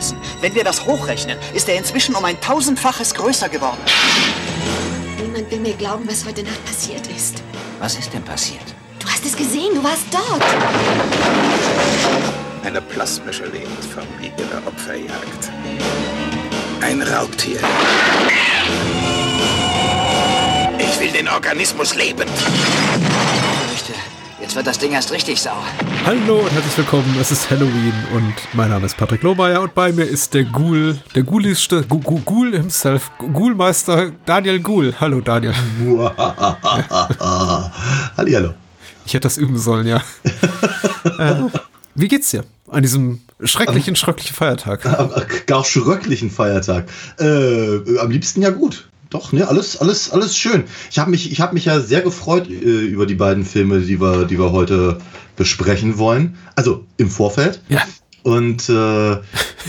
Verhältnissen. Wenn wir das hochrechnen, ist er inzwischen um ein tausendfaches größer geworden. Niemand will mir glauben, was heute Nacht passiert ist. Was ist denn passiert? Du hast es gesehen, du warst dort. Eine plasmische Lebensform ihrer Opferjagd. Ein Raubtier. Ich will den Organismus lebend. Ich fürchte, jetzt wird das Ding erst richtig sauer. Hallo und herzlich willkommen, es ist Halloween und mein Name ist Patrick Lohmeier und bei mir ist der Ghoul, der Ghoulischste, Ghoul himself, Ghoulmeister Daniel Ghoul. Hallo Daniel. Hallihallo. Ich hätte das üben sollen, ja. äh, wie geht's dir an diesem schrecklichen, schrecklichen Feiertag? Am gar schröcklichen Feiertag. Äh, am liebsten ja gut. Doch, ne, alles, alles, alles schön. Ich habe mich, ich habe mich ja sehr gefreut äh, über die beiden Filme, die wir, die wir heute besprechen wollen. Also im Vorfeld. Ja. Und äh,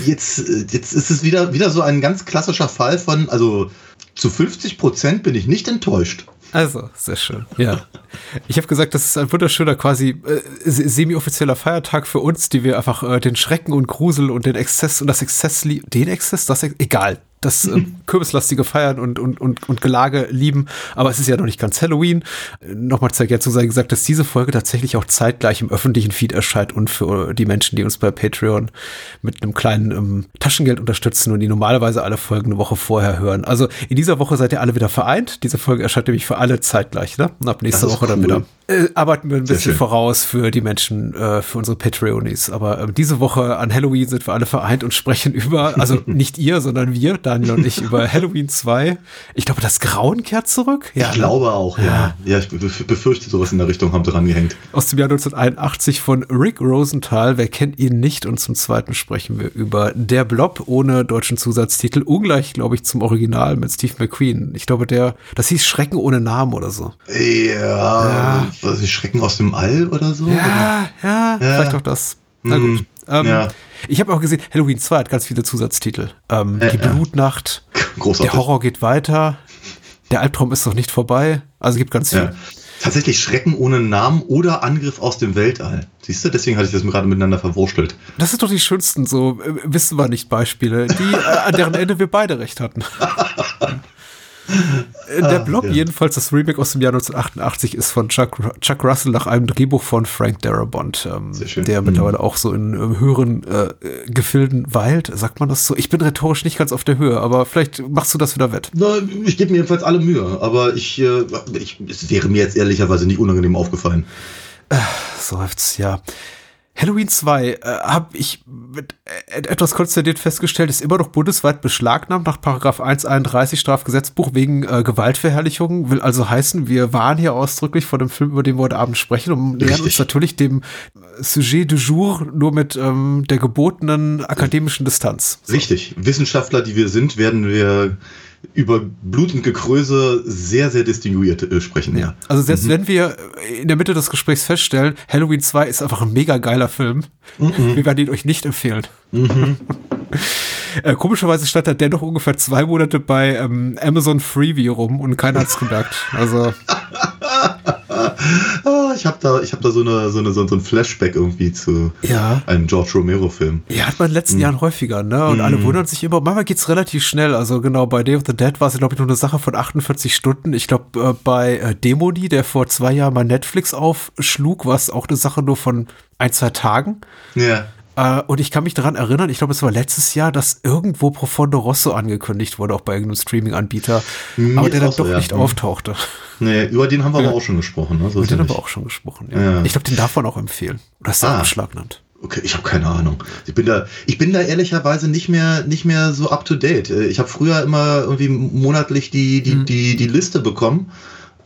jetzt, äh, jetzt ist es wieder, wieder so ein ganz klassischer Fall von, also zu 50 Prozent bin ich nicht enttäuscht. Also, sehr schön. Ja. Ich habe gesagt, das ist ein wunderschöner, quasi äh, se- semi-offizieller Feiertag für uns, die wir einfach äh, den Schrecken und Grusel und den Exzess und das Exzess, lie- den Exzess, das egal, das äh, kürbislastige Feiern und, und, und, und Gelage lieben. Aber es ist ja noch nicht ganz Halloween. Äh, Nochmal zur Ergänzung sei gesagt, dass diese Folge tatsächlich auch zeitgleich im öffentlichen Feed erscheint und für die Menschen, die uns bei Patreon mit einem kleinen ähm, Taschengeld unterstützen und die normalerweise alle Folgen eine Woche vorher hören. Also in dieser Woche seid ihr alle wieder vereint. Diese Folge erscheint nämlich für alle zeitgleich, ne? Und ab nächster Woche dann cool. wieder. Äh, arbeiten wir ein bisschen voraus für die Menschen, äh, für unsere Patreonies. Aber ähm, diese Woche an Halloween sind wir alle vereint und sprechen über, also nicht ihr, sondern wir, Daniel und ich, über Halloween 2. Ich glaube, das Grauen kehrt zurück. Ja, ich ne? glaube auch, ja. Ja, ich bef- befürchte, sowas in der Richtung haben sie rangehängt. aus dem Jahr 1981 von Rick Rosenthal. Wer kennt ihn nicht? Und zum zweiten sprechen wir über Der Blob ohne deutschen Zusatztitel. Ungleich, glaube ich, zum Original mit Steve McQueen. Ich glaube, der, das hieß Schrecken ohne Namen oder so. Ja, was ist Schrecken aus dem All oder so? Ja, ja, vielleicht auch das. Na gut. Ähm, ja. Ich habe auch gesehen, Halloween 2 hat ganz viele Zusatztitel. Ähm, Äh, die ja. Blutnacht, Großartig. der Horror geht weiter, der Albtraum ist noch nicht vorbei. Also gibt ganz viel. Ja. Tatsächlich Schrecken ohne Namen oder Angriff aus dem Weltall. Siehst du, deswegen hatte ich das gerade miteinander verwurstelt. Das sind doch die schönsten so, äh, wissen wir nicht Beispiele, die, äh, an deren Ende wir beide recht hatten. Äh, Der Blob, ja. jedenfalls das Remake aus dem Jahr 1988, ist von Chuck, Chuck Russell nach einem Drehbuch von Frank Darabont, ähm, der Mhm. mittlerweile auch so in ähm, höheren äh, äh, Gefilden weilt. Sagt man das so? Ich bin rhetorisch nicht ganz auf der Höhe, aber vielleicht machst du das wieder wett. Na, ich gebe mir jedenfalls alle Mühe, aber ich, äh, ich, es wäre mir jetzt ehrlicherweise nicht unangenehm aufgefallen. Seufzt, ja. Halloween 2 äh, habe ich mit äh, etwas konsterniert festgestellt, ist immer noch bundesweit beschlagnahmt nach Paragraph 131 Strafgesetzbuch wegen äh, Gewaltverherrlichung. Will also heißen, wir waren hier ausdrücklich von dem Film, über den wir heute Abend sprechen und nähern uns natürlich dem äh, Sujet du jour nur mit ähm, der gebotenen akademischen Distanz. Richtig. Wissenschaftler, die wir sind, werden wir über Blut und Gekröse sehr, sehr distinguiert äh, sprechen. Ja. Also selbst wenn wir in der Mitte des Gesprächs feststellen, Halloween 2 ist einfach ein mega geiler Film, wir werden ihn euch nicht empfehlen. äh, komischerweise stand er dennoch ungefähr zwei Monate bei ähm, Amazon Freeview rum und keiner hat's gemerkt. Also ich habe da, ich hab da so, eine, so, eine, so ein Flashback irgendwie zu Ja. einem George Romero-Film. ja, hat man in den letzten Jahren häufiger, ne? Und alle wundern sich immer, manchmal geht's relativ schnell. Also genau, bei Day of the Dead war es, glaube ich, nur eine Sache von 48 Stunden. Ich glaube, äh, bei äh, Demoni, der vor zwei Jahren mal Netflix aufschlug, war es auch eine Sache nur von ein, zwei Tagen. Ja. Äh, und ich kann mich daran erinnern, ich glaube, es war letztes Jahr, dass irgendwo Profondo Rosso angekündigt wurde, auch bei irgendeinem Streaming-Anbieter, aber der dann so, doch ja. nicht auftauchte. Nee, über den haben wir aber auch schon gesprochen. Ne? So ja dem haben wir auch schon gesprochen. Ja. Ja. Ich glaube, den darf man auch empfehlen. Oder ist Ah. beschlagnahmt? Okay, ich habe keine Ahnung. Ich bin da, ich bin da ehrlicherweise nicht mehr, nicht mehr so up to date. Äh, Ich habe früher immer irgendwie monatlich die, die, Mhm. die, die Liste bekommen,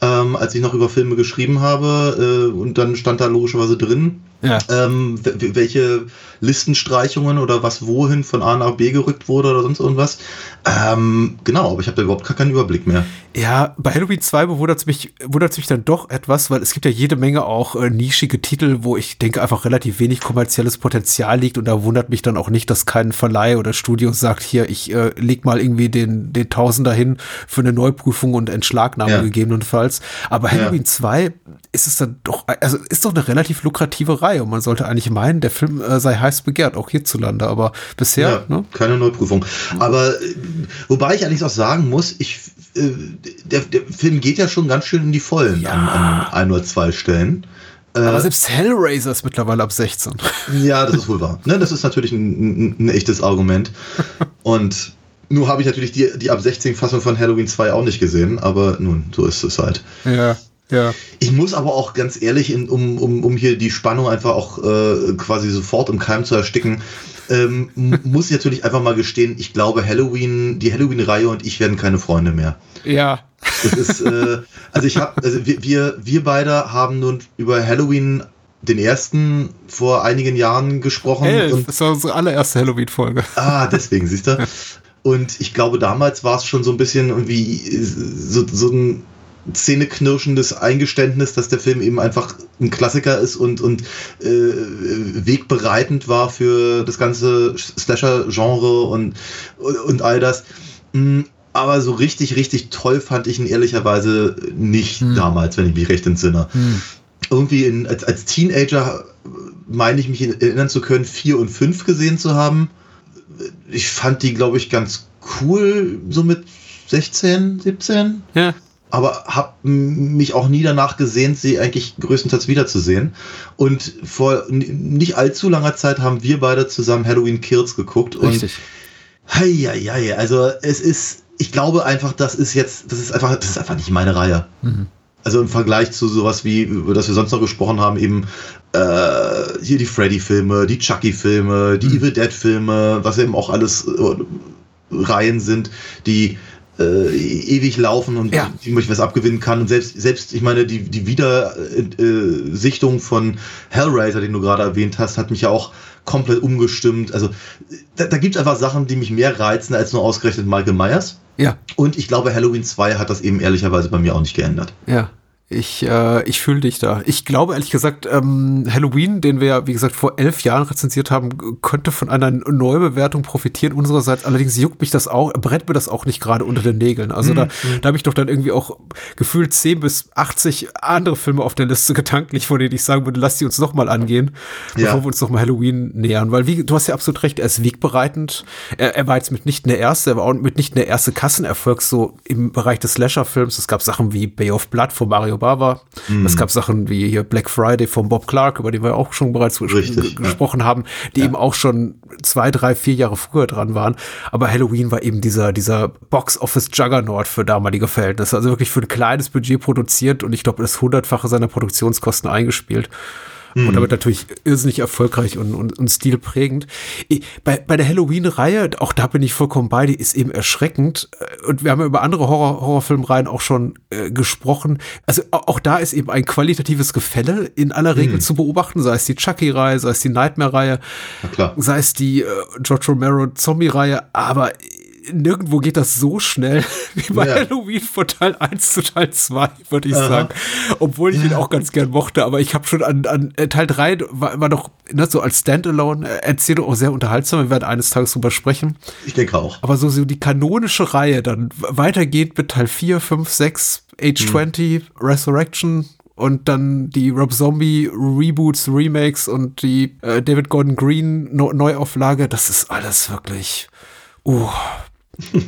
ähm, als ich noch über Filme geschrieben habe. Äh, und dann stand da logischerweise drin, Ja. ähm, welche Listenstreichungen oder was wohin von A nach B gerückt wurde oder sonst irgendwas. Ähm, genau, aber ich habe da überhaupt gar keinen Überblick mehr. Ja, bei Halloween 2 bewundert es mich, wundert mich dann doch etwas, weil es gibt ja jede Menge auch äh, nischige Titel, wo ich denke einfach relativ wenig kommerzielles Potenzial liegt und da wundert mich dann auch nicht, dass kein Verleih oder Studio sagt, hier, ich äh, leg mal irgendwie den, den Tausender hin für eine Neuprüfung und Entschlagnahme Ja. gegebenenfalls. Aber Halloween 2 ist es dann doch, also ist doch eine relativ lukrative Reihe und man sollte eigentlich meinen, der Film äh, sei heiß begehrt, auch hierzulande, aber bisher, Ja, ne? keine Neuprüfung. Aber äh, wobei ich allerdings auch sagen muss, ich, äh, der, der Film geht ja schon ganz schön in die Vollen Ja. an, an ein oder zwei Stellen. Aber selbst Hellraiser ist mittlerweile ab 16. Ja, das ist wohl wahr. Ne, das ist natürlich ein, ein, ein echtes Argument. Und nur habe ich natürlich die, die ab 16 Fassung von Halloween 2 auch nicht gesehen, aber nun, so ist es halt. Ja, ja. Ich muss aber auch ganz ehrlich, in, um, um, um hier die Spannung einfach auch äh, quasi sofort im Keim zu ersticken, ähm, muss ich natürlich einfach mal gestehen, ich glaube, Halloween, die Halloween-Reihe und ich werden keine Freunde mehr. Ja, Das ist, äh, also ich habe, also wir, wir, wir beide haben nun über Halloween den ersten vor einigen Jahren gesprochen. elf. Und, Das war unsere allererste Halloween-Folge. ah, deswegen, siehst du. Und ich glaube, damals war es schon so ein bisschen irgendwie so, so ein zähneknirschendes Eingeständnis, dass der Film eben einfach ein Klassiker ist und, und äh, wegbereitend war für das ganze Slasher-Genre und, und, und all das. Mm, Aber so richtig, richtig toll fand ich ihn ehrlicherweise nicht damals, wenn ich mich recht entsinne. Irgendwie in, als, als Teenager äh, meine ich mich erinnern zu können, vier und fünf gesehen zu haben. Ich fand die, glaube ich, ganz cool, so mit 16, 17 Ja. Aber habe mich auch nie danach gesehnt, sie eigentlich größtenteils wiederzusehen. Und vor nicht allzu langer Zeit haben wir beide zusammen Halloween Kills geguckt. Und Richtig. Heieiei, also es ist, ich glaube einfach, das ist jetzt, das ist einfach, das ist einfach nicht meine Reihe. Also im Vergleich zu sowas wie, über das wir sonst noch gesprochen haben, eben äh, hier die Freddy-Filme, die Chucky-Filme, die Evil Dead-Filme, was eben auch alles äh, Reihen sind, die äh, ewig laufen und Ja. ich was abgewinnen kann. Und selbst, selbst ich meine, die, die Wiedersichtung von Hellraiser, den du gerade erwähnt hast, hat mich ja auch komplett umgestimmt. Also da, da gibt es einfach Sachen, die mich mehr reizen als nur ausgerechnet Michael Myers. Ja, Und ich glaube, Halloween 2 hat das eben ehrlicherweise bei mir auch nicht geändert. ja. Ich, äh, ich fühle dich da. Ich glaube ehrlich gesagt, ähm, Halloween, den wir ja, wie gesagt, vor elf Jahren rezensiert haben, könnte von einer Neubewertung profitieren unsererseits. Allerdings juckt mich das auch, brennt mir das auch nicht gerade unter den Nägeln. Also da, da habe ich doch dann irgendwie auch gefühlt 10 bis 80 andere Filme auf der Liste gedanklich, von denen ich sagen würde, lass die uns noch mal angehen, Ja. bevor wir uns noch mal Halloween nähern. Weil wie, du hast ja absolut recht, er ist wegbereitend. Er, er war jetzt mitnichten der erste, er war auch mitnichten der erste Kassenerfolg so im Bereich des Slasher-Films. Es gab Sachen wie Bay of Blood von Mario Bava. Es gab Sachen wie hier Black Friday von Bob Clark, über den wir auch schon bereits Richtig, ge- ja. gesprochen haben, die eben auch schon zwei, drei, vier Jahre früher dran waren. Aber Halloween war eben dieser, dieser Box-Office-Juggernaut für damalige Verhältnisse. Also wirklich für ein kleines Budget produziert und ich glaube, das hundertfache seiner Produktionskosten eingespielt. Und damit natürlich irrsinnig erfolgreich und, und, und stilprägend. Bei, bei der Halloween-Reihe, auch da bin ich vollkommen bei, die ist eben erschreckend. Und wir haben ja über andere Horror Horrorfilmreihen auch schon äh, gesprochen. Also au- auch da ist eben ein qualitatives Gefälle in aller Regel zu beobachten, sei es die Chucky-Reihe, sei es die Nightmare-Reihe, sei es die äh, George Romero Zombie-Reihe, aber nirgendwo geht das so schnell wie bei Ja. Halloween von Teil 1 zu Teil 2, würde ich Aha. sagen. Obwohl ich ihn auch ganz gern mochte, aber ich habe schon an, an äh, Teil 3 war, war doch ne, so als Standalone äh, Erzählung auch sehr unterhaltsam. Wir werden eines Tages drüber sprechen. Ich denke auch. Aber so, so die kanonische Reihe dann weitergeht mit Teil 4, 5, 6, Age 20, Resurrection und dann die Rob Zombie Reboots, Remakes und die äh, David Gordon Green Neu Neuauflage. Das ist alles wirklich, uh,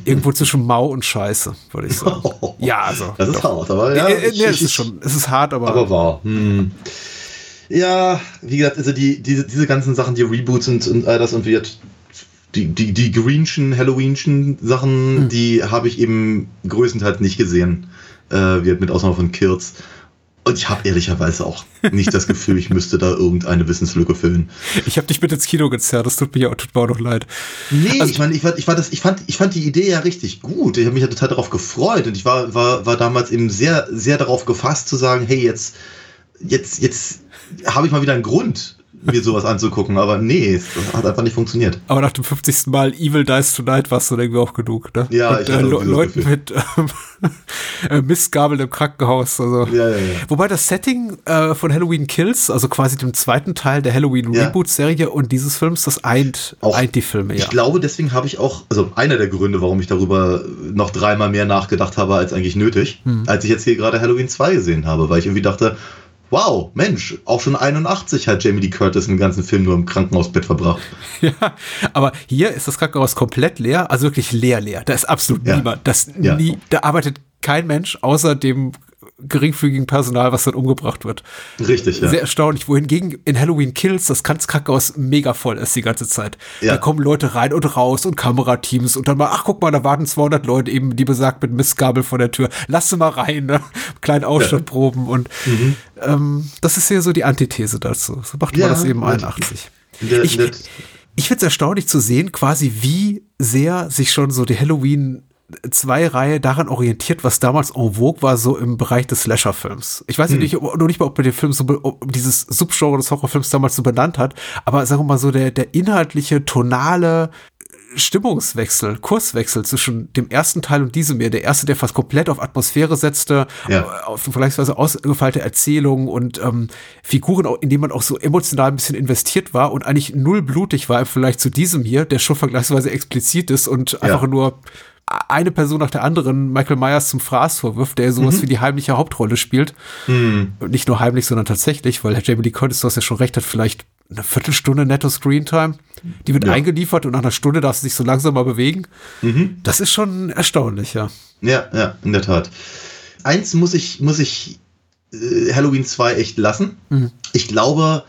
irgendwo zwischen Mau und Scheiße, würde ich sagen. Ja, also. Das ist doch. hart, aber ja. Äh, äh, ich- nee, es ich- ist schon, es ist hart, aber, Aber wahr. Hm. Ja, wie gesagt, also die, diese, diese ganzen Sachen, die Reboots und, und all das und wie die, die, die Greenschen, Halloweenschen Sachen, Hm. die habe ich eben größtenteils nicht gesehen. Äh, mit Ausnahme von Kills. Und ich habe ehrlicherweise auch nicht das Gefühl, ich müsste da irgendeine Wissenslücke füllen. Ich habe dich mit ins Kino gezerrt, das tut mir ja tut mir auch noch leid. Nee, Also- ich meine, ich, fand- ich, das, ich, fand, ich fand die Idee ja richtig gut. Ich habe mich ja total darauf gefreut und ich war, war, war damals eben sehr, sehr darauf gefasst zu sagen, hey, jetzt, jetzt, jetzt habe ich mal wieder einen Grund, mir sowas anzugucken. Aber nee, es hat einfach nicht funktioniert. Aber nach dem 50. Mal Evil Dies Tonight war es dann irgendwie auch genug, ne? Ja, Und, ich äh, hatte auch Le Leuten Gefühl. mit ähm, äh, Mistgabeln im Krankenhaus. Also. Ja, ja, ja. Wobei das Setting äh, von Halloween Kills, also quasi dem zweiten Teil der Halloween. Reboot-Serie und dieses Films, das eint, Auch- eint die Filme, ja. Ich glaube, deswegen habe ich auch, also einer der Gründe, warum ich darüber noch dreimal mehr nachgedacht habe als eigentlich nötig, Hm. als ich jetzt hier gerade Halloween 2 gesehen habe, weil ich irgendwie dachte, wow, Mensch, auch schon 81 hat Jamie Lee Curtis den ganzen Film nur im Krankenhausbett verbracht. Ja, aber hier ist das Krankenhaus komplett leer, also wirklich leer, leer. Da ist absolut Ja. niemand. Das Ja. nie, da arbeitet kein Mensch außer dem geringfügigen Personal, was dann umgebracht wird. Richtig, ja. Sehr erstaunlich. Wohingegen in Halloween Kills das ganze Krankenhaus mega voll ist die ganze Zeit. Ja. Da kommen Leute rein und raus und Kamerateams und dann mal, ach guck mal, da warten 200 Leute eben, die besagt mit Mistgabel vor der Tür. Lass sie mal rein, ne? Kleinen Ausschnittproben und ähm, das ist hier so die Antithese dazu. So macht man Ja, das eben und- 81. In der, Ich- Ich finde es erstaunlich zu sehen, quasi wie sehr sich schon so die Halloween 2-Reihe daran orientiert, was damals en vogue war, so im Bereich des Slasher-Films. Ich weiß nicht, ob, noch nicht mal, ob man den Film so, dieses Subgenre des Horrorfilms damals so benannt hat, aber sagen wir mal so, der, der inhaltliche, tonale Stimmungswechsel, Kurswechsel zwischen dem ersten Teil und diesem hier. Der erste, der fast komplett auf Atmosphäre setzte, Ja. äh, auf vergleichsweise ausgefeilte Erzählungen und ähm, Figuren, in denen man auch so emotional ein bisschen investiert war und eigentlich null blutig war, vielleicht zu diesem hier, der schon vergleichsweise explizit ist und einfach nur eine Person nach der anderen Michael Myers zum Fraß vorwirft, der sowas wie die heimliche Hauptrolle spielt. Und nicht nur heimlich, sondern tatsächlich, weil Herr Jamie Lee Curtis, du hast ja schon recht, hat vielleicht eine Viertelstunde netto Screentime. Die wird Ja. eingeliefert und nach einer Stunde darfst du dich so langsam mal bewegen. Das ist schon erstaunlich, ja. ja, ja, in der Tat. Eins muss ich, muss ich äh, Halloween 2 echt lassen. Ich glaube,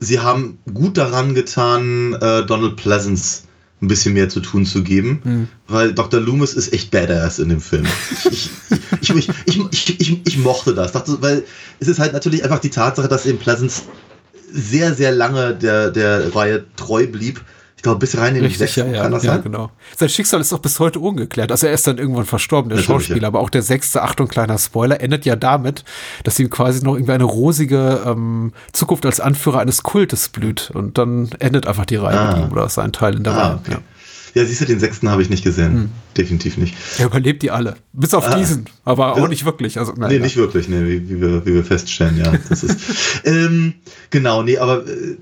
sie haben gut daran getan, äh, Donald Pleasance ein bisschen mehr zu tun zu geben, weil Dr. Loomis ist echt badass in dem Film. Ich, ich, ich, ich, mochte das, weil es ist halt natürlich einfach die Tatsache, dass eben Pleasance sehr, sehr lange der, der Reihe treu blieb. Ich glaube, bis rein in den Richtig, ja, sechsten, ja, kann das ja, sein? genau. Sein Schicksal ist auch bis heute ungeklärt. Also er ist dann irgendwann verstorben, der Natürlich, Schauspieler, ja. aber auch der sechste, Achtung, kleiner Spoiler, endet ja damit, dass ihm quasi noch irgendwie eine rosige ähm, Zukunft als Anführer eines Kultes blüht. Und dann endet einfach die Reihe Ah. mit ihm oder sein Teil in der Ah, Reihe. okay. Ja. Ja, siehst du, den sechsten habe ich nicht gesehen. Definitiv nicht. Er überlebt die alle. Bis auf diesen, aber auch Ja. nicht wirklich. Also, Nee, naja. nicht wirklich, nee, wie, wie, wir, wie wir feststellen, ja. Das ist, ähm, genau, nee, aber äh,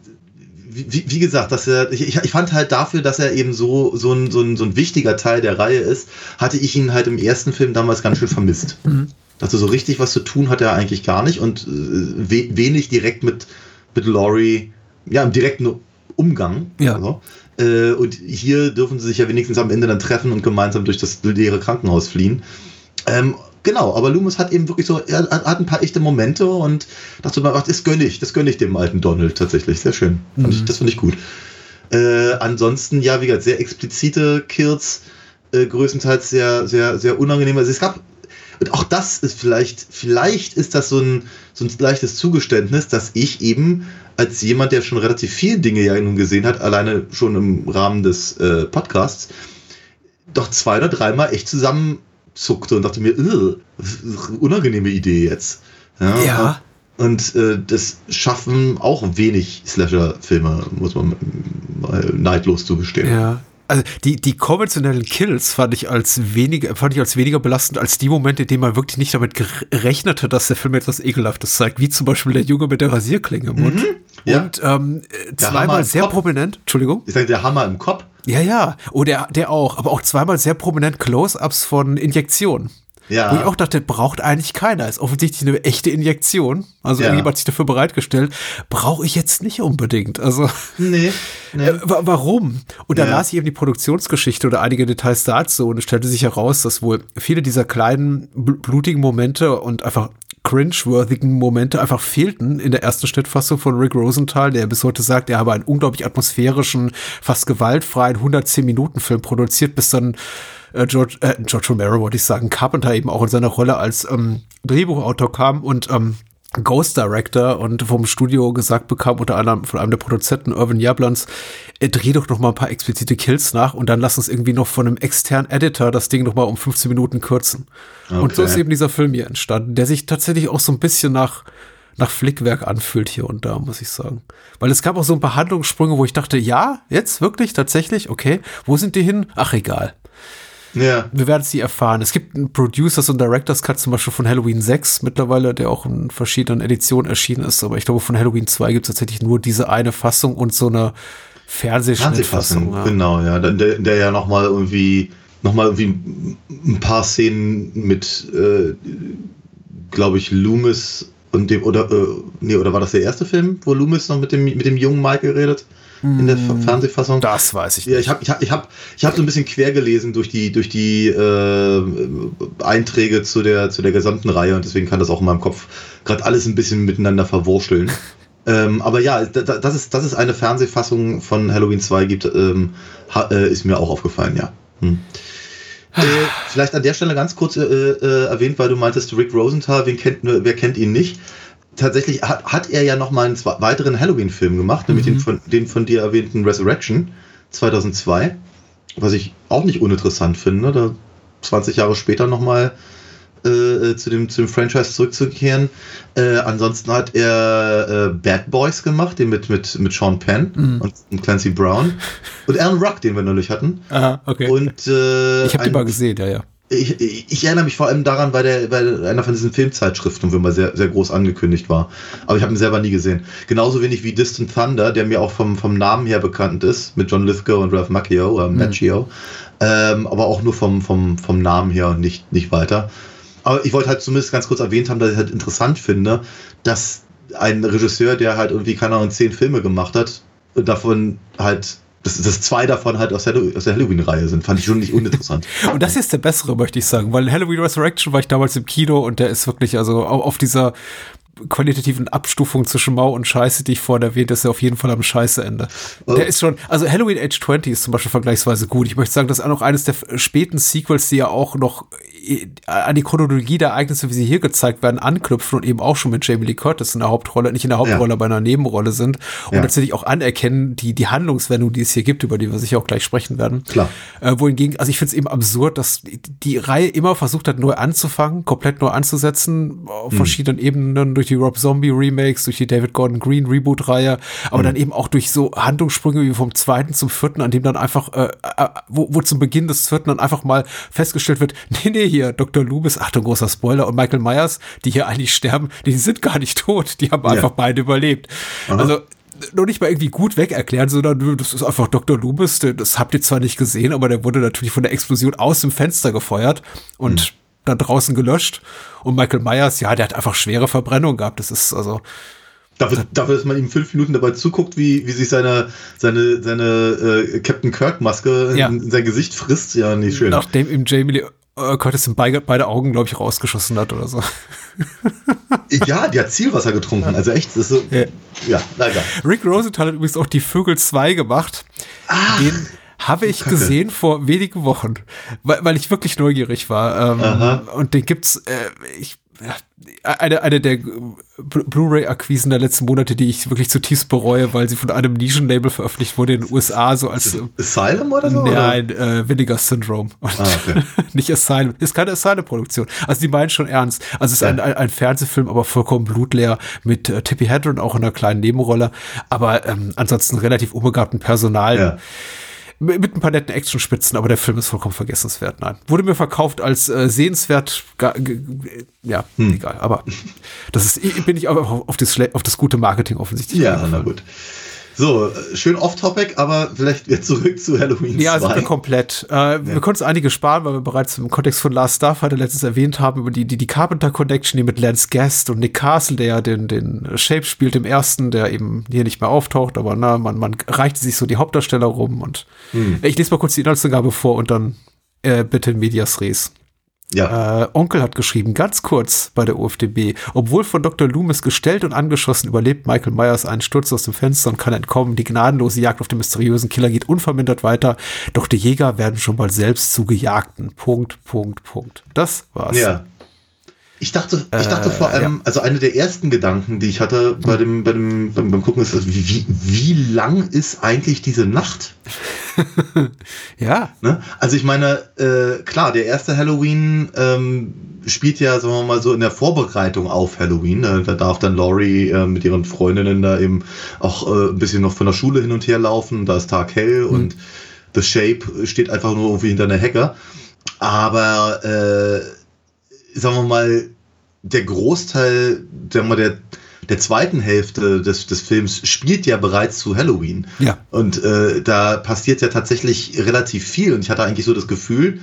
wie, wie gesagt, dass er, ich, ich fand halt dafür, dass er eben so, so, ein, so, ein, so ein wichtiger Teil der Reihe ist, hatte ich ihn halt im ersten Film damals ganz schön vermisst. Also so richtig was zu tun hat er eigentlich gar nicht und äh, we, wenig direkt mit, mit Laurie, ja, im direkten Umgang. Ja. Also. Äh, und hier dürfen sie sich ja wenigstens am Ende dann treffen und gemeinsam durch das leere Krankenhaus fliehen. Ähm, genau, aber Loomis hat eben wirklich so, er hat, ein paar echte Momente und dachte mir, ach, das gönne ich, das gönne ich dem alten Donald tatsächlich. Sehr schön. Fand ich, das finde ich gut. Äh, ansonsten, ja, wie gesagt, sehr explizite Kills, äh, größtenteils sehr, sehr, sehr unangenehm. Also es gab, und auch das ist vielleicht, vielleicht ist das so ein, so ein leichtes Zugeständnis, dass ich eben als jemand, der schon relativ viele Dinge ja nun gesehen hat, alleine schon im Rahmen des äh, Podcasts, doch zwei oder dreimal echt zusammenzuckte und dachte mir, "Ugh, unangenehme Idee jetzt. Ja. Und äh, das schaffen auch wenig Slasher-Filme, muss man neidlos zugestehen. Ja. Also die, die konventionellen Kills fand ich als weniger, fand ich als weniger belastend als die Momente, in denen man wirklich nicht damit gerechnete, dass der Film etwas Ekelhaftes zeigt, wie zum Beispiel der Junge mit der Rasierklinge im Mund. Ja. Und ähm, zweimal im sehr Kopf. prominent, Entschuldigung. Ich sage, der Hammer im Kopf. Ja, ja. Oh, der, der auch, aber auch zweimal sehr prominent Close-Ups von Injektionen. Ja. Wo ich auch dachte, braucht eigentlich keiner. Ist offensichtlich eine echte Injektion. Also Ja. irgendjemand hat sich dafür bereitgestellt. Brauche ich jetzt nicht unbedingt. Also. Nee, nee. Äh, wa- warum? Und dann Ja. las ich eben die Produktionsgeschichte oder einige Details dazu und es stellte sich heraus, dass wohl viele dieser kleinen bl- blutigen Momente und einfach cringe-worthigen Momente einfach fehlten in der ersten Schnittfassung von Rick Rosenthal, der bis heute sagt, er habe einen unglaublich atmosphärischen, fast gewaltfreien 110-Minuten-Film produziert, bis dann äh, George, äh, George Romero, wollte ich sagen, Carpenter eben auch in seiner Rolle als ähm, Drehbuchautor kam und ähm, Ghost Director und vom Studio gesagt bekam, unter anderem von einem der Produzenten, Irvin Jablans, er dreh doch noch mal ein paar explizite Kills nach und dann lass uns irgendwie noch von einem externen Editor das Ding noch mal um 15 Minuten kürzen. Okay. Und so ist eben dieser Film hier entstanden, der sich tatsächlich auch so ein bisschen nach nach Flickwerk anfühlt hier und da, muss ich sagen. Weil es gab auch so ein paar Handlungssprünge, wo ich dachte, ja, jetzt wirklich, tatsächlich, okay, wo sind die hin? Ach, egal. Ja. Wir werden sie erfahren. Es gibt einen Producers und Directors Cut zum Beispiel von Halloween 6 mittlerweile, der auch in verschiedenen Editionen erschienen ist. Aber ich glaube, von Halloween 2 gibt es tatsächlich nur diese eine Fassung und so eine Fernsehschnittfassung. Ja. Genau, ja. Der, der ja nochmal irgendwie, noch mal irgendwie ein paar Szenen mit, äh, glaube ich, Loomis und dem, oder, äh, nee, oder war das der erste Film, wo Loomis noch mit dem, mit dem jungen Michael redet? In der hm, Fernsehfassung. Das weiß ich nicht. Ja, ich habe ich hab, ich hab, ich hab so ein bisschen quer gelesen durch die, durch die äh, Einträge zu der, zu der gesamten Reihe und deswegen kann das auch in meinem Kopf gerade alles ein bisschen miteinander verwurscheln. ähm, aber ja, das ist, das ist eine Fernsehfassung von Halloween 2 gibt, ähm, äh, ist mir auch aufgefallen, ja. Hm. Äh, vielleicht an der Stelle ganz kurz äh, äh, erwähnt, weil du meintest, Rick Rosenthal, wen kennt, wer kennt ihn nicht? Tatsächlich hat, hat er ja noch mal einen weiteren Halloween-Film gemacht, nämlich mhm. den, von, den von dir erwähnten Resurrection 2002, was ich auch nicht uninteressant finde, da 20 Jahre später noch mal äh, zu, dem, zu dem Franchise zurückzukehren. Äh, ansonsten hat er äh, Bad Boys gemacht, den mit, mit, mit Sean Penn mhm. und, Clancy Brown und Alan Ruck, den wir neulich hatten. Aha, okay. Und, äh, ich habe den mal gesehen, ja, ja ich, ich, erinnere mich vor allem daran, weil, der, weil einer von diesen Filmzeitschriften wo mal sehr, sehr groß angekündigt war. Aber ich habe ihn selber nie gesehen. Genauso wenig wie Distant Thunder, der mir auch vom, vom Namen her bekannt ist, mit John Lithgow und Ralph Macchio, äh, mhm. Macchio. Ähm, aber auch nur vom, vom, vom Namen her und nicht, nicht weiter. Aber ich wollte halt zumindest ganz kurz erwähnt haben, dass ich halt interessant finde, dass ein Regisseur, der halt irgendwie, keine Ahnung, zehn Filme gemacht hat, davon halt dass, dass zwei davon halt aus der, aus der Halloween-Reihe sind, fand ich schon nicht uninteressant. und das hier ist der bessere, möchte ich sagen, weil Halloween Resurrection war ich damals im Kino und der ist wirklich, also auf dieser qualitativen Abstufung zwischen Mau und Scheiße, die ich vorhin erwähnt, ist er auf jeden Fall am Scheißeende. Oh. Der ist schon, also Halloween Age 20 ist zum Beispiel vergleichsweise gut. Ich möchte sagen, das ist auch noch eines der späten Sequels, die ja auch noch an die Chronologie der Ereignisse, wie sie hier gezeigt werden, anknüpfen und eben auch schon mit Jamie Lee Curtis in der Hauptrolle, nicht in der Hauptrolle, ja. aber in einer Nebenrolle sind und ja. natürlich auch anerkennen, die, die Handlungswendung, die es hier gibt, über die wir sicher auch gleich sprechen werden. Klar. Äh, wohingegen, also ich finde es eben absurd, dass die, die Reihe immer versucht hat, neu anzufangen, komplett neu anzusetzen, auf hm. verschiedenen Ebenen, durch die Rob Zombie Remakes, durch die David Gordon Green Reboot-Reihe, aber hm. dann eben auch durch so Handlungssprünge wie vom zweiten zum vierten, an dem dann einfach, äh, äh, wo, wo zum Beginn des vierten dann einfach mal festgestellt wird, nee, nee, hier, Dr. Loomis, Achtung, großer Spoiler, und Michael Myers, die hier eigentlich sterben, die sind gar nicht tot, die haben ja. einfach beide überlebt. Aha. Also, noch nicht mal irgendwie gut weg erklären, sondern das ist einfach Dr. Loomis, das habt ihr zwar nicht gesehen, aber der wurde natürlich von der Explosion aus dem Fenster gefeuert und hm. dann draußen gelöscht. Und Michael Myers, ja, der hat einfach schwere Verbrennung gehabt. Das ist also. Dafür, dafür, dass man ihm fünf Minuten dabei zuguckt, wie, wie sich seine, seine, seine äh, Captain Kirk-Maske ja. in, in, sein Gesicht frisst, ja, nicht schön. Nachdem ihm Jamie Lee äh, Curtis in beide, beide Augen, glaube ich, rausgeschossen hat oder so. ja, die hat Zielwasser getrunken. Also echt, das ist so. Ja, ja egal. Rick Rosenthal hat übrigens auch die Vögel 2 gemacht. Ah, den habe ich Kacke. gesehen vor wenigen Wochen, weil, weil ich wirklich neugierig war. Ähm, und den gibt's, äh, ich eine, eine der Blu-ray-Akquisen der letzten Monate, die ich wirklich zutiefst bereue, weil sie von einem Nischen-Label veröffentlicht wurde in den USA, so als Asylum oder so? Nein, äh, Vinegar Syndrome. Ah, okay. nicht Asylum. Ist keine Asylum-Produktion. Also die meinen schon ernst. Also es ist ja. ein, ein, ein, Fernsehfilm, aber vollkommen blutleer mit äh, Tippi Hedren auch in einer kleinen Nebenrolle, aber ähm, ansonsten relativ unbegabten Personal. Ja mit ein paar netten Actionspitzen, aber der Film ist vollkommen vergessenswert. Nein. Wurde mir verkauft als äh, sehenswert, ja, hm. egal, aber das ist, bin ich aber auf das, auf das gute Marketing offensichtlich. Ja, na gut. So, schön off-topic, aber vielleicht wieder zurück zu Halloween Ja, 2. sind wir komplett. Äh, ja. Wir konnten es einige sparen, weil wir bereits im Kontext von Last Stuff hatte letztens erwähnt haben, über die, die, die Carpenter Connection, die mit Lance Guest und Nick Castle, der ja den, den Shape spielt im ersten, der eben hier nicht mehr auftaucht, aber na, man, man reichte sich so die Hauptdarsteller rum und hm. ich lese mal kurz die Inhaltsangabe vor und dann äh, bitte Medias Res. Ja. Äh, Onkel hat geschrieben, ganz kurz bei der UFDB. Obwohl von Dr. Loomis gestellt und angeschossen, überlebt Michael Myers einen Sturz aus dem Fenster und kann entkommen. Die gnadenlose Jagd auf den mysteriösen Killer geht unvermindert weiter. Doch die Jäger werden schon bald selbst zu Gejagten. Punkt, Punkt, Punkt. Das war's. Ja. Ich dachte, ich dachte äh, vor allem, ja. also eine der ersten Gedanken, die ich hatte bei dem, bei dem, beim, beim Gucken, ist, also wie, wie, lang ist eigentlich diese Nacht? ja. Ne? Also ich meine, äh, klar, der erste Halloween ähm, spielt ja, sagen wir mal so, in der Vorbereitung auf Halloween. Ne? Da darf dann Laurie äh, mit ihren Freundinnen da eben auch äh, ein bisschen noch von der Schule hin und her laufen. Da ist Tag hell mhm. und The Shape steht einfach nur irgendwie hinter einer Hecke. Aber äh, sagen wir mal, der Großteil sagen wir, der, der zweiten Hälfte des, des Films spielt ja bereits zu Halloween. Ja. Und äh, da passiert ja tatsächlich relativ viel. Und ich hatte eigentlich so das Gefühl,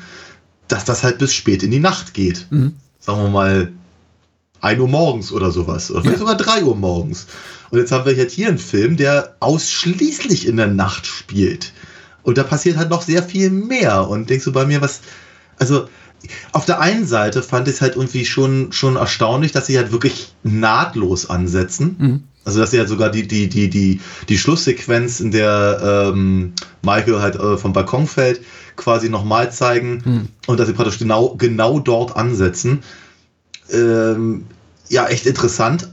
dass das halt bis spät in die Nacht geht. Mhm. Sagen wir mal 1 Uhr morgens oder sowas. Oder vielleicht ja. sogar 3 Uhr morgens. Und jetzt haben wir jetzt hier einen Film, der ausschließlich in der Nacht spielt. Und da passiert halt noch sehr viel mehr. Und denkst du bei mir, was. Also, auf der einen Seite fand ich es halt irgendwie schon, schon erstaunlich, dass sie halt wirklich nahtlos ansetzen. Mhm. Also, dass sie halt sogar die, die, die, die, die Schlusssequenz, in der ähm, Michael halt äh, vom Balkon fällt, quasi nochmal zeigen mhm. und dass sie praktisch genau, genau dort ansetzen. Ähm, ja, echt interessant.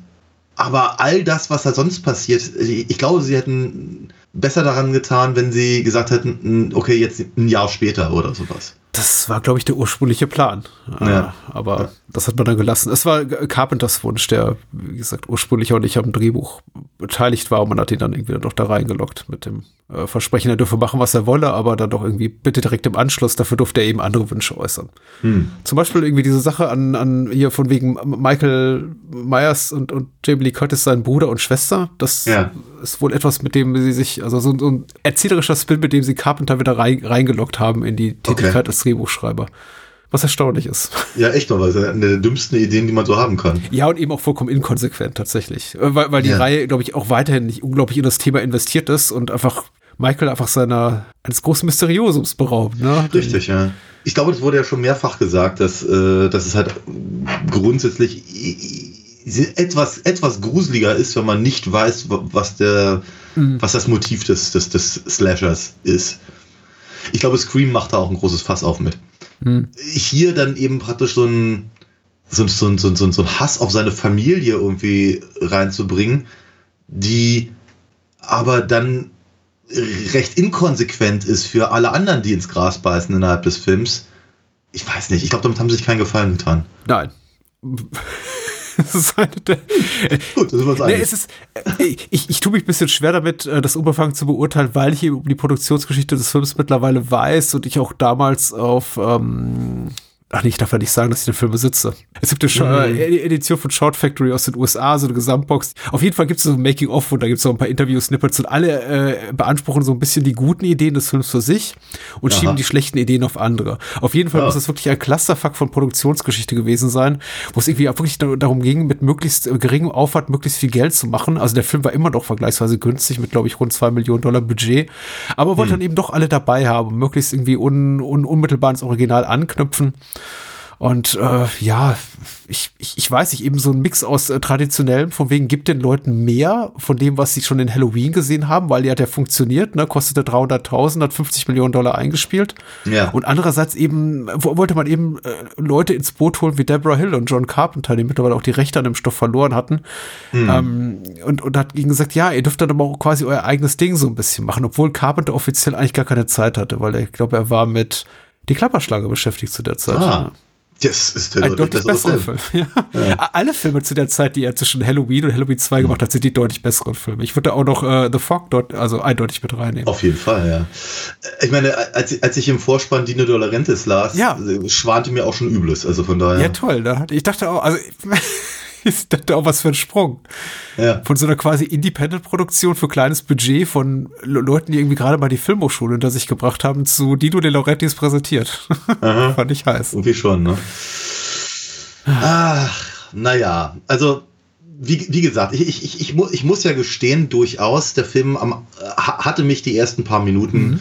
Aber all das, was da sonst passiert, ich glaube, sie hätten besser daran getan, wenn sie gesagt hätten, okay, jetzt ein Jahr später oder sowas. Das war, glaube ich, der ursprüngliche Plan. Ja. Äh, aber ja. das hat man dann gelassen. Es war Carpenters Wunsch, der, wie gesagt, ursprünglich auch nicht am Drehbuch beteiligt war und man hat ihn dann irgendwie noch da reingelockt mit dem äh, Versprechen, er dürfe machen, was er wolle, aber dann doch irgendwie bitte direkt im Anschluss, dafür durfte er eben andere Wünsche äußern. Hm. Zum Beispiel irgendwie diese Sache an, an hier von wegen Michael Myers und, und Jamie Lee Curtis, sein Bruder und Schwester. Das ja. ist wohl etwas, mit dem sie sich, also so, so ein erzählerischer Spin, mit dem sie Carpenter wieder rein, reingelockt haben in die Tätigkeit okay. Als Drehbuchschreiber. Was erstaunlich ist. Ja, echt mal, weil es eine der dümmsten Ideen, die man so haben kann. Ja, und eben auch vollkommen inkonsequent tatsächlich. Äh, weil, weil die ja. Reihe, glaube ich, auch weiterhin nicht unglaublich in das Thema investiert ist und einfach Michael einfach seiner eines großen Mysteriosums beraubt. Ne? Richtig, ja. Ich glaube, es wurde ja schon mehrfach gesagt, dass, äh, dass es halt grundsätzlich etwas, etwas gruseliger ist, wenn man nicht weiß, was, der, mhm. was das Motiv des, des, des Slashers ist. Ich glaube, Scream macht da auch ein großes Fass auf mit. Mhm. Hier dann eben praktisch so ein, so, so, so, so, so ein Hass auf seine Familie irgendwie reinzubringen, die aber dann recht inkonsequent ist für alle anderen, die ins Gras beißen innerhalb des Films. Ich weiß nicht, ich glaube, damit haben sie sich keinen Gefallen getan. Nein. Das ist der, Gut, das ist was nee, es ist, äh, ich, ich tue mich ein bisschen schwer damit, äh, das Umfang zu beurteilen, weil ich eben um die Produktionsgeschichte des Films mittlerweile weiß und ich auch damals auf ähm, Ach nee, ich darf ja nicht sagen, dass ich den Film besitze. Es gibt eine mhm. Edition von Short Factory aus den USA, so eine Gesamtbox. Auf jeden Fall gibt es so ein Making-of und da gibt es so ein paar Interview-Snippets und alle äh, beanspruchen so ein bisschen die guten Ideen des Films für sich und Aha. schieben die schlechten Ideen auf andere. Auf jeden Fall ja. muss es wirklich ein Clusterfuck von Produktionsgeschichte gewesen sein, wo es irgendwie auch wirklich darum ging, mit möglichst geringem Aufwand möglichst viel Geld zu machen. Also der Film war immer noch vergleichsweise günstig mit, glaube ich, rund zwei Millionen Dollar Budget, aber wollte hm. dann eben doch alle dabei haben, möglichst irgendwie un, un, unmittelbar ins Original anknüpfen. Und äh, ja, ich, ich, ich weiß nicht, eben so ein Mix aus äh, traditionellem, von wegen gibt den Leuten mehr von dem, was sie schon in Halloween gesehen haben, weil ja der funktioniert, ne, kostete 300.000, hat 50 Millionen Dollar eingespielt. Ja. Und andererseits eben, wollte man eben äh, Leute ins Boot holen wie Deborah Hill und John Carpenter, die mittlerweile auch die Rechte an dem Stoff verloren hatten. Mhm. Ähm, und, und hat ihnen gesagt, ja, ihr dürft dann aber auch quasi euer eigenes Ding so ein bisschen machen, obwohl Carpenter offiziell eigentlich gar keine Zeit hatte, weil er, ich glaube, er war mit die Klapperschlange beschäftigt zu der Zeit. Ah. Das ist der ein deutlich bessere Film. Film. Ja. Ja. Alle Filme zu der Zeit, die er zwischen Halloween und Halloween 2 gemacht hat, sind die deutlich besseren Filme. Ich würde auch noch äh, The Fog dort also eindeutig mit reinnehmen. Auf jeden Fall, ja. Ich meine, als, als ich im Vorspann Dino Dolorentes las, ja. schwante mir auch schon Übles. Also von daher. Ja, toll. Da, ich dachte auch, also ist das auch was für ein Sprung. Ja. Von so einer quasi Independent-Produktion für kleines Budget von Leuten, die irgendwie gerade mal die Filmhochschule hinter sich gebracht haben, zu Dino De Laurentiis präsentiert. Fand ich heiß. Irgendwie schon, ne? Ach, naja, also wie, wie gesagt, ich, ich, ich, ich, mu ich muss ja gestehen, durchaus, der Film am, hatte mich die ersten paar Minuten mhm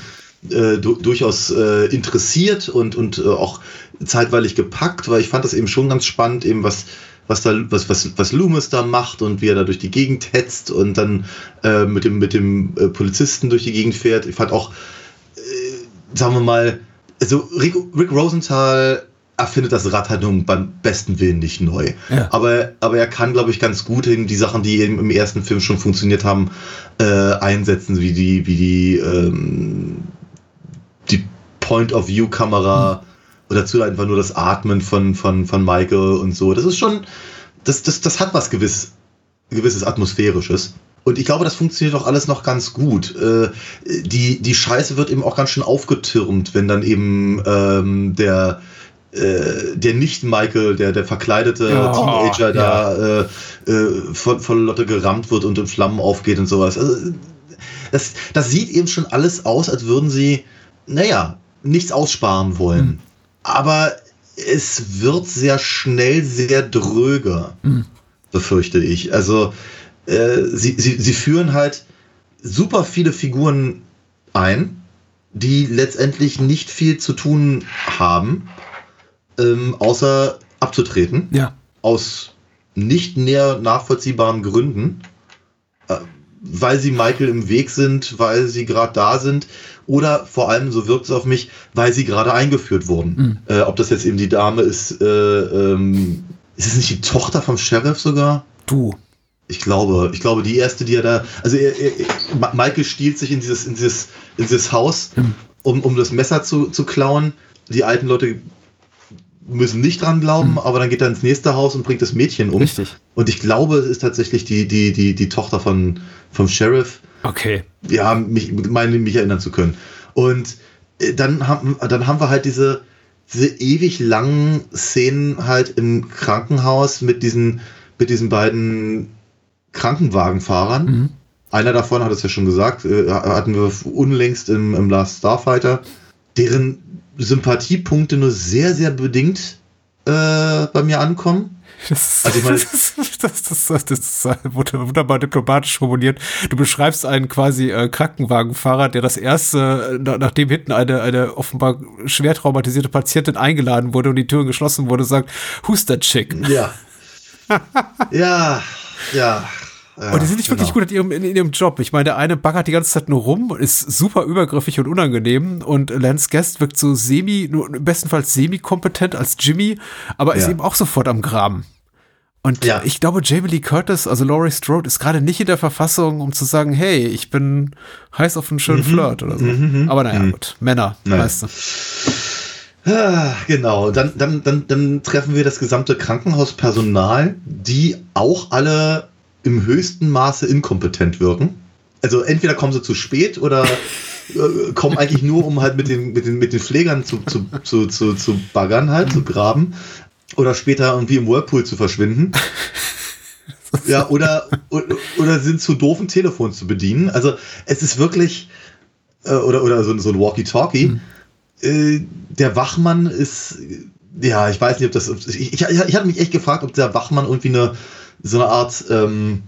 äh, du, durchaus äh, interessiert und, und äh, auch zeitweilig gepackt, weil ich fand das eben schon ganz spannend, eben was, was da, was, was, was Loomis da macht und wie er da durch die Gegend hetzt und dann äh, mit dem, mit dem äh, Polizisten durch die Gegend fährt. Ich fand auch, äh, sagen wir mal, also Rick, Rick Rosenthal erfindet das Rad halt nun beim besten Willen nicht neu. Ja. Aber, aber er kann, glaube ich, ganz gut eben die Sachen, die eben im ersten Film schon funktioniert haben, äh, einsetzen, wie die, wie die, ähm, die Point-of-View-Kamera oder dazu einfach nur das Atmen von, von, von Michael und so. Das ist schon, das, das, das hat was gewiss, gewisses Atmosphärisches. Und ich glaube, das funktioniert auch alles noch ganz gut. Äh, die, die Scheiße wird eben auch ganz schön aufgetürmt, wenn dann eben ähm, der, äh, der Nicht-Michael, der, der verkleidete Ja, Teenager ja. da äh, äh, von, von Lotte gerammt wird und in Flammen aufgeht und sowas. Also, das, das sieht eben schon alles aus, als würden sie, naja, nichts aussparen wollen. Aber es wird sehr schnell sehr dröge, befürchte ich. Also äh, sie, sie, sie führen halt super viele Figuren ein, die letztendlich nicht viel zu tun haben, ähm, außer abzutreten. Ja. Aus nicht näher nachvollziehbaren Gründen. Äh, weil sie Michael im Weg sind, weil sie gerade da sind oder vor allem, so wirkt es auf mich, weil sie gerade eingeführt wurden. Äh, ob das jetzt eben die Dame ist, äh, ähm, ist es nicht die Tochter vom Sheriff sogar? Du. Ich glaube, ich glaube, die erste, die er da, also er, er, Michael stiehlt sich in dieses, in dieses, in dieses Haus, um, um das Messer zu, zu klauen. Die alten Leute müssen nicht dran glauben, aber dann geht er ins nächste Haus und bringt das Mädchen um. Richtig. Und ich glaube, es ist tatsächlich die, die, die, die Tochter von, vom Sheriff. Okay. Ja, mich, meine mich erinnern zu können. Und äh, dann haben, dann haben wir halt diese, diese ewig langen Szenen halt im Krankenhaus mit diesen, mit diesen beiden Krankenwagenfahrern. Einer davon hat es ja schon gesagt, äh, hatten wir unlängst im, im Last Starfighter, deren Sympathiepunkte nur sehr, sehr bedingt äh, bei mir ankommen. Das, Also meine- das, das, das, das, das ist wunder- wunderbar diplomatisch formuliert. Du beschreibst einen quasi äh, Krankenwagenfahrer, der das erste, äh, na- nachdem hinten eine, eine offenbar schwer traumatisierte Patientin eingeladen wurde und die Tür geschlossen wurde, sagt, who's that chick? Ja. ja, ja. Ja Und die sind nicht wirklich genau. gut in ihrem, in, in ihrem Job. Ich meine, der eine baggert die ganze Zeit nur rum, ist super übergriffig und unangenehm und Lance Guest wirkt so semi, nur im besten Fall semi-kompetent als Jimmy, aber ist Ja. eben auch sofort am Graben. Und Ja. ich glaube, Jamie Lee Curtis, also Laurie Strode, ist gerade nicht in der Verfassung, um zu sagen, hey, ich bin heiß auf einen schönen Flirt oder so. Aber naja, gut. Männer, Naja. weißt du. Ah, Genau, dann, dann, dann, dann treffen wir das gesamte Krankenhauspersonal, die auch alle im höchsten Maße inkompetent wirken. Also entweder kommen sie zu spät oder äh, kommen eigentlich nur, um halt mit den, mit den, mit den Pflegern zu, zu, zu, zu, zu baggern, halt, zu graben. Oder später irgendwie im Whirlpool zu verschwinden. Ja, oder, oder, sind zu doof, ein Telefon zu bedienen. Also es ist wirklich, äh, oder, oder so, so ein Walkie-Talkie. Äh, der Wachmann ist, ja, ich weiß nicht, ob das, ich, ich, ich hatte mich echt gefragt, ob der Wachmann irgendwie eine, so eine Art ähm,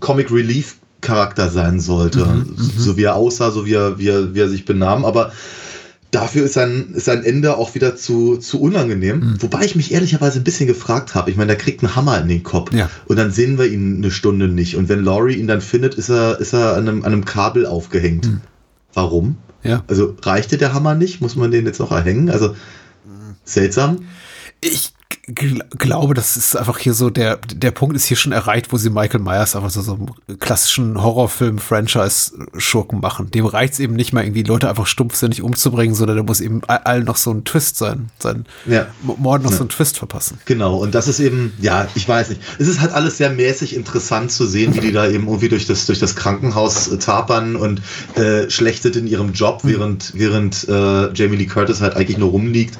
Comic Relief Charakter sein sollte. so wie er aussah, so wie er, wie er, wie er sich benahm, aber dafür ist sein, ist sein Ende auch wieder zu, zu unangenehm. Wobei ich mich ehrlicherweise ein bisschen gefragt habe. Ich meine, der kriegt einen Hammer in den Kopf. Ja. Und dann sehen wir ihn eine Stunde nicht. Und wenn Laurie ihn dann findet, ist er, ist er an einem, an einem Kabel aufgehängt. Warum? Ja. Also reichte der Hammer nicht? Muss man den jetzt noch erhängen? Also seltsam. Ich glaube, das ist einfach hier so, der, der Punkt ist hier schon erreicht, wo sie Michael Myers einfach so, so einen klassischen Horrorfilm-Franchise-Schurken machen. Dem reicht es eben nicht mal irgendwie Leute einfach stumpfsinnig umzubringen, sondern da muss eben allen noch so ein Twist sein, sein Ja. Mord noch so einen Twist verpassen. Genau, und das ist eben, ja, ich weiß nicht. Es ist halt alles sehr mäßig interessant zu sehen, wie die da eben irgendwie durch das, durch das Krankenhaus äh, tapern und äh, schlechtet in ihrem Job, während, während äh, Jamie Lee Curtis halt eigentlich nur rumliegt.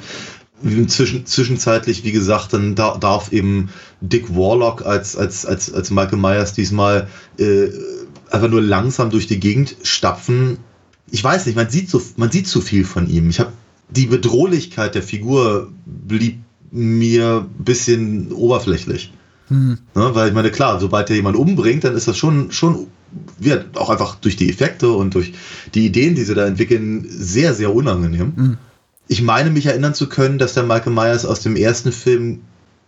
Zwischen, zwischenzeitlich, wie gesagt, dann da, darf eben Dick Warlock als, als, als, als Michael Myers diesmal äh, einfach nur langsam durch die Gegend stapfen. Ich weiß nicht, man sieht so, man sieht zu viel von ihm. Ich habe die Bedrohlichkeit der Figur blieb mir ein bisschen oberflächlich. Ne, weil ich meine, klar, sobald er jemanden umbringt, dann ist das schon, schon wird auch einfach durch die Effekte und durch die Ideen, die sie da entwickeln, sehr, sehr unangenehm. Mhm. Ich meine, mich erinnern zu können, dass der Michael Myers aus dem ersten Film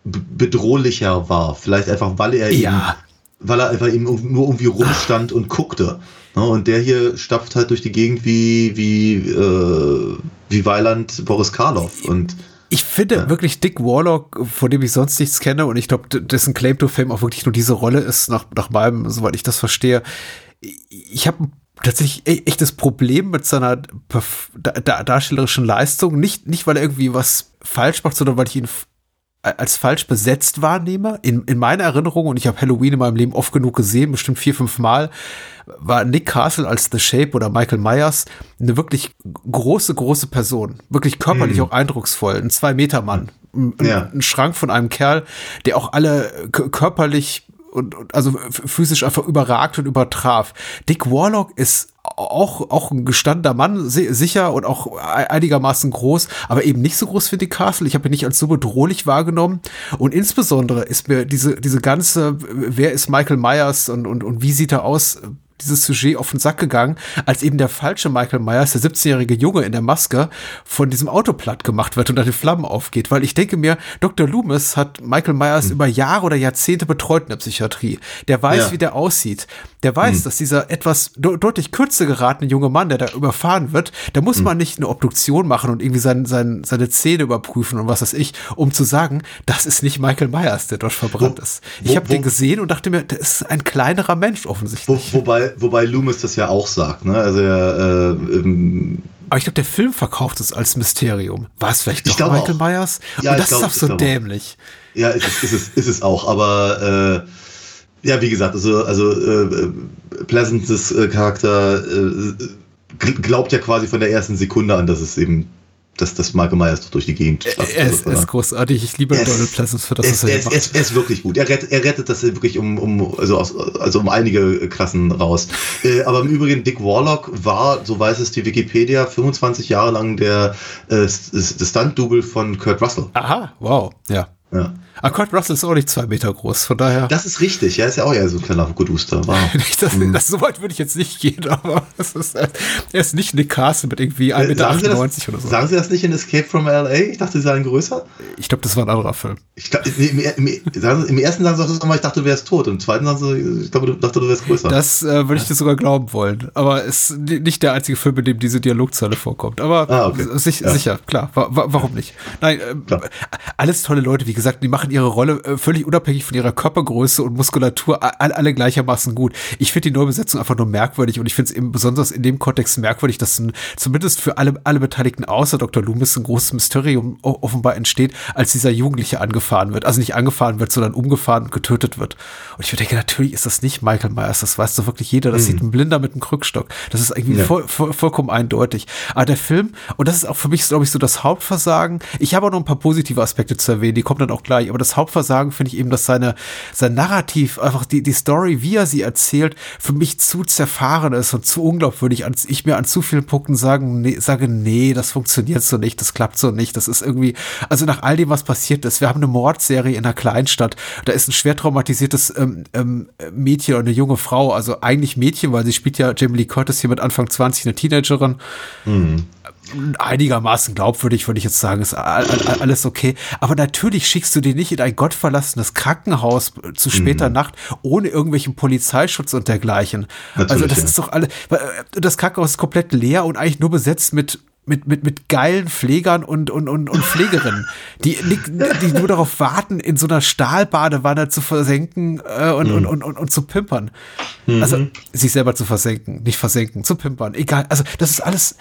bedrohlicher war. Vielleicht einfach, weil er eben, Ja. weil er einfach eben nur irgendwie rumstand und guckte. Ne, Und der hier stapft halt durch die Gegend wie, wie, äh, wie Weiland Boris Karloff. Und Ich finde Ja. wirklich Dick Warlock, von dem ich sonst nichts kenne, und ich glaube, dessen Claim to Fame auch wirklich nur diese Rolle ist, nach, nach meinem, soweit ich das verstehe. Ich- Ich habe tatsächlich e- echtes Problem mit seiner darstellerischen Leistung. Nicht, nicht, weil er irgendwie was falsch macht, sondern weil ich ihn als falsch besetzt wahrnehme. In, in meiner Erinnerung, und ich habe Halloween in meinem Leben oft genug gesehen, bestimmt vier, fünf Mal, war Nick Castle als The Shape oder Michael Myers eine wirklich große, große Person. Wirklich körperlich auch eindrucksvoll. Ein Zwei-Meter-Mann. Ein, Ja. ein Schrank von einem Kerl, der auch alle körperlich und, und also physisch einfach überragt und übertraf. Dick Warlock ist auch, auch ein gestandener Mann, si- sicher und auch e- einigermaßen groß, aber eben nicht so groß wie Dick Castle. Ich habe ihn nicht als so bedrohlich wahrgenommen. Und insbesondere ist mir diese, diese ganze, wer ist Michael Myers und, und, und wie sieht er aus, dieses Sujet auf den Sack gegangen, als eben der falsche Michael Myers, der 17-jährige Junge in der Maske, von diesem Auto platt gemacht wird und dann in Flammen aufgeht. Weil ich denke mir, Dr. Loomis hat Michael Myers über Jahre oder Jahrzehnte betreut in der Psychiatrie. Der weiß, Ja. wie der aussieht. Der weiß, dass dieser etwas de deutlich kürzer geratene junge Mann, der da überfahren wird, da muss man nicht eine Obduktion machen und irgendwie sein, sein, seine Zähne überprüfen und was weiß ich, um zu sagen, das ist nicht Michael Myers, der dort verbrannt Wo- ist. Ich habe den gesehen und dachte mir, der ist ein kleinerer Mensch wo, offensichtlich. Wobei, wobei Loomis das ja auch sagt. Ne? Also er, äh, ähm, Aber ich glaube, der Film verkauft es als Mysterium. War es vielleicht Ich doch Michael auch. Myers? Ja, und das glaube- ist auch ich so glaube auch. dämlich. Ja, ist es, ist es, ist es auch, aber äh, ja, wie gesagt, also, also äh, Pleasants äh, Charakter äh, gl- glaubt ja quasi von der ersten Sekunde an, dass es eben, dass das Michael Myers durch die Gegend schafft. Er ist, Also, ist großartig. Ich liebe Donald Pleasance für das, er was er er, macht. er, ist, wirklich gut. Er rettet, er rettet das wirklich um, um, also, aus, also um einige Klassen raus. Äh, aber im Übrigen, Dick Warlock war, so weiß es die Wikipedia, 25 Jahre lang der äh, Stunt-Double von Kurt Russell. Aha, wow, ja. Ja. Aber Kurt Russell ist auch nicht zwei Meter groß, von daher. Das ist richtig, ja, ist ja auch ja so ein kleiner Guduster. Wow. das, Mhm. das, so weit würde ich jetzt nicht gehen, aber ist, er ist nicht Nick Castle mit irgendwie 1,98 Äh, Meter das, oder so. sagen Sie das nicht in Escape from LA? Ich dachte, Sie seien größer. Ich glaube, das war ein anderer Film. Ich, glaub, nee, im, im, sagen Sie, Im ersten sagen Sie das immer, ich dachte, du wärst tot. Und im zweiten sagen Sie, ich glaube, du dachte, du wärst größer. Das äh, würde ich dir sogar glauben wollen. Aber es ist nicht der einzige Film, in dem diese Dialogzeile vorkommt. Aber Ah, okay. sich, Ja. sicher, klar. Wa wa warum nicht? Nein, Klar. alles tolle Leute, wie gesagt, die machen ihre Rolle äh, völlig unabhängig von ihrer Körpergröße und Muskulatur a- alle, gleichermaßen gut. Ich finde die Neubesetzung einfach nur merkwürdig und ich finde es eben besonders in dem Kontext merkwürdig, dass ein, zumindest für alle, alle Beteiligten außer Dr. Loomis ein großes Mysterium offenbar entsteht, als dieser Jugendliche angefahren wird. Also nicht angefahren wird, sondern umgefahren und getötet wird. Und ich denke, natürlich ist das nicht Michael Myers, das weiß doch wirklich jeder. Das sieht ein Blinder mit einem Krückstock. Das ist irgendwie Ja. voll, voll, vollkommen eindeutig. Aber der Film, und das ist auch für mich, glaube ich, so das Hauptversagen. Ich habe auch noch ein paar positive Aspekte zu erwähnen, die kommen dann auch gleich. Aber das Hauptversagen finde ich eben, dass seine, sein Narrativ, einfach die, die Story, wie er sie erzählt, für mich zu zerfahren ist und zu unglaubwürdig. Als ich mir an zu vielen Punkten sagen, nee, sage, nee, das funktioniert so nicht, das klappt so nicht. Das ist irgendwie, also nach all dem, was passiert ist, wir haben eine Mordserie in einer Kleinstadt, da ist ein schwer traumatisiertes ähm, ähm, Mädchen oder eine junge Frau, also eigentlich Mädchen, weil sie spielt ja Jamie Lee Curtis hier mit Anfang 20, eine Teenagerin einigermaßen glaubwürdig, würde ich jetzt sagen, ist all- all- alles okay. Aber natürlich schickst du die nicht in ein gottverlassenes Krankenhaus zu später Nacht ohne irgendwelchen Polizeischutz und dergleichen. also Natürlich, das ja. ist doch alle, weil, äh, das Krankenhaus ist komplett leer und eigentlich nur besetzt mit mit, mit, mit geilen Pflegern und, und, und, und Pflegerinnen, die, die nur darauf warten, in so einer Stahlbadewanne zu versenken äh, und, und, und, und, und zu pimpern. Also sich selber zu versenken, nicht versenken, zu pimpern. Egal. Also das ist alles,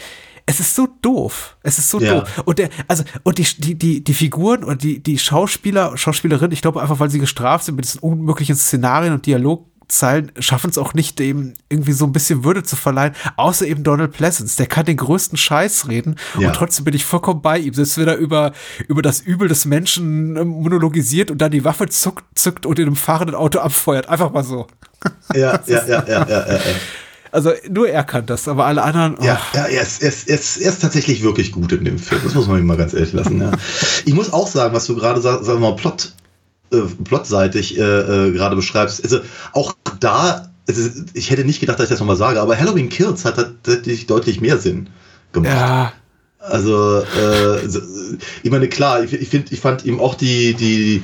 es ist so doof. Es ist so Ja. doof. Und der, also, und die, die, die, die Figuren und die, die Schauspieler, Schauspielerinnen, ich glaube einfach, weil sie gestraft sind mit diesen unmöglichen Szenarien und Dialogzeilen, schaffen es auch nicht, dem irgendwie so ein bisschen Würde zu verleihen, außer eben Donald Pleasance. Der kann den größten Scheiß reden Ja. und trotzdem bin ich vollkommen bei ihm. Selbst wenn er über, über das Übel des Menschen ähm, monologisiert und dann die Waffe zuckt, zückt und in einem fahrenden Auto abfeuert. Einfach mal so. ja, ja, ja, ja, ja, ja. Also nur er kann das, aber alle anderen. oh. Ja, ja er, ist, er, ist, er, ist, tatsächlich wirklich gut in dem Film. Das muss man ihm mal ganz ehrlich lassen. Ja. Ich muss auch sagen, was du gerade sag, sagen wir mal, Plot, äh, plotseitig äh, äh, gerade beschreibst. Also auch da also ich hätte nicht gedacht, dass ich das nochmal sage, aber Halloween Kills hat tatsächlich deutlich mehr Sinn gemacht. Ja. Also, äh, ich meine, klar, ich, ich, find, ich fand ihm auch die, die,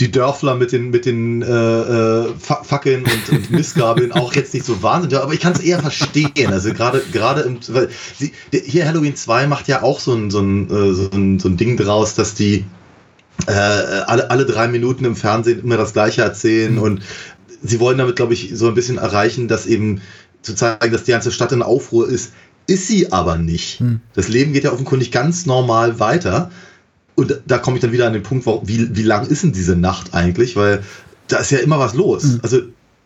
die Dörfler mit den, mit den äh, äh, Fa- Fackeln und, und Mistgabeln auch jetzt nicht so wahnsinnig, aber ich kann es eher verstehen. Also gerade gerade im weil sie, hier Halloween 2 macht ja auch so ein, so ein, äh, so ein, so ein Ding draus, dass die äh, alle, alle drei Minuten im Fernsehen immer das Gleiche erzählen und sie wollen damit, glaube ich, so ein bisschen erreichen, dass eben zu zeigen, dass die ganze Stadt in Aufruhr ist. Ist sie aber nicht. Das Leben geht ja offenkundig ganz normal weiter. Und da- komme ich dann wieder an den Punkt, wie, wie lang ist denn diese Nacht eigentlich? Weil da ist ja immer was los. Also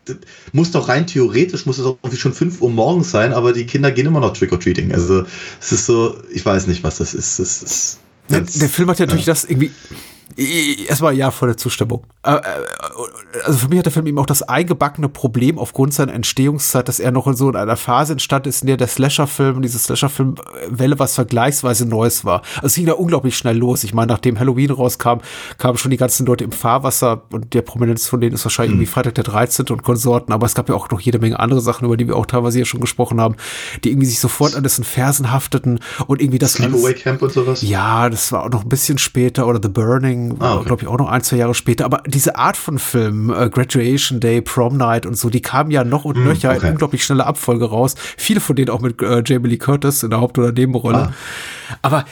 das muss doch rein theoretisch, muss es auch irgendwie schon 5 Uhr morgens sein, aber die Kinder gehen immer noch Trick-or-Treating. Also es ist so, ich weiß nicht, was das ist. Das ist Der, der Film hat ja natürlich das irgendwie. Erstmal ja, volle Zustimmung. Äh, äh, Also für mich hat der Film eben auch das eingebackene Problem aufgrund seiner Entstehungszeit, dass er noch in so in einer Phase entstanden ist, in der der Slasher-Film, diese Slasher-Film-Welle was vergleichsweise Neues war. Also es ging da unglaublich schnell los. Ich meine, nachdem Halloween rauskam, kamen schon die ganzen Leute im Fahrwasser und der Prominenz von denen ist wahrscheinlich irgendwie Freitag der 13. und Konsorten, aber es gab ja auch noch jede Menge andere Sachen, über die wir auch teilweise hier schon gesprochen haben, die irgendwie sich sofort an dessen Fersen hafteten und irgendwie das Sleepaway Camp und sowas? ja, das war auch noch ein bisschen später oder The Burning, Ah, okay. glaube ich, auch noch ein, zwei Jahre später. Aber diese Art von Filmen, äh, Graduation Day, Prom Night und so, die kamen ja noch und nöcher in okay. unglaublich schnelle Abfolge raus. Viele von denen auch mit äh, Jamie Lee Curtis in der Haupt- oder Nebenrolle. Ah. Aber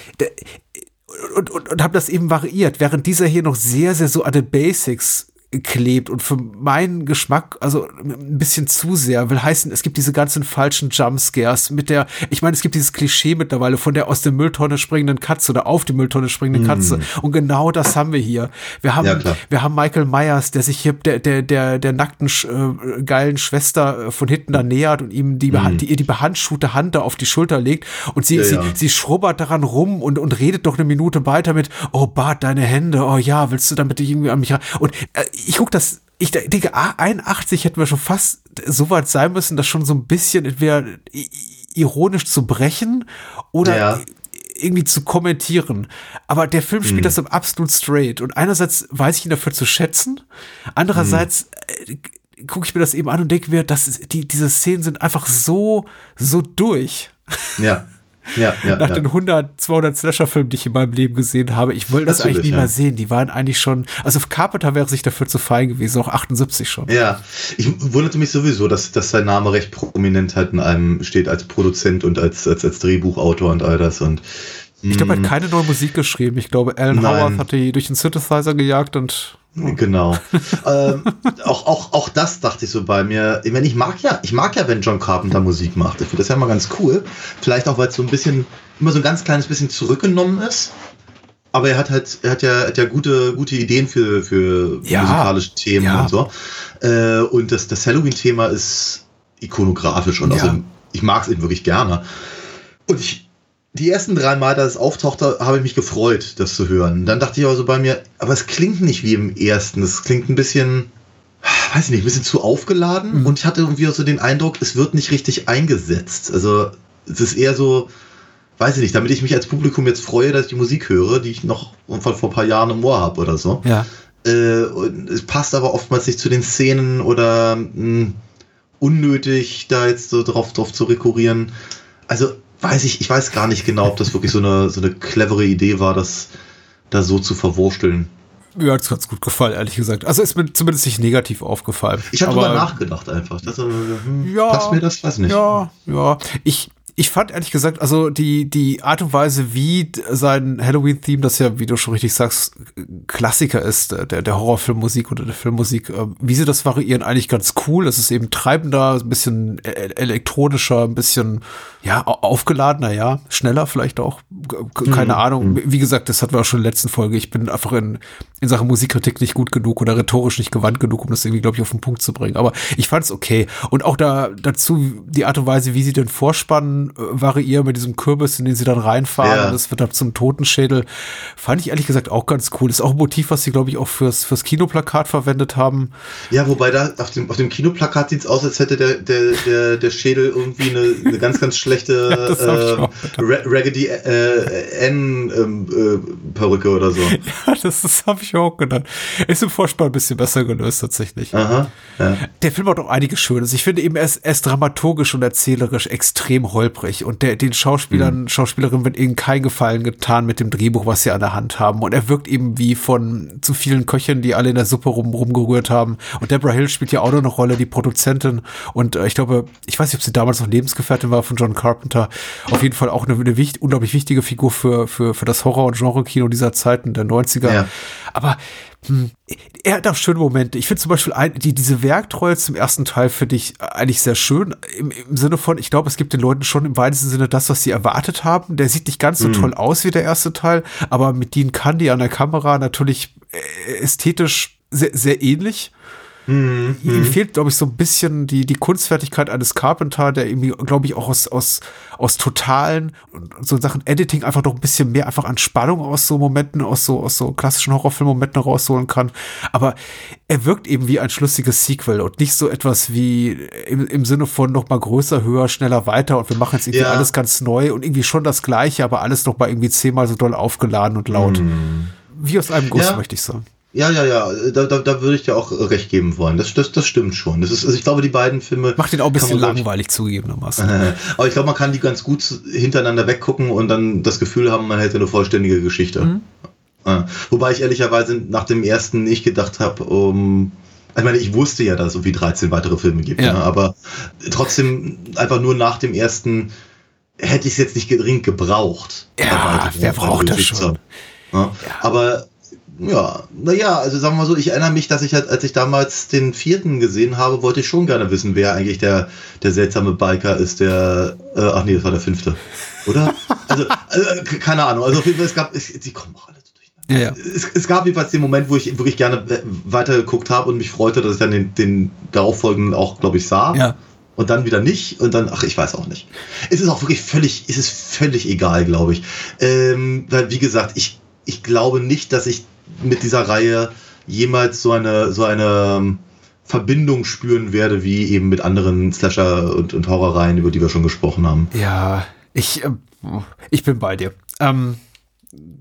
und, und, und habe das eben variiert, während dieser hier noch sehr, sehr so an den Basics klebt und für meinen Geschmack, also ein bisschen zu sehr, will heißen, es gibt diese ganzen falschen Jumpscares mit der, ich meine, es gibt dieses Klischee mittlerweile von der aus der Mülltonne springenden Katze oder auf die Mülltonne springenden Katze und genau das haben wir hier. Wir haben, Ja, wir haben Michael Myers, der sich hier der, der, der, der nackten, äh, geilen Schwester äh, von hinten da nähert und ihm die, beha- die ihr die behandschuhte Hand da auf die Schulter legt und sie, Ja, sie, ja. sie schrubbert daran rum und, und redet doch eine Minute weiter mit, oh Bart, deine Hände, oh ja, willst du damit irgendwie an mich ran? Und äh, ich guck das, ich denke, ah, 81 hätten wir schon fast so weit sein müssen, das schon so ein bisschen entweder ironisch zu brechen oder Ja. irgendwie zu kommentieren. Aber der Film spielt das im absolut straight. Und einerseits weiß ich ihn dafür zu schätzen, andererseits äh, gucke ich mir das eben an und denke mir, das ist, die, diese Szenen sind einfach so, so durch. Ja. Ja, ja. Nach ja. den 100, 200 Slasher-Filmen, die ich in meinem Leben gesehen habe. Ich wollte das eigentlich nie ja. mehr sehen. Die waren eigentlich schon, also Carpenter wäre sich dafür zu fein gewesen, auch 78 schon. Ja, ich wunderte mich sowieso, dass, dass sein Name recht prominent halt in einem steht als Produzent und als, als, als Drehbuchautor und all das. Und Ich glaube, er hat keine neue Musik geschrieben. Ich glaube, Alan. Nein. Howard hat die durch den Synthesizer gejagt und Genau. ähm, auch, auch, auch das dachte ich so bei mir. Ich meine, ich mag ja, ich mag ja, wenn John Carpenter Musik macht. Ich finde das ja immer ganz cool. Vielleicht auch, weil es so ein bisschen, immer so ein ganz kleines bisschen zurückgenommen ist. Aber er hat halt, er hat ja, hat ja gute, gute Ideen für, für Ja. musikalische Themen Ja. und so. Äh, und das, das Halloween-Thema ist ikonografisch und Ja. außerdem, ich mag es eben wirklich gerne. Und ich, die ersten drei Mal, dass es auftauchte, habe ich mich gefreut, das zu hören. Dann dachte ich aber so bei mir, aber es klingt nicht wie im ersten. Es klingt ein bisschen, weiß ich nicht, ein bisschen zu aufgeladen. Mhm. Und ich hatte irgendwie so den Eindruck, es wird nicht richtig eingesetzt. Also es ist eher so, weiß ich nicht, damit ich mich als Publikum jetzt freue, dass ich die Musik höre, die ich noch von vor ein paar Jahren im Ohr habe oder so. ja. Äh, und es passt aber oftmals nicht zu den Szenen oder mh, unnötig, da jetzt so drauf, drauf zu rekurrieren. Also weiß ich, ich weiß gar nicht genau, ob das wirklich so eine, so eine clevere Idee war, das da so zu verwursteln. Mir hat es ganz gut gefallen, ehrlich gesagt. Also ist mir zumindest nicht negativ aufgefallen. Ich habe drüber nachgedacht einfach. Das, äh, hm, Ja. Passt mir das? Weiß nicht. Ja, ja. Ich, ich fand ehrlich gesagt, also die, die Art und Weise, wie sein Halloween-Theme, das ja, wie du schon richtig sagst, Klassiker ist, äh, der, der Horrorfilmmusik oder der Filmmusik, äh, wie sie das variieren, eigentlich ganz cool. Es ist eben treibender, ein bisschen e- elektronischer, ein bisschen, ja, au- aufgeladener, ja, schneller vielleicht auch. G- Keine Ahnung. Wie gesagt, das hatten wir auch schon in der letzten Folge. Ich bin einfach in, in Sachen Musikkritik nicht gut genug oder rhetorisch nicht gewandt genug, um das irgendwie, glaube ich, auf den Punkt zu bringen. Aber ich fand es okay. Und auch da dazu die Art und Weise, wie sie den Vorspann äh, variieren mit diesem Kürbis, in den sie dann reinfahren Ja. und das wird dann zum Totenschädel. Fand ich ehrlich gesagt auch ganz cool. Ist auch ein Motiv, was sie, glaube ich, auch fürs, fürs Kinoplakat verwendet haben. Ja, wobei da auf dem, auf dem Kinoplakat sieht's aus, als hätte der, der, der, der Schädel irgendwie eine, eine ganz, ganz schlechte Ja, äh, Ra- Raggedy äh, N ähm, äh, oder so. Ja, das, das habe ich auch gedacht. Ist im Vorspann ein bisschen besser gelöst tatsächlich. Aha. Ja. Der Film hat auch einige Schönes. Ich finde eben, er ist, er ist dramaturgisch und erzählerisch extrem holprig. Und der, den Schauspielern, Schauspielerinnen wird ihnen kein Gefallen getan mit dem Drehbuch, was sie an der Hand haben. Und er wirkt eben wie von zu vielen Köchen, die alle in der Suppe rum, rumgerührt haben. Und Deborah Hill spielt ja auch noch eine Rolle, die Produzentin. Und äh, ich glaube, ich weiß nicht, ob sie damals noch Lebensgefährtin war von John Carpenter. Auf jeden Fall auch eine, eine wicht, unglaublich wichtige Figur für, für, für das Horror- und Genre-Kino dieser Zeiten, der 90er. Ja. Aber hm, er hat auch schöne Momente. Ich finde zum Beispiel ein, die, diese Werktreue zum ersten Teil finde ich eigentlich sehr schön. Im, Im Sinne von, ich glaube, es gibt den Leuten schon im weitesten Sinne das, was sie erwartet haben. Der sieht nicht ganz so toll aus wie der erste Teil, aber mit Dean Candy an der Kamera natürlich äh, ästhetisch sehr, sehr ähnlich. Ihm fehlt, glaube ich, so ein bisschen die, die Kunstfertigkeit eines Carpenter, der irgendwie, glaube ich, auch aus, aus, aus totalen und so Sachen Editing einfach noch ein bisschen mehr einfach an Spannung aus so Momenten, aus so, aus so klassischen Horrorfilmmomenten rausholen kann. Aber er wirkt eben wie ein schlüssiges Sequel und nicht so etwas wie im, im Sinne von noch mal größer, höher, schneller, weiter und wir machen jetzt irgendwie Ja. alles ganz neu und irgendwie schon das Gleiche, aber alles noch mal irgendwie zehnmal so doll aufgeladen und laut. Wie aus einem Guss, Ja. möchte ich sagen. Ja, ja, ja, da, da, da würde ich dir auch recht geben wollen. Das, das, das stimmt schon. Das ist, also ich glaube, die beiden Filme. Macht den auch ein bisschen langweilig zugegebenermaßen. Äh, aber ich glaube, man kann die ganz gut hintereinander weggucken und dann das Gefühl haben, man hätte eine vollständige Geschichte. Äh, wobei ich ehrlicherweise nach dem ersten nicht gedacht habe, um. Ich meine, ich wusste ja, dass es irgendwie 13 weitere Filme gibt, Ja. ne? aber trotzdem einfach nur nach dem ersten hätte ich es jetzt nicht dringend gebraucht. Ja, wer auf braucht das schon? Ja. Aber ja, naja, also sagen wir mal so, ich erinnere mich, dass ich halt, als ich damals den vierten gesehen habe, wollte ich schon gerne wissen, wer eigentlich der, der seltsame Biker ist, der, äh, ach nee, das war der fünfte. Oder? also, also, k- keine Ahnung. Also auf jeden Fall, es gab, es, die kommen auch alle so durch. Ja, ja. Es, es gab jedenfalls den Moment, wo ich wirklich gerne äh, weitergeguckt habe und mich freute, dass ich dann den, den darauffolgenden auch, glaube ich, sah. Ja. Und dann wieder nicht und dann, ach, ich weiß auch nicht. Es ist auch wirklich völlig, es ist völlig egal, glaube ich. Ähm, weil, wie gesagt, ich, ich glaube nicht, dass ich mit dieser Reihe jemals so eine, so eine ähm, Verbindung spüren werde, wie eben mit anderen Slasher- und, und Horrorreihen, über die wir schon gesprochen haben. Ja, ich, ähm, ich bin bei dir. Ähm,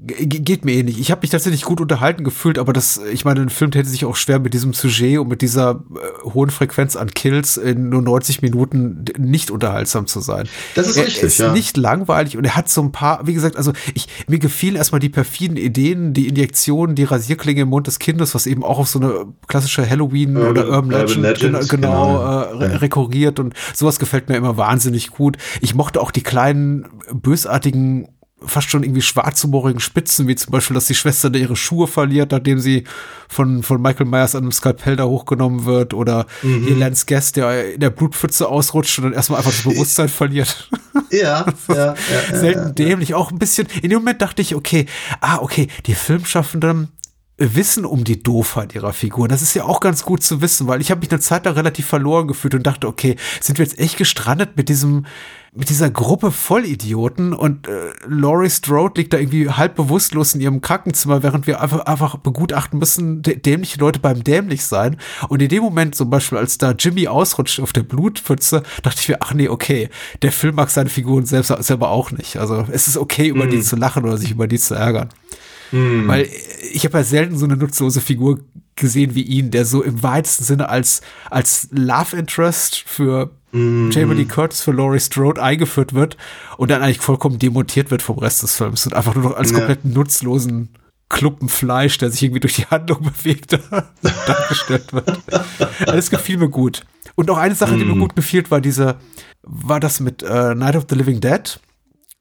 geht mir ähnlich. Ich habe mich tatsächlich gut unterhalten gefühlt, aber das, ich meine, ein Film hätte sich auch schwer mit diesem Sujet und mit dieser äh, hohen Frequenz an Kills in nur 90 Minuten nicht unterhaltsam zu sein. Das ist er, richtig, Er ist ja. nicht langweilig und er hat so ein paar, wie gesagt, also ich, mir gefielen erstmal die perfiden Ideen, die Injektionen, die Rasierklinge im Mund des Kindes, was eben auch auf so eine klassische Halloween Urban- oder Urban Legend, Legends, genau, genau. äh, re rekurriert und sowas gefällt mir immer wahnsinnig gut. Ich mochte auch die kleinen, bösartigen, fast schon irgendwie schwarzhumorigen Spitzen, wie zum Beispiel, dass die Schwester da ihre Schuhe verliert, nachdem sie von, von Michael Myers an einem Skalpell da hochgenommen wird oder hier Lance Guest, der in der Blutpfütze ausrutscht und dann erstmal einfach das Bewusstsein verliert. Ja, ja, ja, ja, Selten dämlich, auch ein bisschen. In dem Moment dachte ich, okay, ah, okay, die Filmschaffenden wissen um die Doofheit ihrer Figur. Das ist ja auch ganz gut zu wissen, weil ich habe mich eine Zeit lang relativ verloren gefühlt und dachte, okay, sind wir jetzt echt gestrandet mit diesem mit dieser Gruppe Vollidioten und äh, Laurie Strode liegt da irgendwie halb bewusstlos in ihrem Krankenzimmer, während wir einfach, einfach begutachten müssen, dä- dämliche Leute beim dämlich sein. Und in dem Moment zum Beispiel, als da Jimmy ausrutscht auf der Blutpfütze, dachte ich mir, ach nee, okay, der Film mag seine Figuren selbst, selber auch nicht. Also es ist okay, über die zu lachen oder sich über die zu ärgern. Weil ich habe ja selten so eine nutzlose Figur gesehen wie ihn, der so im weitesten Sinne als, als Love Interest für Jamie Lee Curtis, für Laurie Strode eingeführt wird und dann eigentlich vollkommen demontiert wird vom Rest des Films und einfach nur noch als Ja. komplett nutzlosen Klumpen Fleisch, der sich irgendwie durch die Handlung bewegt, dargestellt wird. Alles gefiel mir gut. Und auch eine Sache, die mir gut gefiel, war diese, war das mit äh, Night of the Living Dead.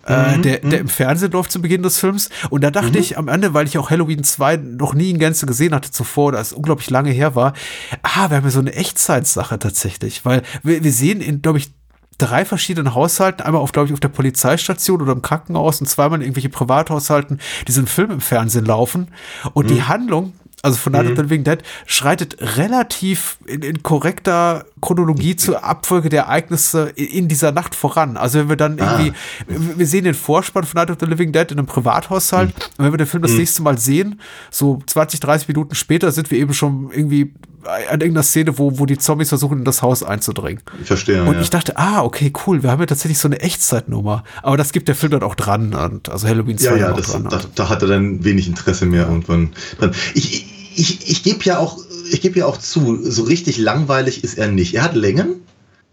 Äh, der, der im Fernsehen läuft zu Beginn des Films. Und da dachte ich am Ende, weil ich auch Halloween 2 noch nie in Gänze gesehen hatte zuvor, da es unglaublich lange her war, ah, wir haben ja so eine Echtzeitsache tatsächlich. Weil wir, wir sehen in, glaube ich, drei verschiedenen Haushalten, einmal auf, glaube ich, auf der Polizeistation oder im Krankenhaus und zweimal in irgendwelche Privathaushalten, diesen Film im Fernsehen laufen. Und die Handlung also von Night of the Living Dead, schreitet relativ in, in korrekter Chronologie zur Abfolge der Ereignisse in, in dieser Nacht voran. Also wenn wir dann irgendwie, wir- wir sehen den Vorspann von Night of the Living Dead in einem Privathaushalt und wenn wir den Film das nächste Mal sehen, so 20, 30 Minuten später sind wir eben schon irgendwie an irgendeiner Szene, wo, wo die Zombies versuchen, in das Haus einzudringen. Ich verstehe. Und ja. ich dachte, ah, okay, cool, wir haben ja tatsächlich so eine Echtzeitnummer. Aber das gibt der Film dann auch dran. Und, also Halloween 2 Ja, ja, das, dran. da, da hat er dann wenig Interesse mehr irgendwann dran. Ich, ich, ich, ich gebe ja auch, ich gebe ja auch zu, so richtig langweilig ist er nicht. Er hat Längen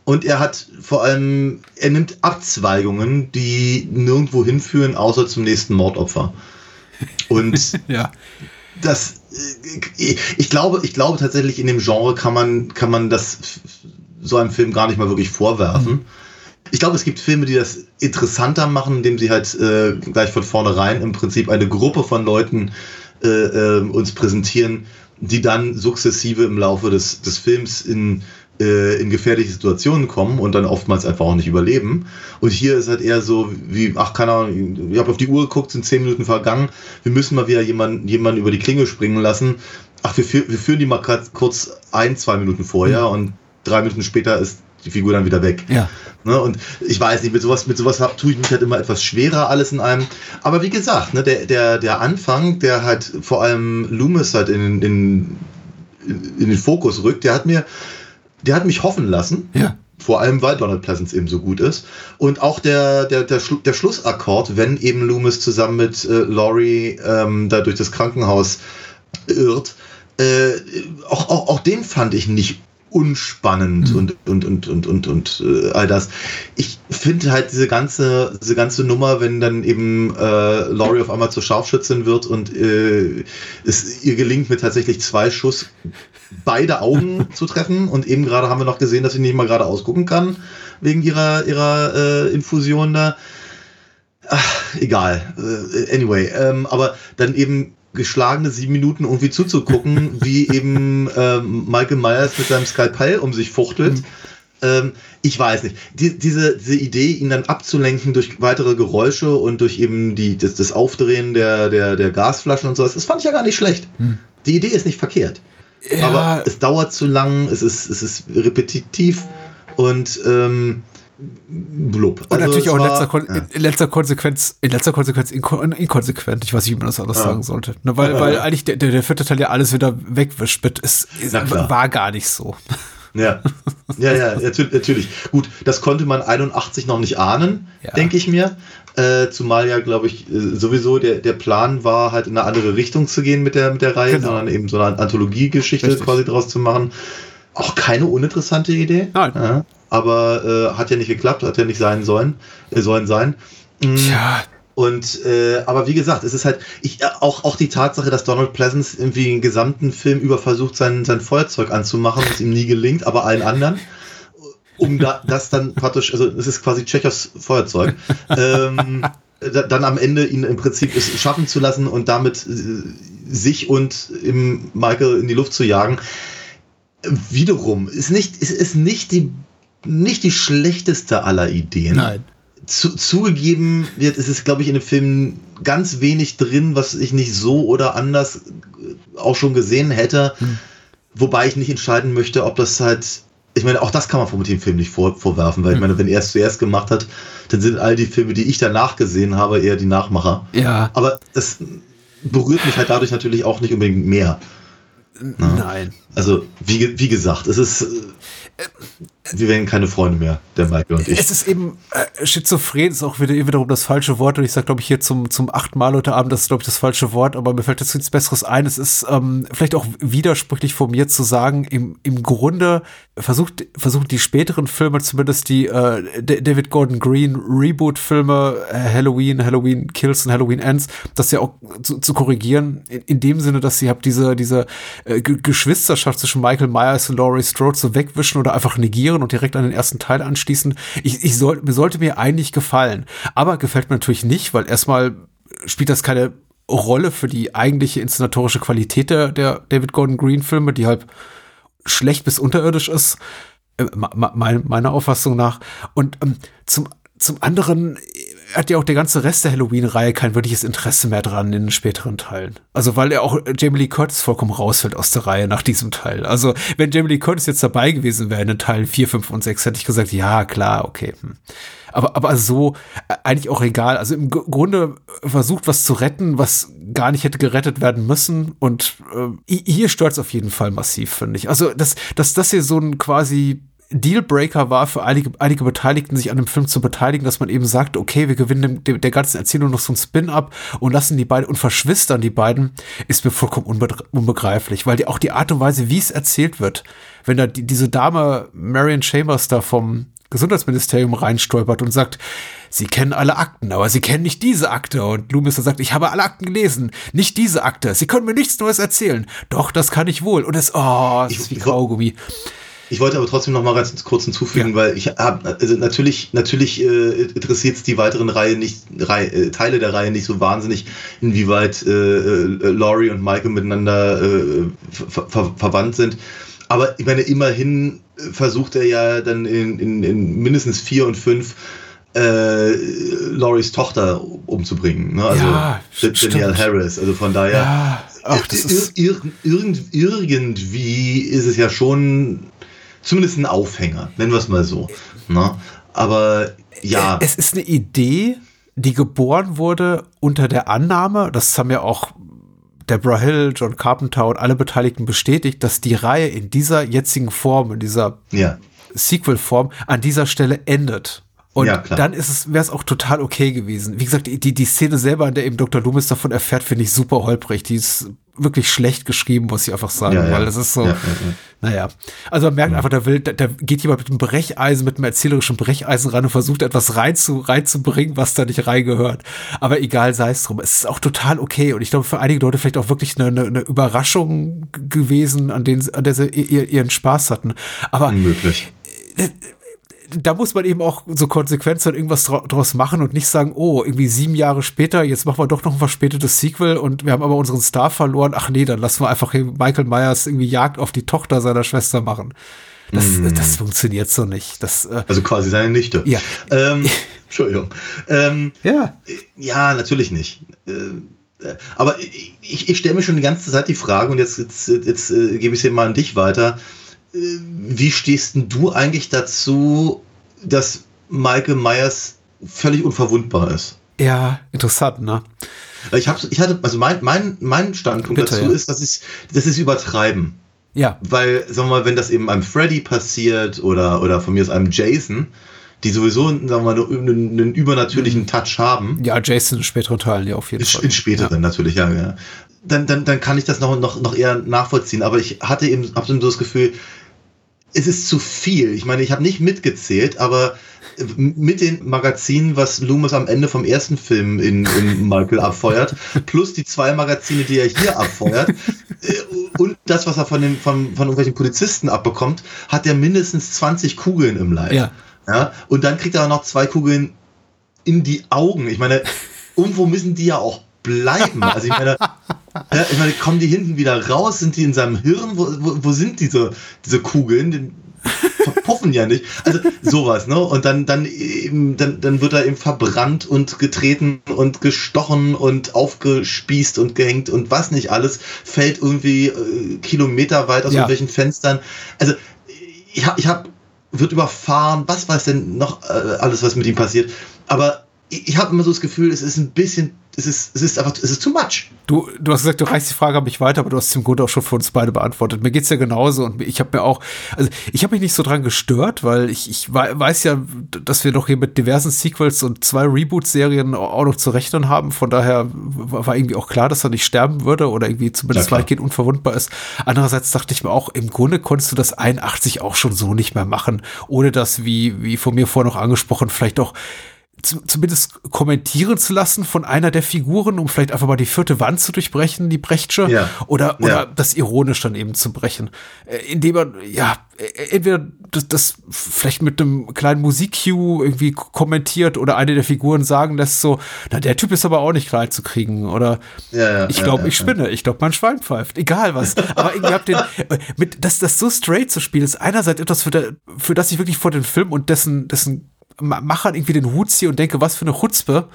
und er hat vor allem, er nimmt Abzweigungen, die nirgendwo hinführen, außer zum nächsten Mordopfer. Und ja. das, äh, ich glaube, ich glaube tatsächlich in dem Genre kann man, kann man das so einem Film gar nicht mal wirklich vorwerfen. Ich glaube, es gibt Filme, die das interessanter machen, indem sie halt äh, gleich von vornherein im Prinzip eine Gruppe von Leuten äh, äh, uns präsentieren, die dann sukzessive im Laufe des, des Films in, äh, in gefährliche Situationen kommen und dann oftmals einfach auch nicht überleben. Und hier ist halt eher so wie, ach, keine Ahnung, ich habe auf die Uhr geguckt, sind zehn Minuten vergangen, wir müssen mal wieder jemanden, jemanden über die Klinge springen lassen. Ach, wir, wir führen die mal kurz ein, zwei Minuten vorher und drei Minuten später ist die Figur dann wieder weg. Ja. Ne, und ich weiß nicht, mit sowas, mit sowas tue ich mich halt immer etwas schwerer, alles in einem. Aber wie gesagt, ne, der, der, der Anfang, der halt vor allem Loomis halt in, in, in den Fokus rückt, der hat mir, der hat mich hoffen lassen. Ja. Vor allem, weil Donald Pleasance eben so gut ist. Und auch der, der, der, Schlu der Schlussakkord, wenn eben Loomis zusammen mit äh, Laurie ähm, da durch das Krankenhaus irrt, äh, auch, auch, auch den fand ich nicht unspannend und, und, und, und, und, und äh, all das. Ich finde halt diese ganze, diese ganze Nummer, wenn dann eben äh, Laurie auf einmal zur Scharfschützin wird und äh, es ihr gelingt mit tatsächlich zwei Schuss beide Augen zu treffen und eben gerade haben wir noch gesehen, dass sie nicht mal gerade ausgucken kann wegen ihrer, ihrer äh, Infusion da. Ach, egal. Äh, anyway, ähm, aber dann eben geschlagene sieben Minuten irgendwie zuzugucken, wie eben ähm, Michael Myers mit seinem Skalpell um sich fuchtelt. Ähm, ich weiß nicht. Die, diese, diese Idee, ihn dann abzulenken durch weitere Geräusche und durch eben die, das, das Aufdrehen der, der, der Gasflaschen und sowas, das fand ich ja gar nicht schlecht. Die Idee ist nicht verkehrt. Ja. Aber es dauert zu lang, es ist, es ist repetitiv und ähm, blub. Und natürlich es auch in war- letzter, Kon ja. in letzter Konsequenz, in letzter Konsequenz inko inkonsequent. Ich weiß nicht, wie man das anders sagen sollte. Ne, weil, weil eigentlich der, der, der vierte Teil ja alles wieder wegwischt. mit. Es, es war gar nicht so. Ja, ja, ja, natür- natürlich. Gut, das konnte man 81 noch nicht ahnen, Ja. denke ich mir. Äh, zumal ja, glaube ich, äh, sowieso der, der Plan war, halt in eine andere Richtung zu gehen mit der, mit der Reihe, Genau. sondern eben so eine Anthologiegeschichte quasi draus zu machen. Auch keine uninteressante Idee. Nein. Aber äh, hat ja nicht geklappt, hat ja nicht sein sollen, äh, sollen sein. Mm. Tja, Und äh, aber wie gesagt, es ist halt ich äh, auch auch die Tatsache, dass Donald Pleasance irgendwie den gesamten Film über versucht sein sein Feuerzeug anzumachen, was ihm nie gelingt, aber allen anderen um da, das dann praktisch, also es ist quasi Tschechos Feuerzeug, ähm, da, dann am Ende ihn im Prinzip es schaffen zu lassen und damit äh, sich und im Michael in die Luft zu jagen. Wiederum ist nicht, ist, ist nicht die nicht die schlechteste aller Ideen nein. zu, zugegeben wird, ist es, glaube ich, in dem Film ganz wenig drin, was ich nicht so oder anders äh, auch schon gesehen hätte. Wobei ich nicht entscheiden möchte, ob das halt. Ich meine, auch das kann man vom dem Film nicht vor, vorwerfen, weil ich meine, wenn er es zuerst gemacht hat, dann sind all die Filme, die ich danach gesehen habe, eher die Nachmacher. Ja, Aber das berührt mich halt dadurch natürlich auch nicht unbedingt mehr. nein. Also, wie, wie gesagt, es ist. äh, Wir werden keine Freunde mehr, der Michael und ich. Es ist eben, äh, schizophren ist auch wieder wiederum das falsche Wort und ich sage, glaube ich, hier zum, zum achten Mal heute Abend, das ist, glaube ich, das falsche Wort, aber mir fällt dazu nichts Besseres ein. Es ist ähm, vielleicht auch widersprüchlich von mir zu sagen, im, im Grunde versucht, versuchen die späteren Filme, zumindest die äh, David Gordon Green Reboot-Filme, äh, Halloween, Halloween Kills und Halloween Ends, das ja auch zu, zu korrigieren, in, in dem Sinne, dass sie habt diese, diese äh, Ge- Geschwisterschaft zwischen Michael Myers und Laurie Strode so wegwischen oder einfach negieren und direkt an den ersten Teil anschließen. Ich, ich soll, sollte mir eigentlich gefallen. Aber gefällt mir natürlich nicht, weil erstmal spielt das keine Rolle für die eigentliche inszenatorische Qualität der, der David Gordon Green Filme, die halt schlecht bis unterirdisch ist, äh, me- me- mein- meiner Auffassung nach. Und ähm, zum, zum anderen hat ja auch der ganze Rest der Halloween-Reihe kein wirkliches Interesse mehr dran in den späteren Teilen. Also weil er auch Jamie Lee Curtis vollkommen rausfällt aus der Reihe nach diesem Teil. Also wenn Jamie Lee Curtis jetzt dabei gewesen wäre in den Teilen 4, 5 und 6, hätte ich gesagt, ja, klar, okay. Hm. Aber, aber so äh, eigentlich auch egal. Also im Grunde versucht was zu retten, was gar nicht hätte gerettet werden müssen. Und äh, hier stört es auf jeden Fall massiv, finde ich. Also, dass, dass das hier so ein quasi Dealbreaker war für einige, einige Beteiligten, sich an dem Film zu beteiligen, dass man eben sagt, okay, wir gewinnen dem, dem, der ganzen Erzählung noch so ein Spin ab und lassen die beiden und verschwistern die beiden, ist mir vollkommen unbe unbegreiflich, weil die auch die Art und Weise, wie es erzählt wird, wenn da die, diese Dame Marion Chambers da vom Gesundheitsministerium reinstolpert und sagt, Sie kennen alle Akten, aber Sie kennen nicht diese Akte. Und Loomis dann sagt, ich habe alle Akten gelesen, nicht diese Akte. Sie können mir nichts Neues erzählen. Doch, das kann ich wohl. Und es, oh, es ist wie Kaugummi. Ich wollte aber trotzdem noch mal ganz kurz hinzufügen, Ja. weil ich habe also natürlich natürlich äh, interessiert es die weiteren Reihe nicht Reihe, äh, Teile der Reihe nicht so wahnsinnig, inwieweit äh, äh, Laurie und Michael miteinander äh, ver ver verwandt sind. Aber ich meine, immerhin äh, versucht er ja dann in, in, in mindestens vier und fünf äh, Lauries Tochter umzubringen. Ne? Also Ja, Dan- Danielle. Harris. Also von daher. Ja, ach, das ist, Ir ir irgend irgendwie ist es ja schon zumindest ein Aufhänger, nennen wir es mal so. Ne? Aber ja, es ist eine Idee, die geboren wurde unter der Annahme, das haben ja auch Deborah Hill, John Carpenter und alle Beteiligten bestätigt, dass die Reihe in dieser jetzigen Form, in dieser ja, Sequel-Form an dieser Stelle endet. Und Ja, dann ist es, wäre es auch total okay gewesen. Wie gesagt, die, die Szene selber, in der eben Dr. Loomis davon erfährt, finde ich super holprig. Die ist wirklich schlecht geschrieben, muss ich einfach sagen, Ja, ja. weil das ist so, Ja, ja, naja. Also man merkt einfach, da will, da, da geht jemand mit einem Brecheisen, mit einem erzählerischen Brecheisen ran und versucht etwas rein zu, reinzubringen, was da nicht reingehört. Aber egal, sei es drum. Es ist auch total okay. Und ich glaube, für einige Leute vielleicht auch wirklich eine, eine, eine Überraschung gewesen, an, denen, an der sie ihr, ihren Spaß hatten. Aber unmöglich. Da muss man eben auch so konsequent sein, irgendwas dra draus machen und nicht sagen, oh, irgendwie sieben Jahre später, jetzt machen wir doch noch ein verspätetes Sequel und wir haben aber unseren Star verloren. Ach nee, dann lassen wir einfach hier Michael Myers irgendwie Jagd auf die Tochter seiner Schwester machen. Das, das funktioniert so nicht. Das, äh, Also quasi seine Nichte. Ja. Ähm, Entschuldigung. Ähm, ja. Ja, natürlich nicht. Äh, äh, Aber ich, ich, stelle mir schon die ganze Zeit die Frage, und jetzt, jetzt, jetzt äh, gebe ich es mal an dich weiter. Äh, wie stehst denn du eigentlich dazu, dass Michael Myers völlig unverwundbar ist? Ja, interessant, ne? Ich, hab, ich hatte, also mein, mein, mein Standpunkt Bitte, dazu ja. ist, dass ich, das ist übertreiben. Ja, Weil, sagen wir mal, wenn das eben einem Freddy passiert oder, oder von mir aus einem Jason, die sowieso, sagen wir mal, einen, einen übernatürlichen Touch haben, ja, Jason in späteren Teilen, ja, auf jeden in, Fall. in späteren natürlich, ja, ja. Dann, dann, dann kann ich das noch, noch, noch eher nachvollziehen. Aber ich hatte eben, hab so das Gefühl, es ist zu viel. Ich meine, ich habe nicht mitgezählt, aber mit den Magazinen, was Loomis am Ende vom ersten Film in, in Michael abfeuert, plus die zwei Magazine, die er hier abfeuert, äh, und das, was er von, den, von, von irgendwelchen Polizisten abbekommt, hat er mindestens 20 Kugeln im Leib. Ja. Ja, und dann kriegt er noch zwei Kugeln in die Augen. Ich meine, irgendwo müssen die ja auch bleiben. Also ich meine, ja, ich meine, kommen die hinten wieder raus? Sind die in seinem Hirn? Wo, wo, wo sind diese, diese Kugeln? Die verpuffen ja nicht. Also sowas, ne? Und dann, dann eben, dann, dann wird er eben verbrannt und getreten und gestochen und aufgespießt und gehängt und was nicht alles, fällt irgendwie äh, kilometerweit aus Ja. irgendwelchen Fenstern. Also ich habe, ich hab, wird überfahren, was weiß denn noch äh, alles, was mit ihm passiert. Aber ich, ich habe immer so das Gefühl, es ist ein bisschen, es ist, es ist einfach, es ist too much. Du, du hast gesagt, du reichst die Frage an mich weiter, aber du hast sie im Grunde auch schon für uns beide beantwortet. Mir geht's ja genauso und ich habe mir auch, also ich habe mich nicht so dran gestört, weil ich, ich wei- weiß ja, dass wir doch hier mit diversen Sequels und zwei Reboot-Serien auch noch zu rechnen haben. Von daher war irgendwie auch klar, dass er nicht sterben würde oder irgendwie zumindest Ja, weitgehend unverwundbar ist. Andererseits dachte ich mir auch, im Grunde konntest du das 81 auch schon so nicht mehr machen, ohne das, wie, wie von mir vorher noch angesprochen, vielleicht auch zumindest kommentieren zu lassen von einer der Figuren, um vielleicht einfach mal die vierte Wand zu durchbrechen, die Brechtsche, Ja. oder, oder Ja. das ironisch dann eben zu brechen. Äh, Indem man, ja, äh, entweder das, das vielleicht mit einem kleinen Musikcue irgendwie kommentiert oder eine der Figuren sagen lässt so, na, der Typ ist aber auch nicht klein zu kriegen, oder Ja, ich glaube, ich spinne, ich glaube, mein Schwein pfeift, egal was. Aber irgendwie habt den, äh, mit, das, das so straight zu spielen, ist einerseits etwas, für, der, für das ich wirklich vor den Film und dessen, dessen Machern irgendwie den Hut ziehe und denke, was für eine Chutzpe,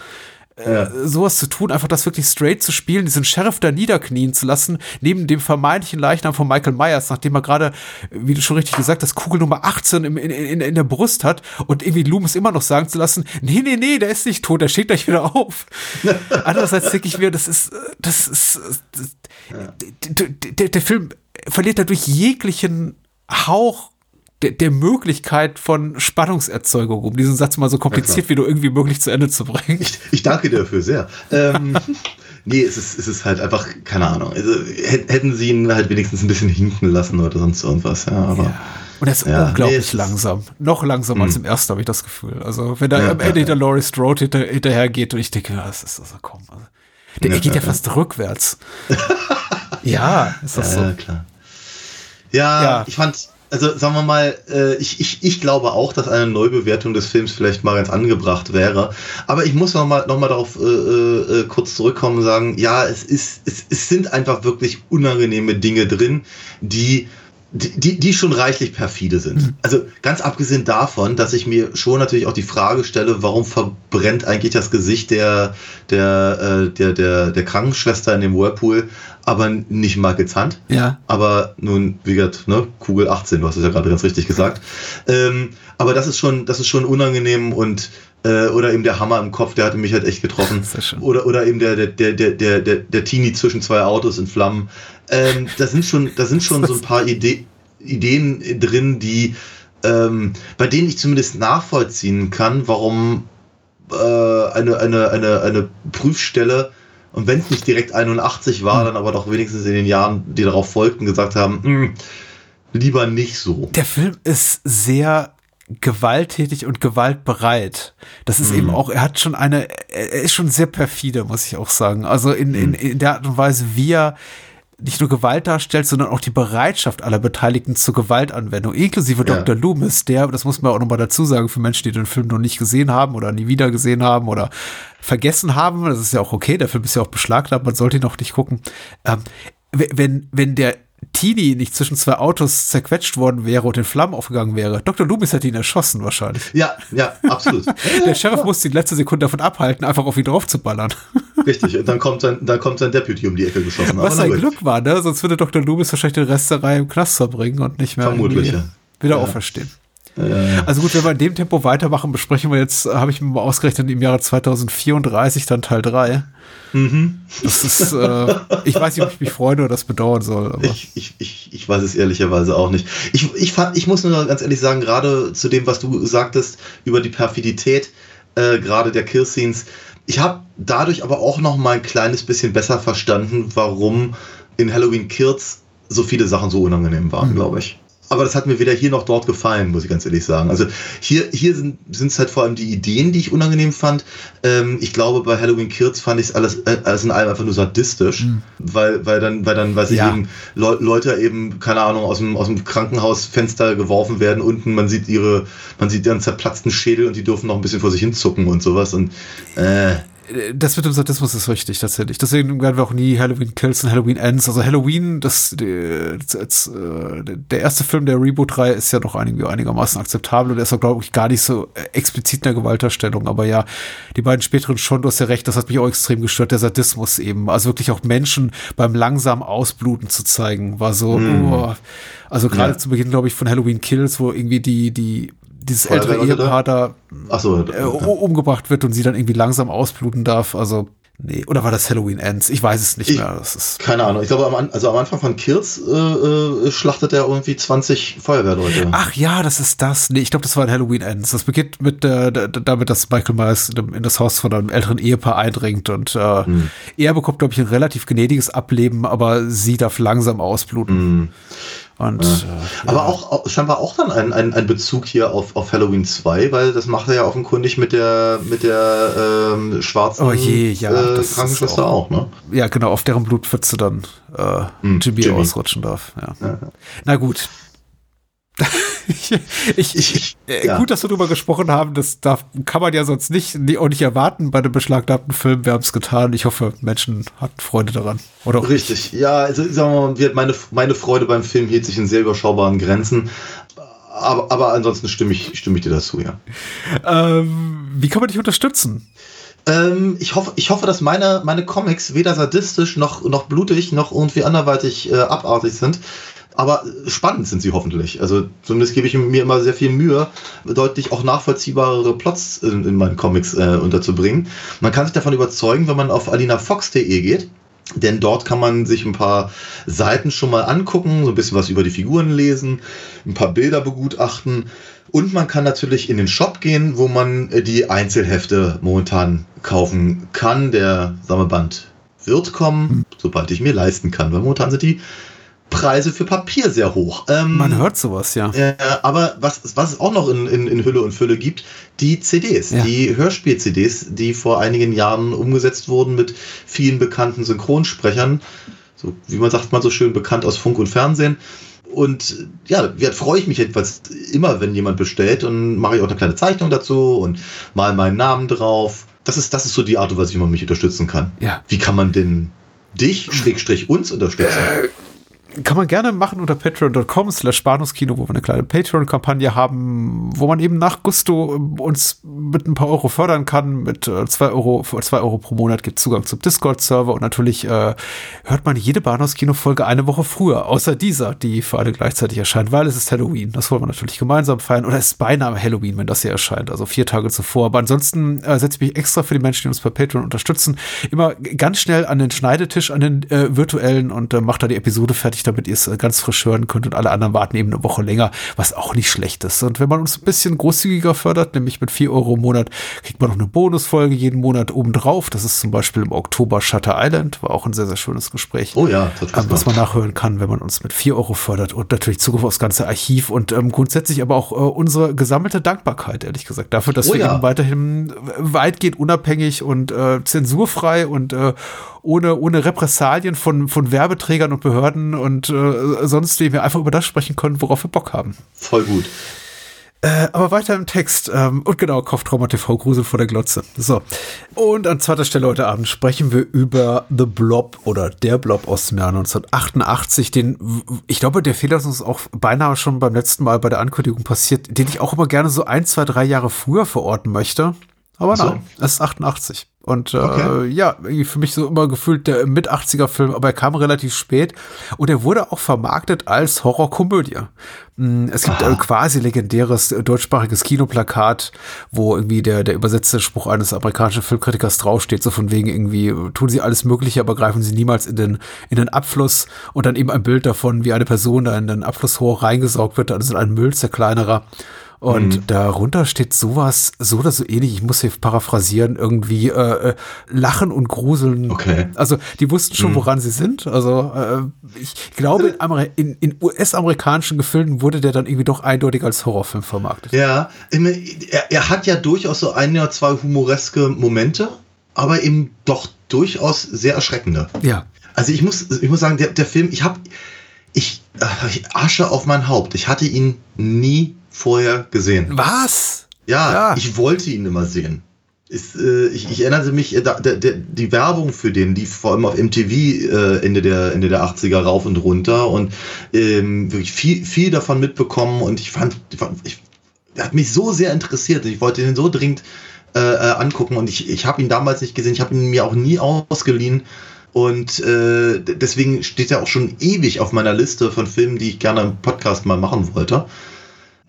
äh, sowas zu tun, einfach das wirklich straight zu spielen, diesen Sheriff da niederknien zu lassen, neben dem vermeintlichen Leichnam von Michael Myers, nachdem er gerade, wie du schon richtig gesagt hast, Kugel Nummer 18 im, in, in, in der Brust hat und irgendwie Loomis immer noch sagen zu lassen, nee, nee, nee, der ist nicht tot, der steht gleich wieder auf. Andererseits denke ich mir, das ist, das ist, das, der, der, der Film verliert dadurch jeglichen Hauch der, der Möglichkeit von Spannungserzeugung, um diesen Satz mal so kompliziert wie nur irgendwie möglich zu Ende zu bringen. Ich, ich danke dir dafür sehr. Ähm, nee, es ist, es ist halt einfach, keine Ahnung. Also, hätt- hätten sie ihn halt wenigstens ein bisschen hinken lassen oder sonst irgendwas, ja, aber. Und er ist Ja, unglaublich nee, es- langsam. Noch langsamer als im ersten, habe ich das Gefühl. Also, wenn da Ja, am ja, Ende ja. hinter Laurie Strode hinter, hinterher geht und ich denke, ja, das ist also komm. Also, der Ja, geht ja ja, fast rückwärts. ja, ist das so. Ja, klar. Ja, Ja. ich fand, also sagen wir mal, äh, ich, ich, ich glaube auch, dass eine Neubewertung des Films vielleicht mal ganz angebracht wäre. Aber ich muss noch mal, noch mal darauf äh, äh, kurz zurückkommen und sagen, ja, es, ist, es, es sind einfach wirklich unangenehme Dinge drin, die die, die, die schon reichlich perfide sind. Also ganz abgesehen davon, dass ich mir schon natürlich auch die Frage stelle, warum verbrennt eigentlich das Gesicht der, der, äh, der, der, der Krankenschwester in dem Whirlpool, aber nicht Michaels Hand. Ja. Aber nun, wie gesagt, ne, Kugel 18, du hast es ja gerade ganz richtig gesagt. Ähm, aber das ist schon, das ist schon unangenehm und äh, oder eben der Hammer im Kopf, der hatte mich halt echt getroffen. Oder, oder eben der, der, der, der, der, der, der Teenie zwischen zwei Autos in Flammen. Ähm, da sind schon, da sind schon so ein paar Ide Ideen drin, die ähm, bei denen ich zumindest nachvollziehen kann, warum äh, eine, eine, eine, eine Prüfstelle, und wenn es nicht direkt 81 war, dann aber doch wenigstens in den Jahren, die darauf folgten, gesagt haben, "Hm, lieber nicht so. Der Film ist sehr gewalttätig und gewaltbereit. Das ist eben auch, er hat schon eine, er ist schon sehr perfide, muss ich auch sagen. Also in, in, in der Art und Weise, wie er nicht nur Gewalt darstellt, sondern auch die Bereitschaft aller Beteiligten zur Gewaltanwendung, inklusive Ja. Dr. Loomis, der, das muss man auch nochmal dazu sagen, für Menschen, die den Film noch nicht gesehen haben oder nie wieder gesehen haben oder vergessen haben, das ist ja auch okay, der Film ist ja auch beschlagnahmt, man sollte ihn auch nicht gucken. Ähm, wenn, wenn der Teenie nicht zwischen zwei Autos zerquetscht worden wäre und in Flammen aufgegangen wäre, Dr. Loomis hätte ihn erschossen wahrscheinlich. Ja, ja, absolut. Der Sheriff musste die letzte Sekunde davon abhalten, einfach auf ihn drauf zu ballern. Richtig. Und dann kommt sein, dann kommt sein Deputy um die Ecke geschossen. Was sein. Glück war, ne? Sonst würde Dr. Loomis wahrscheinlich den Rest der Reihe im Knast verbringen und nicht mehr Vermutlich, ja. wieder Ja. auferstehen. Also gut, wenn wir in dem Tempo weitermachen, besprechen wir jetzt, äh, habe ich mir mal ausgerechnet, im Jahre 2034 dann Teil 3. Mhm. Das ist, äh, ich weiß nicht, ob ich mich freuen oder das bedauern soll. Aber. Ich, ich, ich, ich weiß es ehrlicherweise auch nicht. Ich, ich, fand, ich muss nur ganz ehrlich sagen, gerade zu dem, was du sagtest über die Perfidität, äh, gerade der Killscenes, ich habe dadurch aber auch noch mal ein kleines bisschen besser verstanden, warum in Halloween Kills so viele Sachen so unangenehm waren, glaube ich. Aber das hat mir weder hier noch dort gefallen, muss ich ganz ehrlich sagen. Also hier, hier sind es halt vor allem die Ideen, die ich unangenehm fand. Ähm, ich glaube, bei Halloween Kills fand ich es alles, äh, alles in allem einfach nur sadistisch, weil, weil dann, weil dann, weiß ich Ja. eben, Le Leute eben, keine Ahnung, aus dem, aus dem Krankenhausfenster geworfen werden. Unten, man sieht ihre, man sieht ihren zerplatzten Schädel und die dürfen noch ein bisschen vor sich hinzucken und sowas. Und äh, Das mit dem Sadismus ist richtig, tatsächlich. Deswegen werden wir auch nie Halloween Kills und Halloween Ends. Also Halloween, das, das, das, äh, der erste Film der Reboot-Reihe ist ja noch einig, einigermaßen akzeptabel und der ist auch, glaube ich, gar nicht so äh, explizit in der Gewaltdarstellung. Aber ja, die beiden späteren schon, du hast ja recht, das hat mich auch extrem gestört, der Sadismus eben. Also wirklich auch Menschen beim langsamen Ausbluten zu zeigen, war so, oh, also gerade Ja. zu Beginn, glaube ich, von Halloween Kills, wo irgendwie die, die, dieses ältere? Ehepaar da so, äh, u- umgebracht wird und sie dann irgendwie langsam ausbluten darf. Also, nee. Oder war das Halloween Ends? Ich weiß es nicht Ich- mehr. Das ist, keine Ahnung. Ich glaube, am, also am Anfang von Kills äh, äh, schlachtet er irgendwie 20 Feuerwehrleute. Ach ja, das ist das. Nee, ich glaube, das war ein Halloween Ends. Das beginnt mit äh, damit, dass Michael Myers in das Haus von einem älteren Ehepaar eindringt und äh, er bekommt, glaube ich, ein relativ gnädiges Ableben, aber sie darf langsam ausbluten. Und äh, Aber auch, auch scheinbar auch dann ein, ein, ein Bezug hier auf, auf Halloween 2, weil das macht er ja offenkundig mit der mit der ähm, schwarzen Oh je, ja, äh, das ist Krankenschwester auch- auch, ne? ja, genau, auf deren Blutpfütze dann äh, Hm, Jimmy, Jimmy. ausrutschen darf. Ja. Na gut. Ich, ich, Ich- äh, ja. Gut, dass wir darüber gesprochen haben. Das darf, kann man ja sonst nicht, auch nicht erwarten bei einem beschlagnahmten Film. Wir haben es getan. Ich hoffe, Menschen hatten Freude daran. Oder Richtig, ja, also sagen wir mal, meine, meine Freude beim Film hielt sich in sehr überschaubaren Grenzen. aber, aber ansonsten stimme ich, stimme ich dir dazu, ja. Ähm, wie kann man dich unterstützen? Ähm, ich, hoffe, ich hoffe, dass meine, meine Comics weder sadistisch noch, noch blutig noch irgendwie anderweitig äh, abartig sind. Aber spannend sind sie hoffentlich. Also zumindest gebe ich mir immer sehr viel Mühe, deutlich auch nachvollziehbarere Plots in, in meinen Comics äh, unterzubringen. Man kann sich davon überzeugen, wenn man auf alinafox.de geht. Denn dort kann man sich ein paar Seiten schon mal angucken, so ein bisschen was über die Figuren lesen, ein paar Bilder begutachten. Und man kann natürlich in den Shop gehen, wo man äh, die Einzelhefte momentan kaufen kann. Der Sammelband wird kommen, sobald ich mir leisten kann. Weil momentan sind die Preise für Papier sehr hoch. Ähm, Man hört sowas, ja. Äh, aber was, was es auch noch in, in, in Hülle und Fülle gibt, die CDs, ja. die Hörspiel-CDs, die vor einigen Jahren umgesetzt wurden mit vielen bekannten Synchronsprechern. So, wie man sagt, mal so schön bekannt aus Funk und Fernsehen. Und ja, da freue ich mich jedenfalls immer, wenn jemand bestellt und mache ich auch eine kleine Zeichnung dazu und mal meinen Namen drauf. Das ist, das ist so die Art und Weise, wie man mich unterstützen kann. Ja. Wie kann man denn dich, Schrägstrich uns unterstützen? Äh, kann man gerne machen unter patreon.com slash Bahnhofskino, wo wir eine kleine Patreon-Kampagne haben, wo man eben nach Gusto uns mit ein paar Euro fördern kann. Mit äh, zwei Euro, Euro pro Monat gibt Zugang zum Discord-Server und natürlich äh, hört man jede Bahnhofskino-Folge eine Woche früher, außer dieser, die für alle gleichzeitig erscheint, weil es ist Halloween. Das wollen wir natürlich gemeinsam feiern. Oder es ist beinahe Halloween, wenn das hier erscheint, also vier Tage zuvor. Aber ansonsten äh, setze ich mich extra für die Menschen, die uns bei Patreon unterstützen, immer ganz schnell an den Schneidetisch, an den äh, virtuellen und äh, macht da die Episode fertig damit ihr es äh, ganz frisch hören könnt und alle anderen warten eben eine Woche länger, was auch nicht schlecht ist. Und wenn man uns ein bisschen großzügiger fördert, nämlich mit 4 Euro im Monat, kriegt man noch eine Bonusfolge jeden Monat obendrauf. Das ist zum Beispiel im Oktober Shutter Island, war auch ein sehr, sehr schönes Gespräch. Oh ja, ähm, was man nachhören kann, wenn man uns mit 4 Euro fördert und natürlich Zugriff aufs ganze Archiv und ähm, grundsätzlich aber auch äh, unsere gesammelte Dankbarkeit, ehrlich gesagt, dafür, dass oh wir ja. eben weiterhin weitgehend unabhängig und äh, zensurfrei und äh, ohne, ohne Repressalien von, von Werbeträgern und Behörden und äh, sonst, wie wir einfach über das sprechen können, worauf wir Bock haben. Voll gut. Äh, aber weiter im Text. Ähm, und genau, Kopftrauma TV, Grusel vor der Glotze. So. Und an zweiter Stelle heute Abend sprechen wir über The Blob oder Der Blob aus dem Jahr 1988. Den, ich glaube, der Fehler ist uns auch beinahe schon beim letzten Mal bei der Ankündigung passiert, den ich auch immer gerne so ein, zwei, drei Jahre früher verorten möchte. Aber so. nein, es ist 88. Und äh, okay. ja, für mich so immer gefühlt der Mit-80er-Film, aber er kam relativ spät und er wurde auch vermarktet als Horrorkomödie. Mm, es gibt ein quasi legendäres deutschsprachiges Kinoplakat, wo irgendwie der, der übersetzte Spruch eines amerikanischen Filmkritikers draufsteht, so von wegen irgendwie, tun sie alles Mögliche, aber greifen sie niemals in den, in den Abfluss und dann eben ein Bild davon, wie eine Person da in den Abflussrohr reingesaugt wird, also in einen Müll zerkleinerer. Und mhm. darunter steht sowas, so oder so ähnlich, ich muss hier paraphrasieren, irgendwie äh, äh, Lachen und Gruseln. Okay. Also die wussten schon, mhm. woran sie sind. Also äh, ich glaube, in, in, in US-amerikanischen Gefilden wurde der dann irgendwie doch eindeutig als Horrorfilm vermarktet. Ja, er, er hat ja durchaus so ein oder zwei humoreske Momente, aber eben doch durchaus sehr erschreckende. Ja. Also ich muss, ich muss sagen, der, der Film, ich habe, ich, äh, ich Asche auf mein Haupt. Ich hatte ihn nie vorher gesehen. Was? Ja, ja. ich wollte ihn immer sehen. Ist, äh, ich, ich, erinnerte mich, äh, da, der, der, die Werbung für den lief vor allem auf MTV äh, Ende, der, Ende der 80er rauf und runter und ähm, wirklich viel, viel davon mitbekommen und ich fand, ich, hat mich so sehr interessiert und ich wollte ihn so dringend äh, äh angucken und ich, ich habe ihn damals nicht gesehen, ich habe ihn mir auch nie ausgeliehen und äh, deswegen steht er auch schon ewig auf meiner Liste von Filmen, die ich gerne im Podcast mal machen wollte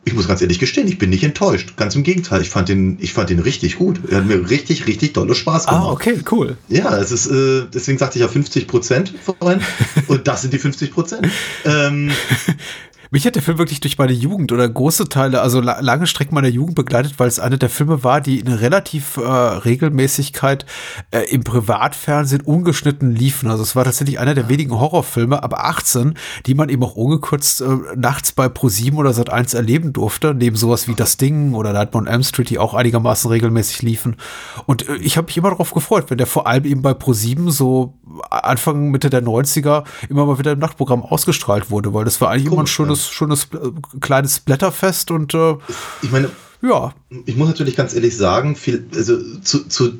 ich muss ganz ehrlich gestehen, ich bin nicht enttäuscht. Ganz im Gegenteil, ich fand den, ich fand den richtig gut. Er hat mir richtig, richtig dolle Spaß ah, gemacht. Ah, okay, cool. Ja, es ist, äh, deswegen sagte ich ja 50 Prozent vorhin. und das sind die 50 Prozent. Ähm, mich hat der Film wirklich durch meine Jugend oder große Teile, also lange Strecken meiner Jugend begleitet, weil es einer der Filme war, die in relativ äh, Regelmäßigkeit äh, im Privatfernsehen ungeschnitten liefen. Also es war tatsächlich einer der wenigen Horrorfilme ab 18, die man eben auch ungekürzt äh, nachts bei Pro7 oder Sat1 erleben durfte, neben sowas wie Das Ding oder Nightmare on Elm Street, die auch einigermaßen regelmäßig liefen. Und äh, ich habe mich immer darauf gefreut, wenn der vor allem eben bei Pro7 so Anfang, Mitte der 90er immer mal wieder im Nachtprogramm ausgestrahlt wurde, weil das war eigentlich Komisch, immer ein schönes, schönes äh, kleines Blätterfest und äh, ich meine, ja. Ich muss natürlich ganz ehrlich sagen, viel, also zu, zu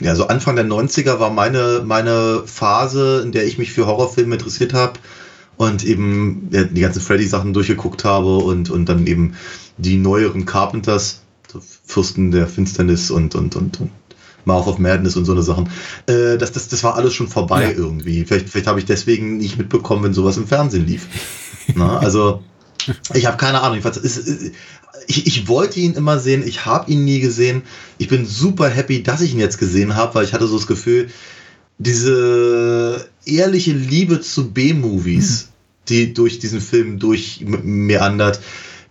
ja, so Anfang der 90er war meine, meine Phase, in der ich mich für Horrorfilme interessiert habe und eben ja, die ganzen Freddy-Sachen durchgeguckt habe und, und dann eben die neueren Carpenters, so Fürsten der Finsternis und, und, und, und Mouth of Madness und so eine Sachen. Äh, das, das, das war alles schon vorbei Ja. irgendwie. Vielleicht, vielleicht habe ich deswegen nicht mitbekommen, wenn sowas im Fernsehen lief. Na, also, ich habe keine Ahnung. Es- ich, ich wollte ihn immer sehen, ich habe ihn nie gesehen. Ich bin super happy, dass ich ihn jetzt gesehen habe, weil ich hatte so das Gefühl, diese ehrliche Liebe zu B-Movies, die durch diesen Film durchmeandert,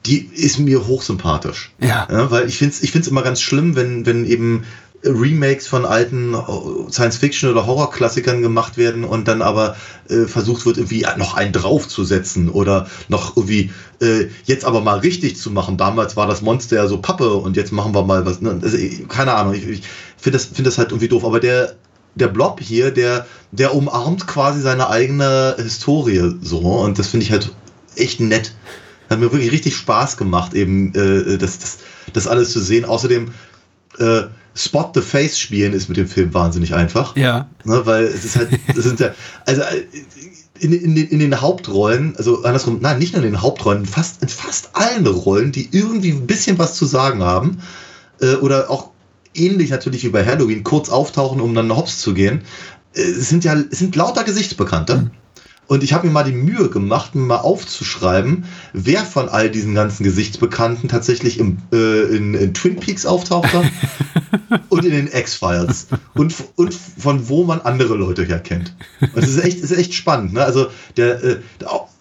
die ist mir hochsympathisch. Ja. Ja, weil ich finde es ich find's immer ganz schlimm, wenn, wenn eben Remakes von alten äh, Science-Fiction- oder Horror-Klassikern gemacht werden und dann aber äh, versucht wird, irgendwie noch einen draufzusetzen oder noch irgendwie äh, jetzt aber mal richtig zu machen. Damals war das Monster ja so Pappe und jetzt machen wir mal was. Ne? Also, keine Ahnung, ich, ich finde das, find das halt irgendwie doof. Aber der, der Blob hier, der, der umarmt quasi seine eigene Historie so und das finde ich halt echt nett. Hat mir wirklich richtig Spaß gemacht, eben äh, das, das, das alles zu sehen. Außerdem äh, Spot the Face spielen ist mit dem Film wahnsinnig einfach. Ja. Ne, weil es ist halt, es sind ja, also äh, in, in, den, in den Hauptrollen, also andersrum, nein, nicht nur in den Hauptrollen, fast, in fast allen Rollen, die irgendwie ein bisschen was zu sagen haben, äh, oder auch ähnlich natürlich wie bei Halloween, kurz auftauchen, um dann hops zu gehen, äh, sind ja, sind lauter Gesichtsbekannte. Und ich habe mir mal die Mühe gemacht, mir mal aufzuschreiben, wer von all diesen ganzen Gesichtsbekannten tatsächlich im, äh, in, in Twin Peaks auftauchte und in den X-Files. Und, und von wo man andere Leute her kennt. Und das ist echt, ist echt spannend. Ne? Also der, äh,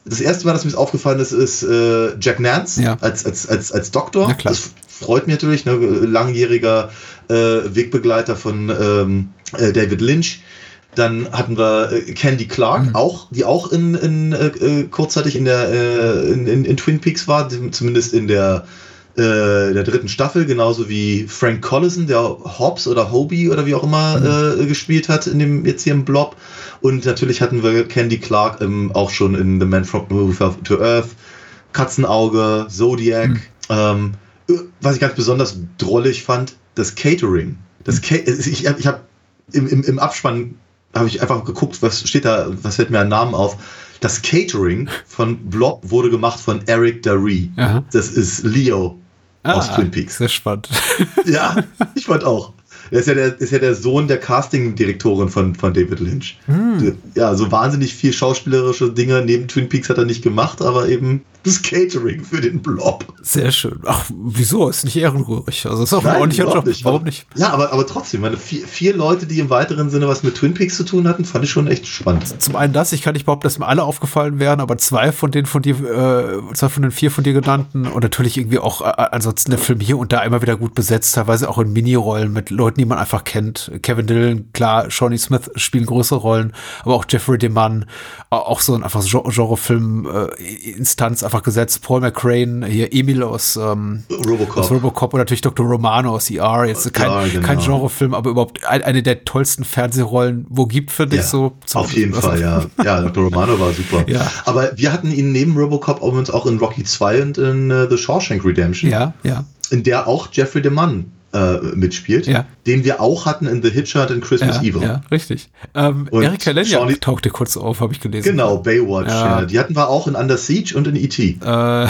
das erste Mal, dass mir das aufgefallen ist, ist äh, Jack Nance Ja. als, als, als, als Doktor. Das freut mich natürlich, ne? langjähriger äh, Wegbegleiter von ähm, äh, David Lynch. Dann hatten wir äh, Candy Clark, Mhm. auch, die auch in, in, äh, äh, kurzzeitig in der äh, in, in, in Twin Peaks war, zumindest in der äh, der dritten Staffel, genauso wie Frank Collison, der Hobbs oder Hobie oder wie auch immer Mhm. äh, gespielt hat in dem jetzt hier im Blob. Und natürlich hatten wir Candy Clark ähm, auch schon in The Man from Fell to Earth, Katzenauge, Zodiac. Mhm. Ähm, äh, was ich ganz besonders drollig fand, das Catering. Das Ca ich ich habe im, im, im Abspann habe ich einfach geguckt, was steht da, was fällt mir an Namen auf. Das Catering von Blob wurde gemacht von Eric. Aha. Das ist Leo aus Ah, Twin Peaks. Sehr spannend. Ja, ich fand auch. Er ist ja der, ist ja der Sohn der Casting-Direktorin von, von David Lynch. Ja, so wahnsinnig viel schauspielerische Dinge neben Twin Peaks hat er nicht gemacht, aber eben das Catering für den Blob. Sehr schön. Ach, wieso? Ist nicht ehrenrührig. Also ist auch ein Nein, ordentlicher überhaupt Job. nicht. Warum Aber- nicht? Ja, aber, aber trotzdem, meine vier, vier Leute, die im weiteren Sinne was mit Twin Peaks zu tun hatten, fand ich schon echt spannend. Zum einen das, ich kann nicht behaupten, dass mir alle aufgefallen wären, aber zwei von den von dir, äh, zwei von den vier von dir genannten und natürlich irgendwie auch äh, ansonsten der Film hier und da immer wieder gut besetzt, teilweise auch in Minirollen mit Leuten, die man einfach kennt. Kevin Dillon, klar, Shawnee Smith spielen größere Rollen, aber auch Jeffrey DeMann, au- auch so ein einfach Genrefilm-Instanz einfach gesetzt. Paul McCrane, hier Emil aus, ähm, Robocop. aus Robocop und natürlich Dr. Romano aus ER. Jetzt kein, Ja, genau. kein Genrefilm, aber überhaupt ein, eine der tollsten Fernsehrollen, wo gibt, finde ich Ja, so. Zum- auf jeden Fall, ja. Ja, Dr. Romano war super. Ja. Aber wir hatten ihn neben Robocop übrigens auch in Rocky 2 und in äh, The Shawshank Redemption, Ja, ja. in der auch Jeffrey DeMann äh, mitspielt, Ja. Den wir auch hatten in The Hitcher und in Christmas Ja, Evil. ja, richtig. Ähm, Erika Lenja Shawnee- tauchte kurz auf, habe ich gelesen. Genau, Baywatch. Ja. Ja. Die hatten wir auch in Under Siege und in E.T. Äh,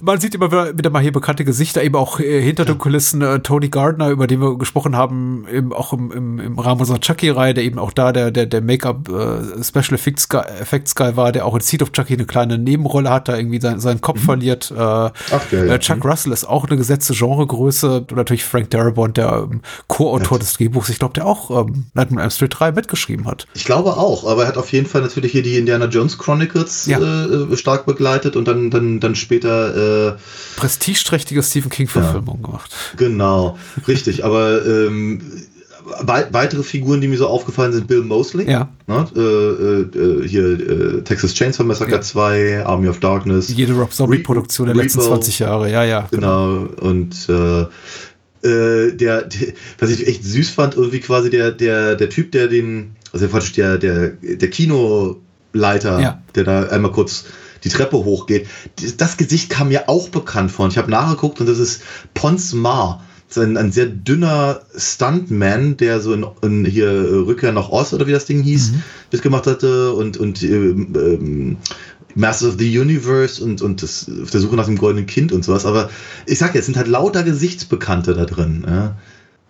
man sieht immer wieder, wieder mal hier bekannte Gesichter, eben auch äh, hinter den Kulissen. Äh, Tony Gardner, über den wir gesprochen haben, eben auch im, im, im Rahmen unserer Chucky-Reihe, der eben auch da der, der, der Make-up äh, Special Effects Guy, Effects Guy war, der auch in Seed of Chucky eine kleine Nebenrolle hat, da irgendwie sein, seinen Kopf verliert. Äh, Ach, äh, Chuck Russell ist auch eine gesetzte Genregröße. Und natürlich Frank Darabont, der ähm, Co-Autor des Drehbuchs, ich glaube, der auch ähm, Nightmare on Elm Street 3 mitgeschrieben hat. ich glaube auch, aber er hat auf jeden Fall natürlich hier die Indiana Jones Chronicles Ja. äh, stark begleitet und dann, dann, dann später äh, Prestigeträchtige Stephen King-Verfilmung gemacht. Genau, richtig. Aber ähm, wei weitere Figuren, die mir so aufgefallen sind, Bill Mosley. Ja. Ne? Äh, äh, hier äh, Texas Chainsaw Massacre Ja. 2, Army of Darkness. Jede Rob Zombie-Produktion der Repo. letzten 20 Jahre, ja, ja. Genau. Und äh, der, der, was ich echt süß fand, irgendwie quasi der, der, der Typ, der den, also der, der, der Kinoleiter, Ja. der da einmal kurz die Treppe hochgeht. Das, das Gesicht kam mir auch bekannt vor. Und ich habe nachgeguckt und das ist Pons Mar. ist ein, ein sehr dünner Stuntman, der so in, in hier Rückkehr nach Oz oder wie das Ding hieß, mitgemacht hatte und, und ähm, Masters of the Universe und, und das, auf der Suche nach dem goldenen Kind und sowas. Aber ich sag jetzt, es sind halt lauter Gesichtsbekannte da drin. Ja.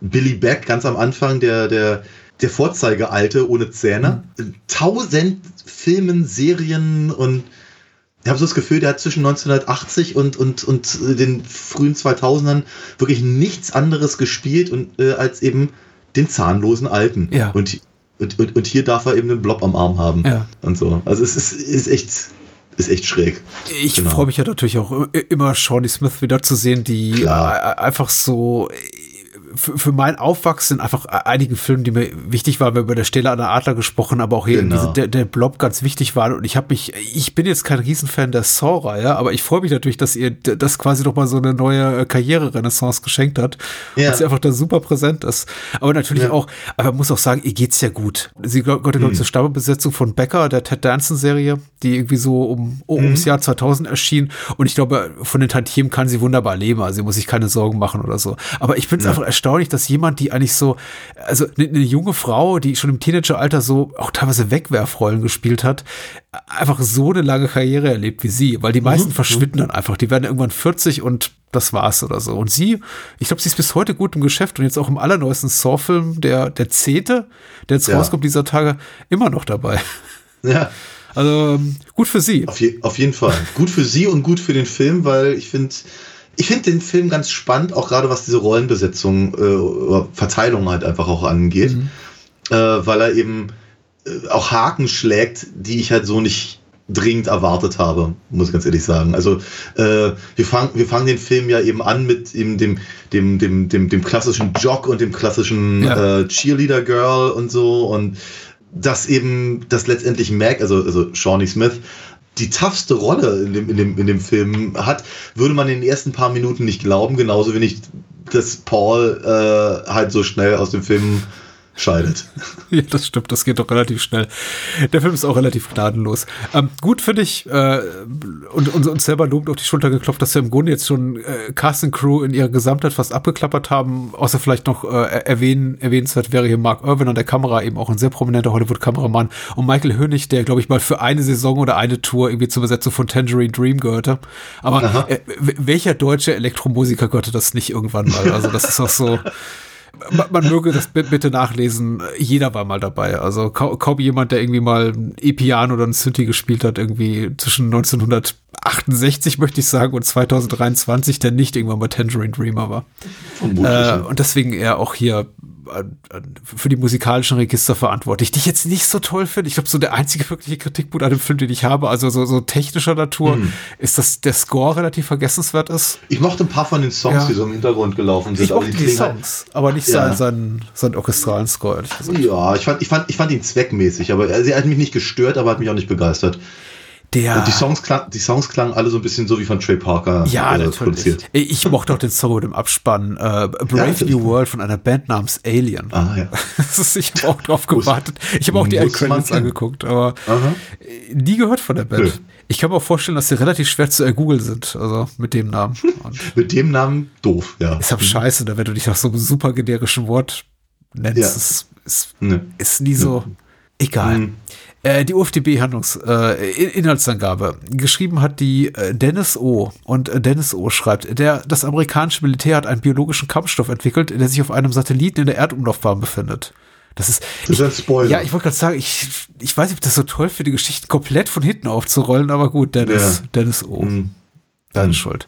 Billy Beck ganz am Anfang, der, der, der Vorzeigealte ohne Zähne. Tausend Filmen, Serien und ich habe so das Gefühl, der hat zwischen 1980 und, und, und den frühen 2000ern wirklich nichts anderes gespielt und, äh, als eben den zahnlosen Alten. Ja. Und, und, und, und hier darf er eben einen Blob am Arm haben. Ja. Und so. Also es ist, ist echt, ist echt schräg. Ich Genau. freue mich ja natürlich auch immer, Shawnee Smith wieder zu sehen, die Klar. einfach so für, für mein Aufwachsen einfach einige Filme, die mir wichtig waren. Wir haben über der Stelle an der Adler gesprochen, aber auch hier Genau. diese, der, der Blob ganz wichtig war. Und ich habe mich, ich bin jetzt kein Riesenfan der Saw-Reihe, aber ich freue mich natürlich, dass ihr das quasi noch mal so eine neue äh, Karriere-Renaissance geschenkt hat. Ja. Dass sie einfach da super präsent ist. Aber natürlich Ja. auch, aber man muss auch sagen, ihr geht's ja gut. Sie gehört, glaube Mhm. zur Stammbesetzung von Becker, der Ted Danson-Serie, die irgendwie so um, um Mhm. ums Jahr 2000 erschien. Und ich glaube, von den Tantiemen kann sie wunderbar leben. Also sie muss sich keine Sorgen machen oder so. Aber ich finde es einfach erstaunlich, dass jemand, die eigentlich so, also eine, eine junge Frau, die schon im Teenageralter so auch teilweise Wegwerfrollen gespielt hat, einfach so eine lange Karriere erlebt wie sie. Weil die meisten verschwinden dann einfach. Die werden irgendwann 40 und das war's oder so. Und sie, ich glaube, sie ist bis heute gut im Geschäft und jetzt auch im allerneuesten Saw-Film, der, der Zehnte, der jetzt Ja. rauskommt dieser Tage, immer noch dabei. Ja. Also ähm, gut für sie. Auf, je, auf jeden Fall. Gut für sie und gut für den Film, weil ich finde, ich finde den Film ganz spannend, auch gerade was diese Rollenbesetzung, äh, oder Verteilung halt einfach auch angeht, äh, weil er eben äh, auch Haken schlägt, die ich halt so nicht dringend erwartet habe, muss ich ganz ehrlich sagen. Also äh, wir fangen wir fangen den Film ja eben an mit eben dem dem dem dem dem klassischen Jock und dem klassischen Ja. äh, Cheerleader Girl und so und dass eben das letztendlich Mac, also, also Shawnee Smith, die toughste Rolle in dem, in, dem, in dem Film hat, würde man in den ersten paar Minuten nicht glauben, genauso wenig, dass Paul äh, halt so schnell aus dem Film scheidet. Ja, das stimmt, das geht doch relativ schnell. Der Film ist auch relativ gnadenlos. Ähm, gut finde ich, äh, und, und uns selber lobend auf die Schulter geklopft, dass wir im Grunde jetzt schon äh, Cast and Crew in ihrer Gesamtheit fast abgeklappert haben, außer vielleicht noch äh, erwähnen, erwähnenswert wäre hier Mark Irwin an der Kamera, eben auch ein sehr prominenter Hollywood-Kameramann und Michael Hönig, der, glaube ich, mal für eine Saison oder eine Tour irgendwie zur Besetzung von Tangerine Dream gehörte. Aber äh, welcher deutsche Elektromusiker gehörte das nicht irgendwann mal? Also das ist auch so... Man, man möge das bi- bitte nachlesen. Jeder war mal dabei. Also kaum, kaum jemand, der irgendwie mal ein E-Piano oder ein Synthi gespielt hat, irgendwie zwischen 1968, möchte ich sagen, und 2023, der nicht irgendwann mal Tangerine Dreamer war. Äh, und deswegen er auch hier für die musikalischen Register verantwortlich, die ich jetzt nicht so toll finde. Ich glaube, so der einzige wirkliche Kritikpunkt an dem Film, den ich habe, also so, so technischer Natur, Hm. ist, dass der Score relativ vergessenswert ist. ich mochte ein paar von den Songs, Ja. die so im Hintergrund gelaufen sind. Ich aber mochte die halt- Songs, aber nicht Ja. seinen, seinen, orchestralen Score, ehrlich gesagt. Ja, ich fand, ich, fand, ich fand ihn zweckmäßig, aber er, er hat mich nicht gestört, aber hat mich auch nicht begeistert. Der, Und die Songs, klang, die Songs klangen alle so ein bisschen so wie von Trey Parker ja, äh, produziert. Ich mochte auch den Song mit dem Abspann äh, Brave natürlich. New World von einer Band namens Alien. Ah, ja. Das ist, ich habe auch drauf gewartet. Ich habe auch die Endcredits angeguckt, aber Aha. nie gehört von der Band. Nö. Ich kann mir auch vorstellen, dass sie relativ schwer zu ergoogeln sind, also mit dem Namen. Mit dem Namen doof, ja. ist aber scheiße, da wenn du dich nach so einem super generischen Wort nennst, Ja. ist, ist, Ne. ist nie so egal. Mhm. Äh, die UFDB-Handlungs äh, In- Inhaltsangabe. Geschrieben hat die äh, Dennis O. Und äh, Dennis O. schreibt, der, das amerikanische Militär hat einen biologischen Kampfstoff entwickelt, der sich auf einem Satelliten in der Erdumlaufbahn befindet. Das ist, Das ist ein Spoiler. ja, ich wollte gerade sagen, ich, ich weiß nicht, ob das so toll für die Geschichte komplett von hinten aufzurollen, aber gut, Dennis, Ja. Dennis O. Mhm. Deine Schuld.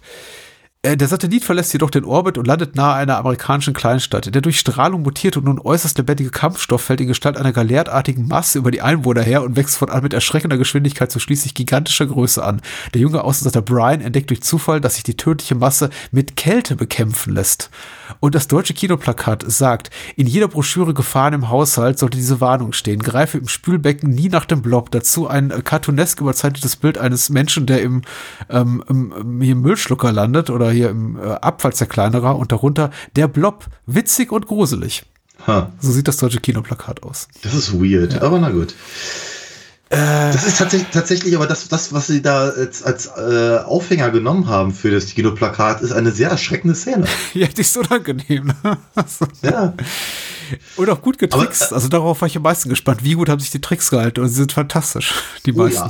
Äh, Der Satellit verlässt jedoch den Orbit und landet nahe einer amerikanischen Kleinstadt. Der durch Strahlung mutierte und nun äußerst lebendige Kampfstoff fällt in Gestalt einer galertartigen Masse über die Einwohner her und wächst von an mit erschreckender Geschwindigkeit zu schließlich gigantischer Größe an. Der junge Außenseiter Brian entdeckt durch Zufall, dass sich die tödliche Masse mit Kälte bekämpfen lässt. Und das deutsche Kinoplakat sagt, in jeder Broschüre Gefahren im Haushalt sollte diese Warnung stehen. Greife im Spülbecken nie nach dem Blob. Dazu ein äh, cartoonesk überzeichnetes Bild eines Menschen, der im, ähm, im, im hier im Müllschlucker landet oder hier im äh, Abfallzerkleinerer und darunter der Blob. Witzig und gruselig. Ha, So sieht das deutsche Kinoplakat aus. das ist weird, aber na gut. Das ist tatsächlich, tatsächlich aber das, das, was sie da als, als äh, Aufhänger genommen haben für das Kinoplakat, ist eine sehr erschreckende Szene. ja, die ist unangenehm. Ja. Und auch gut getrickst. Aber, äh, also darauf war ich am meisten gespannt. Wie gut haben sich die Tricks gehalten? Und sie sind fantastisch, die Oh, meisten.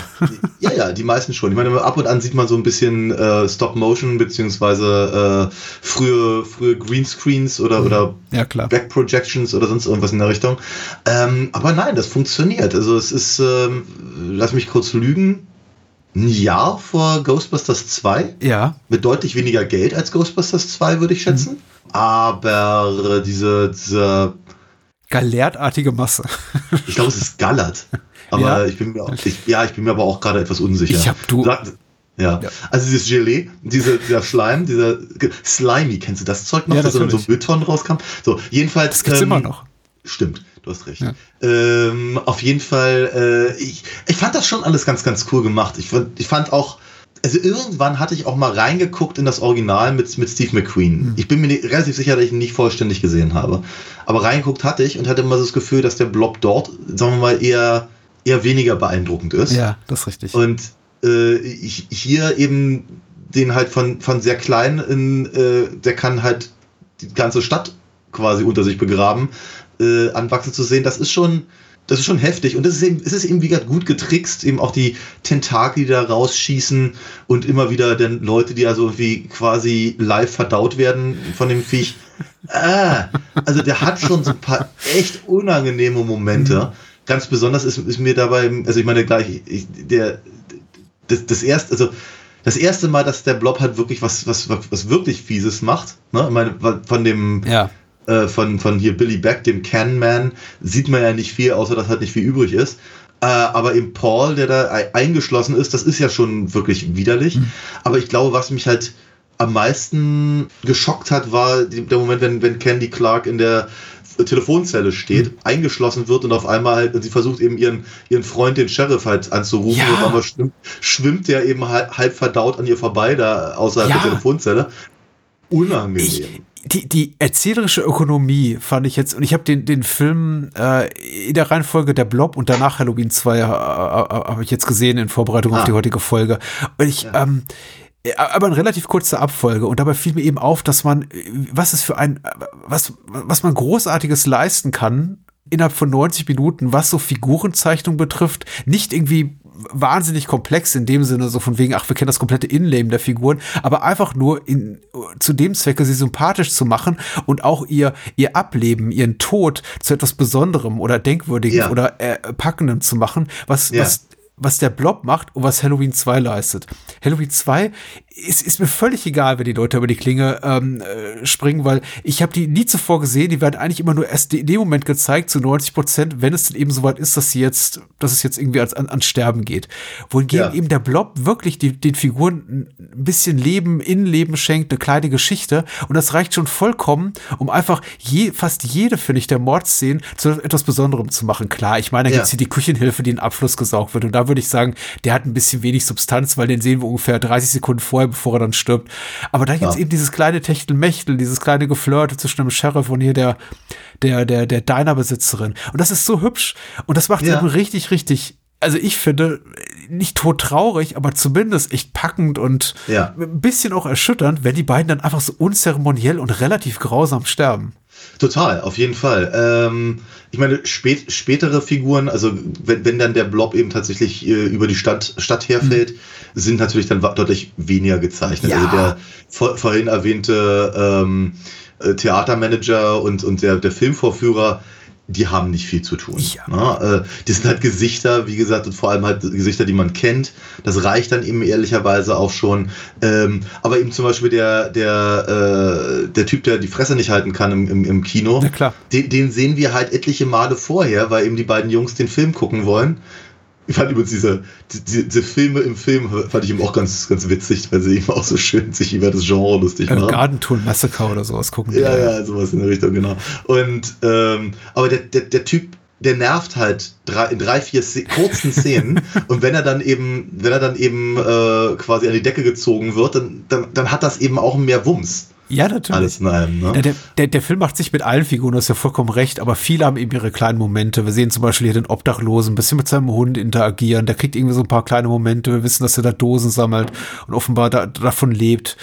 ja. ja, ja, die meisten schon. Ich meine, ab und an sieht man so ein bisschen äh, Stop-Motion beziehungsweise äh, frühe, frühe Greenscreens oder, oder Ja. Back-Projections oder sonst irgendwas in der Richtung. Ähm, aber nein, das funktioniert. Also es ist, ähm, lass mich kurz lügen, ein Jahr vor Ghostbusters 2 Ja, mit deutlich weniger Geld als Ghostbusters 2, würde ich schätzen. Aber diese, diese galertartige Masse. ich glaube, es ist Gallert. Aber Ja? ich bin mir auch, ich, ja, ich bin mir aber auch gerade etwas unsicher. Ich hab du- Sag, ja. Ja. also dieses Gelee, diese, dieser Schleim, dieser Slimy, kennst du das Zeug noch, Ja, das so in so natürlich. Mülltonnen rauskam? So, jedenfalls. Das gibt's ähm, immer noch. Stimmt, du hast recht. Ja. Ähm, auf jeden Fall, äh, ich, ich fand das schon alles ganz, ganz cool gemacht. Ich ich fand auch, also irgendwann hatte ich auch mal reingeguckt in das Original mit, mit Steve McQueen. Hm. Ich bin mir nicht, relativ sicher, dass ich ihn nicht vollständig gesehen habe. Aber reingeguckt hatte ich und hatte immer so das Gefühl, dass der Blob dort, sagen wir mal, eher, eher weniger beeindruckend ist. Ja, das ist richtig. Und äh, ich, hier eben den halt von, von sehr klein in, äh, der kann halt die ganze Stadt quasi unter sich begraben, äh, anwachsen zu sehen, das ist schon, das ist schon heftig. Und das ist eben, es ist eben wie gesagt gut getrickst, eben auch die Tentakel, die da rausschießen und immer wieder dann Leute, die also wie quasi live verdaut werden von dem Viech. Ah, also der hat schon so ein paar echt unangenehme Momente. Ganz besonders ist, ist mir dabei, also ich meine gleich, ich, der, das, das erste, also das erste Mal, dass der Blob halt wirklich was, was, was, was wirklich Fieses macht, ne? Ich meine, von dem, ja, äh, von, von hier Billy Beck, dem Can Man, sieht man ja nicht viel, außer dass halt nicht viel übrig ist. Äh, aber eben Paul, der da ei- eingeschlossen ist, das ist ja schon wirklich widerlich. Aber ich glaube, was mich halt am meisten geschockt hat, war der Moment, wenn, wenn Candy Clark in der Telefonzelle steht, eingeschlossen wird und auf einmal halt, sie versucht eben ihren, ihren Freund, den Sheriff, halt anzurufen. Ja. Und auf einmal schwimmt, schwimmt der eben halb, halb verdaut an ihr vorbei, da außerhalb Ja. der Telefonzelle. Unangenehm. Ich, die, die erzählerische Ökonomie fand ich jetzt, und ich habe den, den Film äh, in der Reihenfolge der Blob und danach Halloween 2 äh, äh, habe ich jetzt gesehen in Vorbereitung auf Ah. die heutige Folge. Und ich, ähm, äh, aber in relativ kurzer Abfolge. Und dabei fiel mir eben auf, dass man, äh, was es für ein, was, was man Großartiges leisten kann, innerhalb von 90 Minuten, was so Figurenzeichnung betrifft, nicht irgendwie wahnsinnig komplex in dem Sinne, so von wegen, ach, wir kennen das komplette Innenleben der Figuren, aber einfach nur in, zu dem Zwecke, sie sympathisch zu machen und auch ihr, ihr Ableben, ihren Tod zu etwas Besonderem oder Denkwürdigem Ja. oder äh, Packendem zu machen, was, Ja. was was der Blob macht und was Halloween 2 leistet. Halloween 2 ist, ist mir völlig egal, wenn die Leute über die Klinge ähm, äh, springen, weil ich habe die nie zuvor gesehen. Die werden eigentlich immer nur erst in dem Moment gezeigt, zu 90 Prozent, wenn es denn eben soweit ist, dass sie jetzt, dass es jetzt irgendwie ans, an, ans Sterben geht. Wohingegen Ja. eben der Blob wirklich die, den Figuren ein bisschen Leben, Innenleben schenkt, eine kleine Geschichte. Und das reicht schon vollkommen, um einfach je, fast jede, finde ich, der Mordszenen zu etwas Besonderem zu machen. Klar, ich meine, da Ja. gibt's hier die Küchenhilfe, die in den Abfluss gesaugt wird. Und da würde ich sagen, der hat ein bisschen wenig Substanz, weil den sehen wir ungefähr 30 Sekunden vorher, bevor er dann stirbt. Aber da gibt's Ja. eben dieses kleine Techtelmechtel, dieses kleine Geflirte zwischen dem Sheriff und hier der, der, der, der Diner-Besitzerin. Und das ist so hübsch. Und das macht Ja. eben richtig, richtig, also ich finde, nicht todtraurig, aber zumindest echt packend und Ja. ein bisschen auch erschütternd, wenn die beiden dann einfach so unzeremoniell und relativ grausam sterben. Total, auf jeden Fall. Ähm, ich meine, spät, spätere Figuren, also wenn, wenn dann der Blob eben tatsächlich äh, über die Stadt, Stadt herfällt, sind natürlich dann deutlich weniger gezeichnet. Ja. Also der vor, vorhin erwähnte ähm, äh, Theatermanager und, und der, der Filmvorführer, die haben nicht viel zu tun. Ja. Ne? Die sind halt Gesichter, wie gesagt, und vor allem halt Gesichter, die man kennt. Das reicht dann eben ehrlicherweise auch schon. Ähm, aber eben zum Beispiel der, der, äh, der Typ, der die Fresse nicht halten kann im, im, im Kino, den, den sehen wir halt etliche Male vorher, weil eben die beiden Jungs den Film gucken wollen. Ich fand übrigens diese, die, diese Filme im Film, fand ich eben auch ganz, ganz witzig, weil sie eben auch so schön sich über das Genre lustig Äh, machen. Garden Tool Massacre oder sowas gucken. Ja, ja, sowas in der Richtung, genau. Und, ähm, aber der, der, der Typ, der nervt halt drei, in drei, vier kurzen Szenen. und wenn er dann eben, wenn er dann eben äh, quasi an die Decke gezogen wird, dann, dann, dann hat das eben auch mehr Wumms. Ja, natürlich. Alles in einem, ne? Der, der, der Film macht sich mit allen Figuren, das ist ja vollkommen recht, aber viele haben eben ihre kleinen Momente. Wir sehen zum Beispiel hier den Obdachlosen ein bisschen mit seinem Hund interagieren. Der kriegt irgendwie so ein paar kleine Momente. Wir wissen, dass er da Dosen sammelt und offenbar da, davon lebt.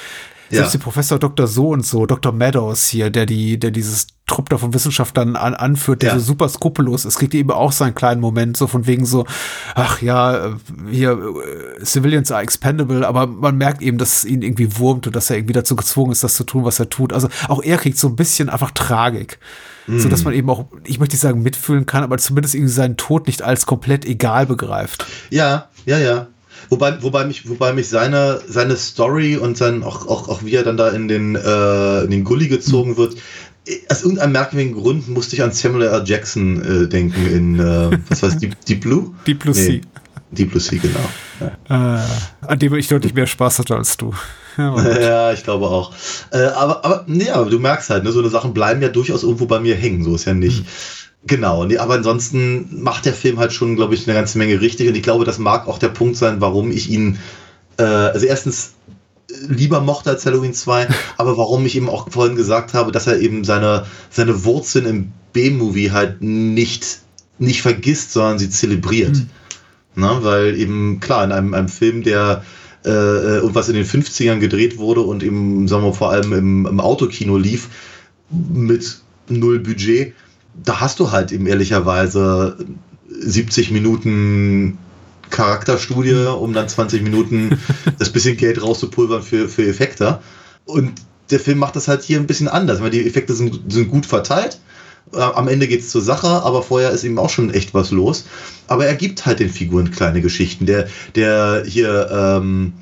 Selbst Ja. die Professor Dr. So und so, Dr. Meadows hier, der die, der dieses Trupp da von Wissenschaftlern an, anführt, der Ja. so super skrupellos ist, kriegt eben auch seinen kleinen Moment, so von wegen so, ach ja, äh, hier, äh, Civilians are expendable, aber man merkt eben, dass es ihn irgendwie wurmt und dass er irgendwie dazu gezwungen ist, das zu tun, was er tut. Also auch er kriegt so ein bisschen einfach Tragik. So dass man eben auch, ich möchte nicht sagen mitfühlen kann, aber zumindest irgendwie seinen Tod nicht als komplett egal begreift. Ja, ja, ja. Wobei, wobei mich, wobei mich seine, seine Story und sein, auch, auch, auch wie er dann da in den, äh, in den Gully gezogen wird, aus irgendeinem merkwürdigen Grund musste ich an Samuel L. Jackson äh, denken in, äh, was weiß Deep, Deep Blue? Deep Blue Sea. Deep Blue Sea, genau. Ja. Äh, an dem ich deutlich mehr Spaß hatte als du. Ja, Ja, ich glaube auch. Äh, aber, aber, nee, aber du merkst halt, ne, so eine Sachen bleiben ja durchaus irgendwo bei mir hängen, so ist ja nicht. Genau, nee, aber ansonsten macht der Film halt schon, glaube ich, eine ganze Menge richtig und ich glaube, das mag auch der Punkt sein, warum ich ihn, äh, also erstens äh, lieber mochte als Halloween 2, aber warum ich eben auch vorhin gesagt habe, dass er eben seine, seine Wurzeln im B-Movie halt nicht, nicht vergisst, sondern sie zelebriert. Ne? Weil eben, klar, in einem, einem Film, der äh, irgendwas in den 50ern gedreht wurde und eben, sagen wir vor allem im, im Autokino lief, mit null Budget, da hast du halt eben ehrlicherweise 70 Minuten Charakterstudie, um dann 20 Minuten das bisschen Geld rauszupulvern für, für Effekte. Und der Film macht das halt hier ein bisschen anders, weil die Effekte sind, sind gut verteilt. Äh, Am Ende geht's zur Sache, aber vorher ist eben auch schon echt was los. Aber er gibt halt den Figuren kleine Geschichten. Der, der hier, ähm,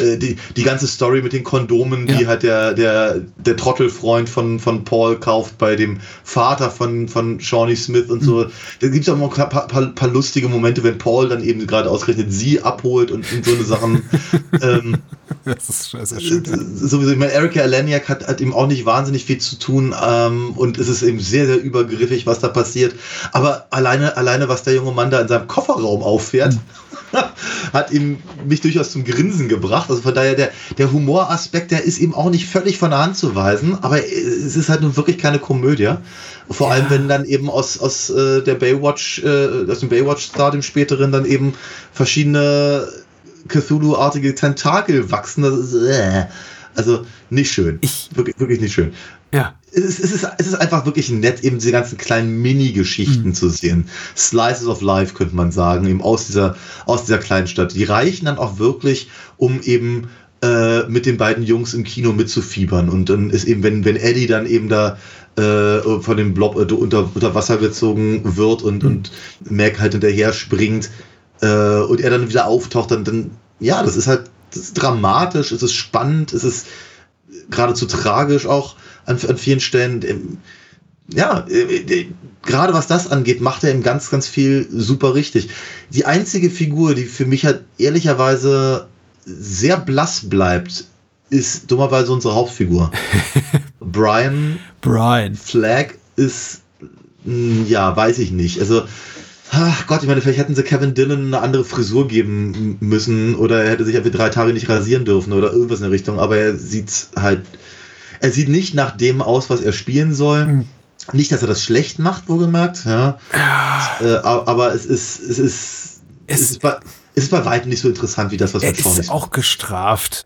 äh, die, die ganze Story mit den Kondomen, die Ja. halt der, der, der Trottelfreund von, von Paul kauft bei dem Vater von, von Shawnee Smith und so. Da gibt's auch mal ein paar, paar, paar lustige Momente, wenn Paul dann eben gerade ausgerechnet sie abholt und, und so eine Sachen. ähm, Das ist sehr, sehr schön. sowieso, ich meine, Erika Eleniak hat, hat eben auch nicht wahnsinnig viel zu tun ähm, und es ist eben sehr, sehr übergriffig, was da passiert. Aber alleine, alleine, was der junge Mann da in seinem Kofferraum auffährt, hat ihm mich durchaus zum Grinsen gebracht. Also von daher, der, der Humoraspekt, der ist ihm auch nicht völlig von der Hand zu weisen, aber es ist halt nun wirklich keine Komödie. Vor allem, wenn dann eben aus, aus äh, der Baywatch, äh, aus dem Baywatch-Star, dem späteren, dann eben verschiedene Cthulhu-artige Tentakel wachsen. Das ist, äh, also nicht schön. Ich- wirklich, wirklich nicht schön. Ja. Es ist, es, ist, es ist einfach wirklich nett, eben diese ganzen kleinen Mini-Geschichten zu sehen. Slices of Life, könnte man sagen, eben aus dieser, aus dieser kleinen Stadt. Die reichen dann auch wirklich, um eben äh, mit den beiden Jungs im Kino mitzufiebern. Und dann ist eben, wenn, wenn Eddie dann eben da äh, von dem Blob äh, unter, unter Wasser gezogen wird und, und Mac halt hinterher springt äh, und er dann wieder auftaucht, dann, dann ja, das ist halt das ist dramatisch, es ist spannend, es ist geradezu tragisch auch an, an vielen Stellen. Ähm, Ja, äh, äh, gerade was das angeht, macht er eben ganz, ganz viel super richtig. Die einzige Figur, die für mich halt ehrlicherweise sehr blass bleibt, ist dummerweise unsere Hauptfigur. Brian Brian. Flag ist, mh, ja, weiß ich nicht. Also, ach Gott, ich meine, vielleicht hätten sie Kevin Dillon eine andere Frisur geben müssen oder er hätte sich einfach drei Tage nicht rasieren dürfen oder irgendwas in der Richtung, aber er sieht halt, er sieht nicht nach dem aus, was er spielen soll. Nicht, dass er das schlecht macht, wohlgemerkt, ja. Äh, aber es ist, es ist, es, Es- ist ist bei weitem nicht so interessant wie das, was Er wir vorhin ist auch gestraft.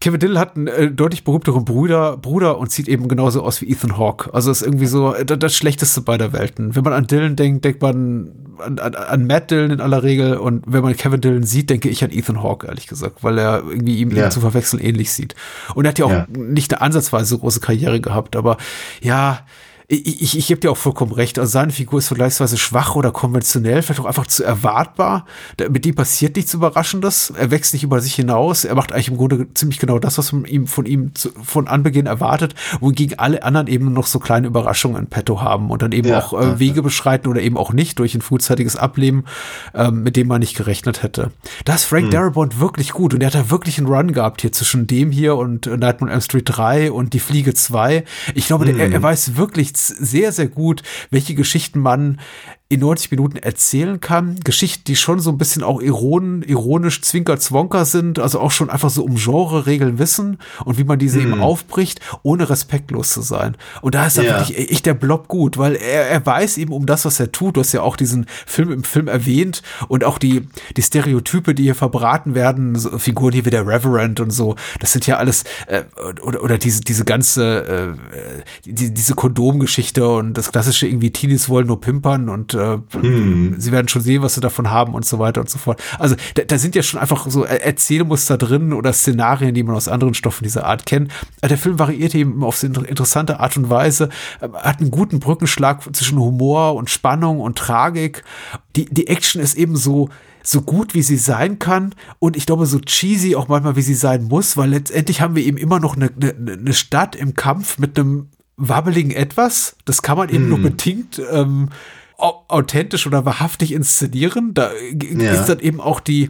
Kevin Dill hat einen äh, deutlich berühmteren Bruder, Bruder und sieht eben genauso aus wie Ethan Hawke. Also ist irgendwie so äh, das Schlechteste beider Welten. Wenn man an Dillon denkt, denkt man an, an, an Matt Dillon in aller Regel und wenn man Kevin Dillon sieht, denke ich an Ethan Hawke, ehrlich gesagt, weil er irgendwie ihm, Ja. zu verwechseln ähnlich sieht. Und er hat ja auch Ja. nicht eine ansatzweise so große Karriere gehabt, aber ja, ich, ich, ich gebe dir auch vollkommen recht. Also seine Figur ist vergleichsweise schwach oder konventionell, vielleicht auch einfach zu erwartbar. Mit ihm passiert nichts Überraschendes. Er wächst nicht über sich hinaus. Er macht eigentlich im Grunde ziemlich genau das, was man ihm von ihm zu, von Anbeginn erwartet, wohingegen alle anderen eben noch so kleine Überraschungen in petto haben und dann eben Ja, auch äh, ja, Wege beschreiten oder eben auch nicht durch ein frühzeitiges Ableben, ähm, mit dem man nicht gerechnet hätte. Da ist Frank Darabont wirklich gut und er hat da wirklich einen Run gehabt hier zwischen dem hier und äh, Nightmare on Elm Street 3 und Die Fliege 2. Ich glaube, der, er, er weiß wirklich sehr, sehr gut, welche Geschichten man in 90 Minuten erzählen kann. Geschichten, die schon so ein bisschen auch iron, ironisch Zwinker-Zwonker sind, also auch schon einfach so um Genre-Regeln wissen und wie man diese eben aufbricht, ohne respektlos zu sein. Und da ist er Ja. wirklich echt der Blob gut, weil er, er weiß eben um das, was er tut. Du hast ja auch diesen Film im Film erwähnt und auch die, die Stereotype, die hier verbraten werden, so Figuren hier wie der Reverend und so, das sind ja alles, äh, oder, oder diese, diese ganze, äh, die, diese Kondomgeschichte und das klassische irgendwie Teenies wollen nur pimpern und äh, sie werden schon sehen, was sie davon haben und so weiter und so fort. Also da, da sind ja schon einfach so Er- Erzählmuster drin oder Szenarien, die man aus anderen Stoffen dieser Art kennt. Der Film variiert eben auf so interessante Art und Weise, äh, hat einen guten Brückenschlag zwischen Humor und Spannung und Tragik. Die, die Action ist eben so, so gut, wie sie sein kann und ich glaube, so cheesy auch manchmal, wie sie sein muss, weil letztendlich haben wir eben immer noch eine, eine, eine Stadt im Kampf mit einem wabbeligen Etwas. Das kann man eben nur bedingt ähm, authentisch oder wahrhaftig inszenieren. Da g- Ja. ist dann eben auch die,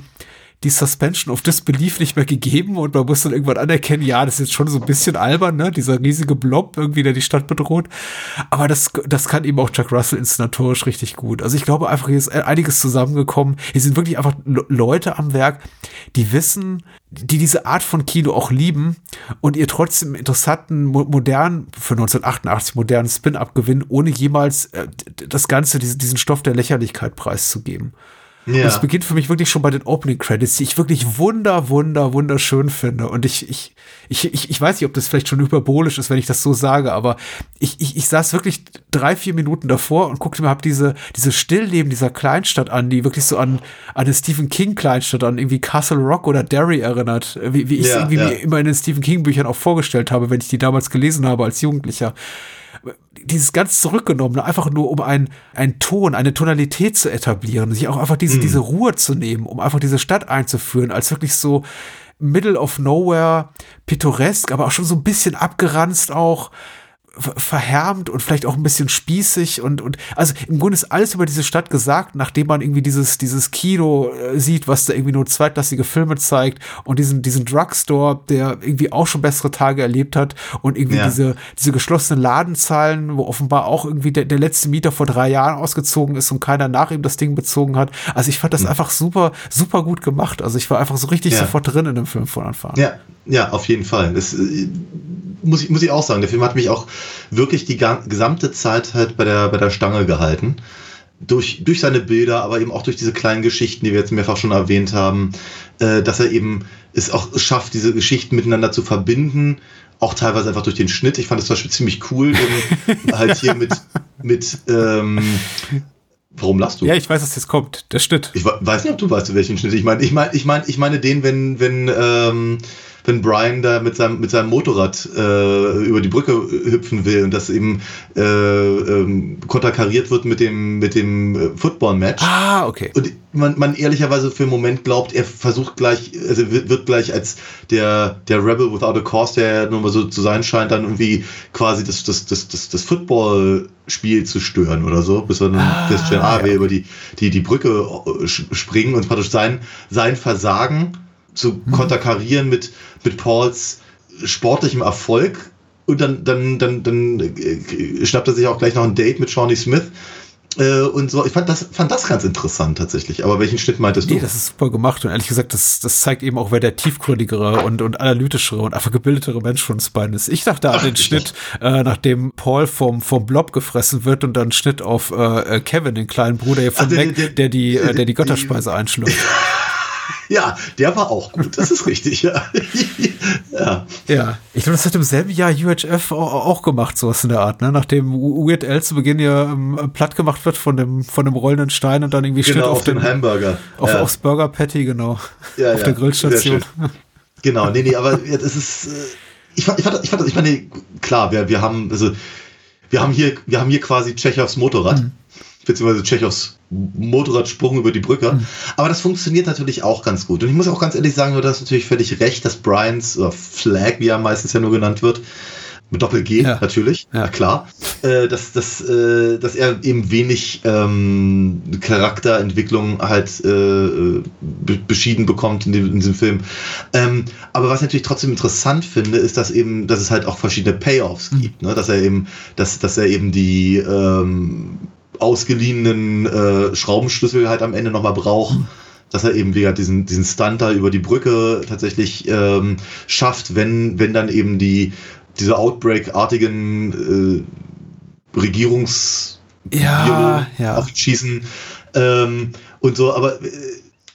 die Suspension of Disbelief nicht mehr gegeben und man muss dann irgendwann anerkennen, ja, das ist jetzt schon so ein bisschen albern, ne? Dieser riesige Blob irgendwie, der die Stadt bedroht. Aber das, das kann eben auch Chuck Russell inszenatorisch richtig gut. Also ich glaube einfach, hier ist einiges zusammengekommen. Hier sind wirklich einfach Le- Leute am Werk, die wissen, die diese Art von Kino auch lieben und ihr trotzdem interessanten, mo- modernen, für 1988 modernen Spin abgewinnen, ohne jemals äh, das Ganze, diese, diesen Stoff der Lächerlichkeit preiszugeben. Und Ja. es beginnt für mich wirklich schon bei den Opening Credits, die ich wirklich wunder, wunder, wunderschön finde. Und ich, ich, ich, ich, ich weiß nicht, ob das vielleicht schon hyperbolisch ist, wenn ich das so sage, aber ich, ich, ich saß wirklich drei, vier Minuten davor und guckte mir hab diese, diese Stillleben dieser Kleinstadt an, die wirklich so an, an eine Stephen King Kleinstadt, an irgendwie Castle Rock oder Derry erinnert, wie, wie ich es Ja, irgendwie ja. mir immer in den Stephen King Büchern auch vorgestellt habe, wenn ich die damals gelesen habe als Jugendlicher dieses ganz zurückgenommene, einfach nur um einen, einen Ton, eine Tonalität zu etablieren, sich auch einfach diese, diese Ruhe zu nehmen, um einfach diese Stadt einzuführen, als wirklich so Middle of Nowhere, pittoresk, aber auch schon so ein bisschen abgeranzt auch, verhärmt und vielleicht auch ein bisschen spießig und, und also im Grunde ist alles über diese Stadt gesagt, nachdem man irgendwie dieses, dieses Kino äh, sieht, was da irgendwie nur zweitklassige Filme zeigt und diesen, diesen Drugstore, der irgendwie auch schon bessere Tage erlebt hat und irgendwie Ja. diese, diese geschlossenen Ladenzahlen, wo offenbar auch irgendwie der, der letzte Mieter vor drei Jahren ausgezogen ist und keiner nach ihm das Ding bezogen hat. Also ich fand das einfach super, super gut gemacht. Also ich war einfach so richtig Ja. sofort drin in dem Film von Anfang an. Ja, ja, auf jeden Fall. Das äh, muss ich, muss ich auch sagen. Der Film hat mich auch wirklich die gesamte Zeit halt bei der, bei der Stange gehalten. Durch, durch seine Bilder, aber eben auch durch diese kleinen Geschichten, die wir jetzt mehrfach schon erwähnt haben, äh, dass er eben es auch schafft, diese Geschichten miteinander zu verbinden. Auch teilweise einfach durch den Schnitt. Ich fand das zum Beispiel ziemlich cool, halt hier mit, mit ähm, warum lachst du? Ja, ich weiß, was jetzt kommt. Der Schnitt. Ich we- weiß nicht, ob du weißt, welchen Schnitt. Ich meine, ich meine, ich meine, ich meine den, wenn, wenn, ähm, wenn Brian da mit seinem, mit seinem Motorrad äh, über die Brücke hüpfen will und das eben äh, ähm, konterkariert wird mit dem, mit dem äh, Football-Match. Ah, okay. Und man, man ehrlicherweise für einen Moment glaubt, er versucht gleich, also wird, wird gleich als der, der Rebel without a cause, der ja nur mal so zu sein scheint, dann irgendwie quasi das, das, das, das, das Football-Spiel zu stören oder so, bis wir dann Ah, feststellen, ah, ja. wir über die, die, die Brücke äh, springen und praktisch sein, sein Versagen zu Mhm. konterkarieren mit, mit Pauls sportlichem Erfolg. Und dann, dann, dann, dann äh, schnappt er sich auch gleich noch ein Date mit Shawnee Smith. Äh, und so, ich fand das, fand das ganz interessant tatsächlich. Aber welchen Schnitt meintest du? Nee, das ist super gemacht und ehrlich gesagt, das, das zeigt eben auch, wer der tiefgründigere und, und analytischere und einfach gebildetere Mensch von uns beiden ist. Ich dachte an den Schnitt, äh, nachdem Paul vom, vom Blob gefressen wird und dann Schnitt auf äh, äh, Kevin, den kleinen Bruder hier von Ach, der- Mac, der- der, die, äh, der die die- Götterspeise einschlürft. Ja, der war auch gut. Das ist richtig, ja. ja. Ja, ich glaube, das hat im selben Jahr UHF auch, gemacht, sowas in der Art, ne? Nachdem Weird Al zu Beginn ja ähm, platt gemacht wird von dem, von dem rollenden Stein und dann irgendwie Schnitt Genau, auf, auf den den Hamburger. Auf, ja. Aufs Burger Patty, genau. Ja, auf der Grillstation. Genau, nee, nee, aber jetzt ist äh, Ich fand, ich fand, ich fand, ich meine, klar, wir, wir haben, also, wir haben hier, wir haben hier quasi Tschechows Motorrad, Mhm. Beziehungsweise Tschechows Motorradsprung über die Brücke. Mhm. Aber das funktioniert natürlich auch ganz gut. Und ich muss auch ganz ehrlich sagen, du hast natürlich völlig recht, dass Bryans oder Flag, wie er meistens ja nur genannt wird, mit Doppel-G Ja. natürlich, Ja. ja. klar, äh, dass, dass, äh, dass er eben wenig ähm, Charakterentwicklung halt äh, be beschieden bekommt in, dem, in diesem Film. Ähm, aber was ich natürlich trotzdem interessant finde, ist, dass eben, dass es halt auch verschiedene Payoffs gibt, ne? dass er eben, dass, dass er eben die ähm, ausgeliehenen äh, Schraubenschlüssel halt am Ende nochmal braucht. Dass er eben wieder diesen, diesen Stunt da über die Brücke tatsächlich ähm, schafft, wenn, wenn dann eben die, diese Outbreak-artigen äh, Regierungs- Ja, ja. auf ihn schießen ähm, und so, aber äh,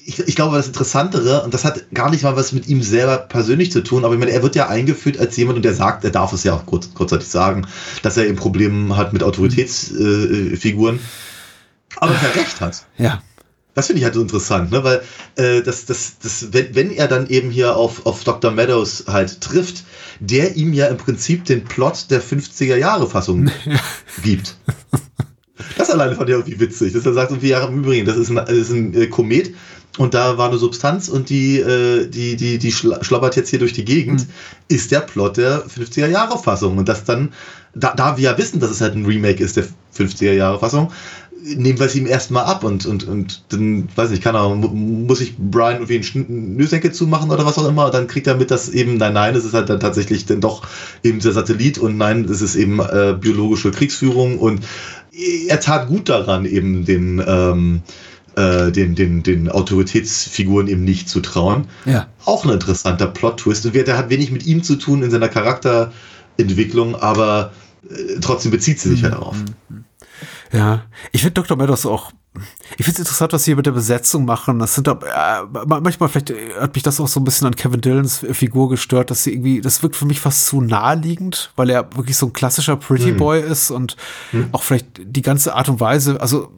ich, ich glaube, das Interessantere, und das hat gar nicht mal was mit ihm selber persönlich zu tun, aber ich meine, er wird ja eingeführt als jemand, und der sagt, er darf es ja auch kurz, kurzzeitig sagen, dass er eben Probleme hat mit Autoritätsfiguren, äh, aber er recht hat. Ja. Das finde ich halt so interessant, ne? weil äh, das, das, das, wenn, wenn er dann eben hier auf, auf Dr. Meadows halt trifft, der ihm ja im Prinzip den Plot der 50er-Jahre-Fassung gibt. Das alleine fand ich irgendwie witzig, dass er sagt, irgendwie, ja, im Übrigen, das ist ein, das ist ein äh, Komet und da war eine Substanz und die, äh, die, die, die schla- schlabbert jetzt hier durch die Gegend, Mhm. ist der Plot der 50er-Jahre-Fassung. Und das dann, da, da wir ja wissen, dass es halt ein Remake ist der 50er-Jahre-Fassung, nehmen wir es ihm erstmal ab und, und, und dann, weiß nicht, kann er, mu- muss ich Brian irgendwie einen Schn- Schnürsenkel zumachen oder was auch immer, und dann kriegt er mit, dass eben, nein, nein, es ist halt dann tatsächlich dann doch eben der Satellit und nein, es ist eben äh, biologische Kriegsführung und er tat gut daran, eben den, ähm, äh, den, den, den Autoritätsfiguren eben nicht zu trauen. Ja. Auch ein interessanter Plot-Twist. Und der hat wenig mit ihm zu tun in seiner Charakterentwicklung, aber äh, trotzdem bezieht sie sich halt darauf. Ja, ich finde Dr. Meadows auch. Ich finde es interessant, was sie hier mit der Besetzung machen. Das sind äh, manchmal vielleicht äh, hat mich das auch so ein bisschen an Kevin Dillons Figur gestört, dass sie irgendwie, das wirkt für mich fast zu naheliegend, weil er wirklich so ein klassischer Pretty Hm. Boy ist und auch vielleicht die ganze Art und Weise, also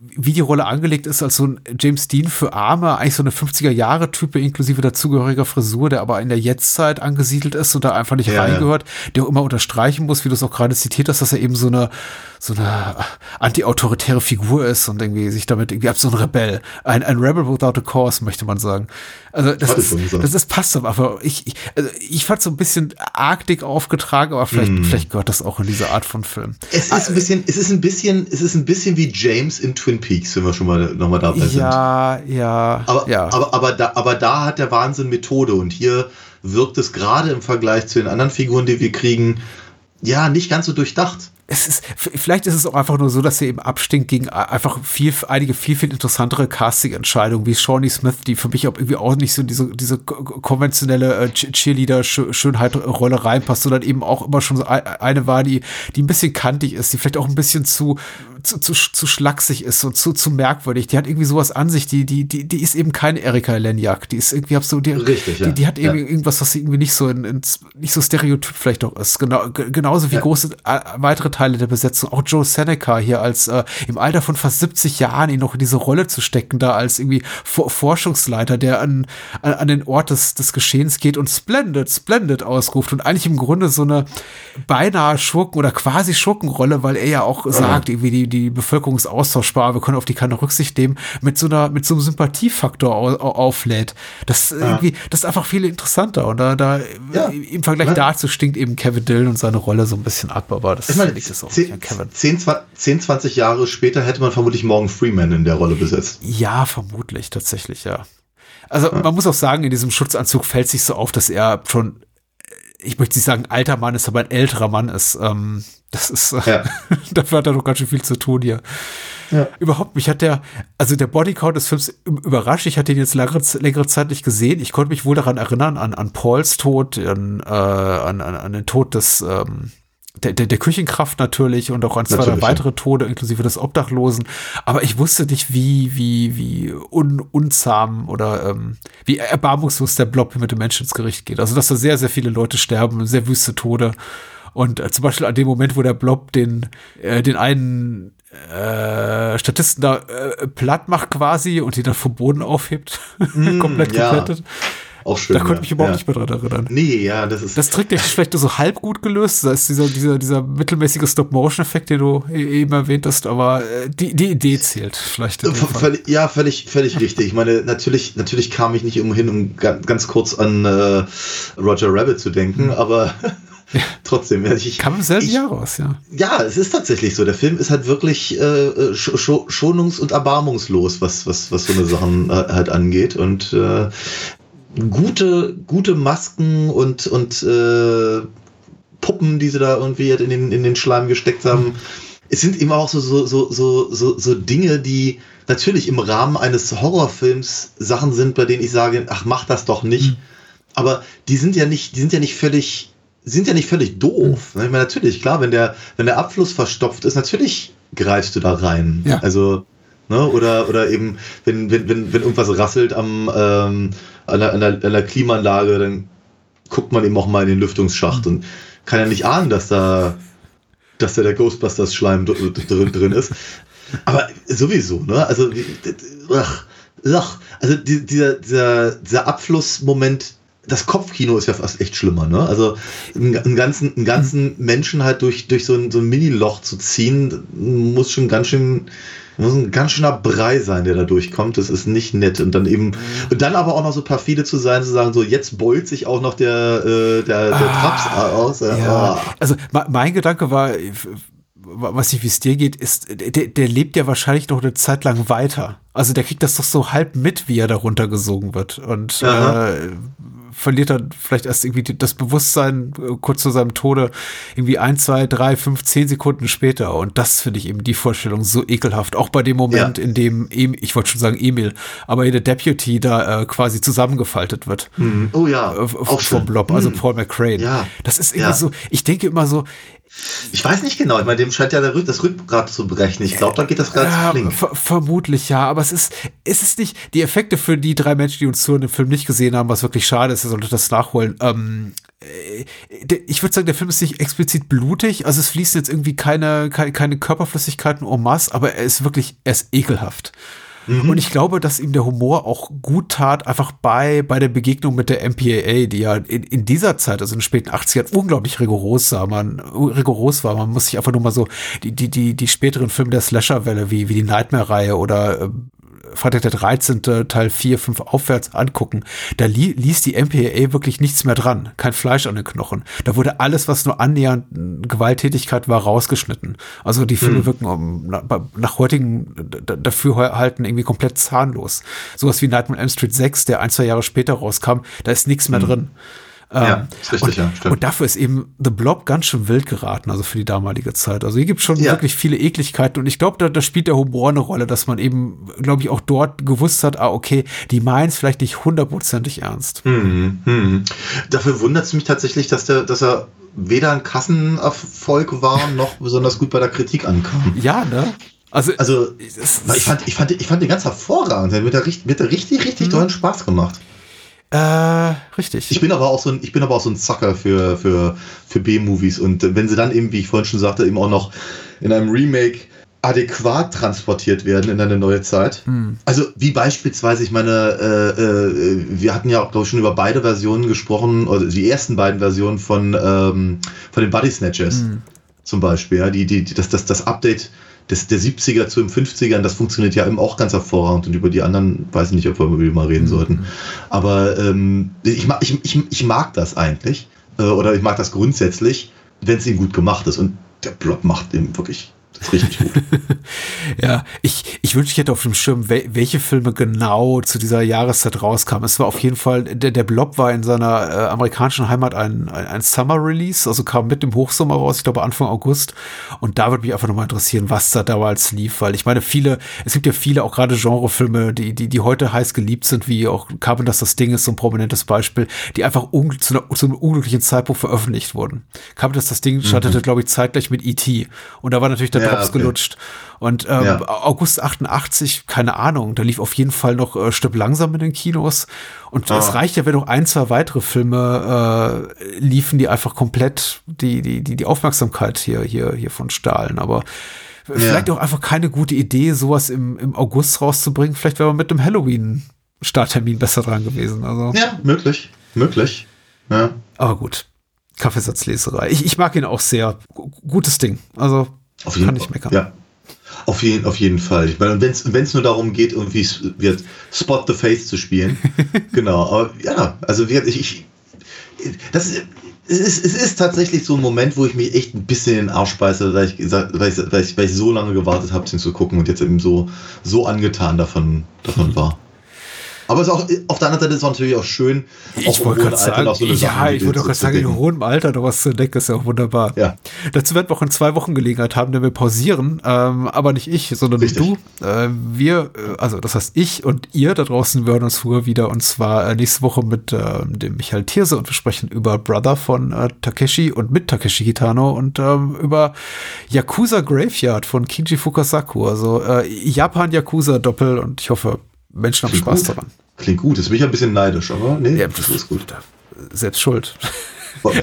wie die Rolle angelegt ist als so ein James Dean für Arme, eigentlich so eine 50er-Jahre-Type inklusive dazugehöriger Frisur, der aber in der Jetztzeit angesiedelt ist und da einfach nicht Ja, ja. reingehört, der auch immer unterstreichen muss, wie du es auch gerade zitiert hast, dass er eben so eine, so eine anti-autoritäre Figur ist und irgendwie sich damit irgendwie ab so ein Rebell, ein, ein Rebel without a cause, möchte man sagen. Also das ist, das ist passt aber, ich, ich, also ich fand so ein bisschen arg dick aufgetragen, aber vielleicht, Hm. vielleicht gehört das auch in diese Art von Film. Es ist ein bisschen, es ist ein bisschen, es ist ein bisschen wie James in Twin Peaks, wenn wir schon mal nochmal dabei sind. Ja, ja, Aber, ja. aber, aber, da, aber da hat der Wahnsinn Methode und hier wirkt es gerade im Vergleich zu den anderen Figuren, die wir kriegen, ja, nicht ganz so durchdacht. Es ist, vielleicht ist es auch einfach nur so, dass er eben abstinkt gegen einfach viel, einige viel, viel interessantere Casting-Entscheidungen, wie Shawnee Smith, die für mich auch irgendwie auch nicht so diese, diese ko- konventionelle äh, Ch- Cheerleader-Schönheit-Rolle reinpasst, sondern eben auch immer schon so ei- eine war, die, die ein bisschen kantig ist, die vielleicht auch ein bisschen zu, zu, zu, zu schlaksig ist und zu, zu merkwürdig. Die hat irgendwie sowas an sich, die, die, die, die ist eben keine Erika Lenjak. Die ist irgendwie, so, die, Richtig, ja. die, hat Ja. irgendwie irgendwas, was sie irgendwie nicht so in, ins, nicht so stereotyp vielleicht auch ist. Genau, ge- genauso wie Ja. große äh, weitere Teile der Besetzung. Auch Joe Seneca hier als äh, im Alter von fast 70 Jahren ihn noch in diese Rolle zu stecken, da als irgendwie For Forschungsleiter, der an, an, an den Ort des, des Geschehens geht und Splendid, Splendid ausruft und eigentlich im Grunde so eine beinahe Schurken- oder quasi Schurkenrolle, weil er ja auch sagt, irgendwie die, die Bevölkerung ist austauschbar, wir können auf die keine Rücksicht nehmen, mit so einer, mit so einem Sympathiefaktor au, au, auflädt. Das irgendwie, das ist einfach viel interessanter und da, da Ja. im Vergleich Ja. dazu stinkt eben Kevin Dillon und seine Rolle so ein bisschen ab, aber das Ich meine, liegt es auch nicht an 10, Kevin. 10, 10, 20 Jahre später hätte man vermutlich Morgan Freeman in der Rolle besetzt. Ja, vermutlich, tatsächlich, ja. Also man muss auch sagen, in diesem Schutzanzug fällt sich so auf, dass er schon, ich möchte nicht sagen alter Mann ist, aber ein älterer Mann ist. Ähm, das ist, äh, Ja. dafür hat er doch ganz schön viel zu tun hier. Überhaupt, mich hat der, also der Bodycount des Films überrascht. Ich hatte ihn jetzt längere, längere Zeit nicht gesehen. Ich konnte mich wohl daran erinnern, an, an Pauls Tod, an, äh, an, an, an den Tod des, ähm, der, der, der Küchenkraft natürlich und auch an zwei, Natürlich, ja. weitere Tode, inklusive des Obdachlosen. Aber ich wusste nicht, wie, wie, wie un, unzahm oder ähm, wie erbarmungslos der Blob mit dem Menschen ins Gericht geht. Also, dass da sehr, sehr viele Leute sterben, sehr wüste Tode. Und äh, zum Beispiel an dem Moment, wo der Blob den, äh, den einen äh, Statisten da äh, platt macht quasi und ihn dann vom Boden aufhebt, komplett ja. geplättet. Auch schön. Da konnte ja. ich mich überhaupt ja. nicht mehr dran erinnern. Nee, ja, das ist. Das Trick, der ist vielleicht nur so halb gut gelöst. Da ist dieser, dieser, dieser mittelmäßige Stop-Motion-Effekt, den du e- eben erwähnt hast, aber äh, die, die Idee zählt vielleicht. ja, völlig, völlig richtig. Ich meine, natürlich, natürlich kam ich nicht umhin, um ga- ganz kurz an äh, Roger Rabbit zu denken, aber trotzdem. ja, Ich, Hm. Kam im selben ich, Jahr raus, ja. Ja, es ist tatsächlich so. Der Film ist halt wirklich äh, sch sch schonungs- und erbarmungslos, was, was, was so eine Sachen äh, halt angeht. Und äh, gute, gute Masken und, und äh, Puppen, die sie da irgendwie in den, in den Schleim gesteckt haben. es sind eben auch so, so, so, so, so, so Dinge, die natürlich im Rahmen eines Horrorfilms Sachen sind, bei denen ich sage, ach, mach das doch nicht. Mhm. Aber die sind ja nicht, die sind ja nicht völlig, sind ja nicht völlig doof. Mhm. Ich meine, natürlich, klar, wenn der, wenn der Abfluss verstopft ist, natürlich greifst du da rein. Ja. Also, ne, oder, oder eben, wenn, wenn, wenn, wenn irgendwas rasselt am, ähm, an, der, an, der, an der Klimaanlage, dann guckt man eben auch mal in den Lüftungsschacht und kann ja nicht ahnen, dass da, dass da der Ghostbusters-Schleim drin, drin ist. Aber sowieso, ne? Also, ach, ach, also dieser, dieser, dieser Abflussmoment, das Kopfkino ist ja fast echt schlimmer, ne? Also einen ganzen, einen ganzen Menschen halt durch, durch so ein, so ein Mini-Loch zu ziehen, muss schon ganz schön, muss ein ganz schöner Brei sein, der da durchkommt. Das ist nicht nett. Und dann eben, und dann aber auch noch so perfide zu sein, zu sagen, so jetzt beult sich auch noch der, äh, der, der ah, Traps aus. Ja. Oh. Also mein Gedanke war, was nicht, wie es dir geht, ist, der, der lebt ja wahrscheinlich noch eine Zeit lang weiter. Also der kriegt das doch so halb mit, wie er darunter gesungen wird. Und äh, verliert dann vielleicht erst irgendwie das Bewusstsein äh, kurz zu seinem Tode irgendwie ein, zwei, drei, fünf, zehn Sekunden später. Und das finde ich eben die Vorstellung so ekelhaft. Auch bei dem Moment, ja. in dem, ich wollte schon sagen Emil, aber der Deputy da äh, quasi zusammengefaltet wird. Mhm. Oh ja. Äh, vom Blob, also mhm. Paul McCrane. Ja. Das ist irgendwie ja. so, ich denke immer so, ich weiß nicht genau. Ich meine, dem scheint ja das Rückgrat zu brechen. Ich glaube, da geht das gerade ja, flink. Ver vermutlich ja, aber es ist, ist es nicht, die Effekte für die drei Menschen, die uns zu dem Film nicht gesehen haben, was wirklich schade ist, ihr solltet das nachholen. Ähm, äh, ich würde sagen, der Film ist nicht explizit blutig, also es fließt jetzt irgendwie keine, keine, keine Körperflüssigkeiten en masse, aber er ist wirklich, er ist ekelhaft. Mhm. Und ich glaube, dass ihm der Humor auch gut tat, einfach bei, bei der Begegnung mit der MPAA, die ja in, in dieser Zeit, also in den späten 80ern, unglaublich rigoros war. Man, rigoros war. Man muss sich einfach nur mal so die, die, die, die späteren Filme der Slasher-Welle, wie, wie die Nightmare-Reihe oder äh, Freitag der 13. Teil 4, 5 aufwärts angucken, da li ließ die MPAA wirklich nichts mehr dran. Kein Fleisch an den Knochen. Da wurde alles, was nur annähernd Gewalttätigkeit war, rausgeschnitten. Also die Filme mhm. wirken um, nach, nach heutigen Dafürhalten irgendwie komplett zahnlos. Sowas wie Nightmare on Elm Street 6, der ein, zwei Jahre später rauskam, da ist nichts mehr mhm. drin. Ja, ähm, ist richtig, und, ja, stimmt. Und dafür ist eben The Blob ganz schön wild geraten, also für die damalige Zeit. Also hier gibt es schon ja. wirklich viele Ekligkeiten und ich glaube, da, da spielt der Humor eine Rolle, dass man eben, glaube ich, auch dort gewusst hat, ah, okay, die meinen es vielleicht nicht hundertprozentig ernst. Mhm, mhm. Dafür wundert es mich tatsächlich, dass der, dass er weder ein Kassenerfolg war, noch besonders gut bei der Kritik ankam. Ja, ne? Also, also ich, fand, ich, fand, ich fand den ganz hervorragend. Der hat mir richtig, richtig, richtig mhm. tollen Spaß gemacht. Äh, richtig. Ich bin aber auch so ein, ich bin aber auch so ein Zacker für, für, für B-Movies und wenn sie dann eben, wie ich vorhin schon sagte, eben auch noch in einem Remake adäquat transportiert werden in eine neue Zeit. Hm. Also wie beispielsweise, ich meine, äh, äh, wir hatten ja auch, glaube ich, schon über beide Versionen gesprochen, oder die ersten beiden Versionen von, ähm, von den Body Snatchers hm. zum Beispiel. Ja, die, die, das, das, das Update des, der 70er zu den 50ern, das funktioniert ja eben auch ganz hervorragend und über die anderen weiß ich nicht, ob wir mal reden mhm. sollten. Aber ähm, ich, mag, ich, ich, ich mag das eigentlich äh, oder ich mag das grundsätzlich, wenn es ihm gut gemacht ist und der Blob macht ihm wirklich richtig gut. ja, ich, ich wünschte, ich hätte auf dem Schirm, welche Filme genau zu dieser Jahreszeit rauskamen. Es war auf jeden Fall, der, der Blob war in seiner äh, amerikanischen Heimat ein, ein, ein Summer-Release, also kam mit dem Hochsommer raus, ich glaube Anfang August. Und da würde mich einfach nochmal interessieren, was da damals lief, weil ich meine, viele, es gibt ja viele, auch gerade Genrefilme, die, die, die heute heiß geliebt sind, wie auch Carpenters das Ding ist so ein prominentes Beispiel, die einfach zu, einer, zu einem unglücklichen Zeitpunkt veröffentlicht wurden. Carpenters das Ding startete, mhm. glaube ich, zeitgleich mit E.T. Und da war natürlich der ja, Drops okay. gelutscht. Und ähm, ja. August 88, keine Ahnung, da lief auf jeden Fall noch äh, Stück langsam in den Kinos. Und ah. es reicht ja, wenn noch ein, zwei weitere Filme äh, liefen, die einfach komplett die, die, die, die Aufmerksamkeit hier, hier, hier von stahlen. Aber ja. vielleicht auch einfach keine gute Idee, sowas im, im August rauszubringen. Vielleicht wäre man mit dem Halloween-Starttermin besser dran gewesen. Also. Ja, möglich. Möglich. Ja. Aber gut. Kaffeesatzleserei. Ich, ich mag ihn auch sehr. Gutes Ding. Also auf jeden, Kann ich meckern. Ja. Auf jeden, auf jeden Fall. Ich meine, wenn es nur darum geht, irgendwie wird Spot the Face zu spielen. genau. Aber ja, also ich, ich das ist, es ist, es ist tatsächlich so ein Moment, wo ich mich echt ein bisschen in den Arsch beiße, weil ich, weil ich, weil ich, weil ich so lange gewartet habe, den zu gucken und jetzt eben so, so angetan davon, davon war. Aber es ist auch, auf der anderen Seite ist es natürlich auch schön, Ich im wollte hohen gerade sagen, so ja, Sachen ich wollte gerade sagen, in entdecken. hohem Alter noch was zu entdecken, ist ja auch wunderbar. Ja. Dazu werden wir auch in zwei Wochen Gelegenheit haben, denn wir pausieren, ähm, aber nicht ich, sondern Richtig. du. Äh, wir, also das heißt ich und ihr da draußen hören uns früher wieder und zwar äh, nächste Woche mit äh, dem Michael Thierse und wir sprechen über Brother von äh, Takeshi und mit Takeshi Kitano und ähm, über Yakuza Graveyard von Kinji Fukasaku, also äh, Japan-Yakuza-Doppel und ich hoffe, Menschen haben Klingt Spaß gut. daran. Klingt gut, jetzt bin ich ein bisschen neidisch, aber nee, Ja, das ist gut. Selbst schuld.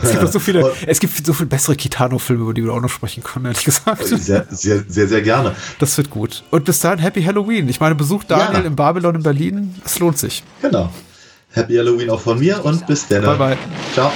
Es gibt, so viele, es gibt so viel bessere Kitano-Filme, über die wir auch noch sprechen können, ehrlich gesagt. Sehr, sehr, sehr, sehr gerne. Das wird gut. Und bis dahin, Happy Halloween. Ich meine, besucht Daniel Ja. in Babylon in Berlin. Es lohnt sich. Genau. Happy Halloween auch von mir und bis dann. Bye, bye. Ciao.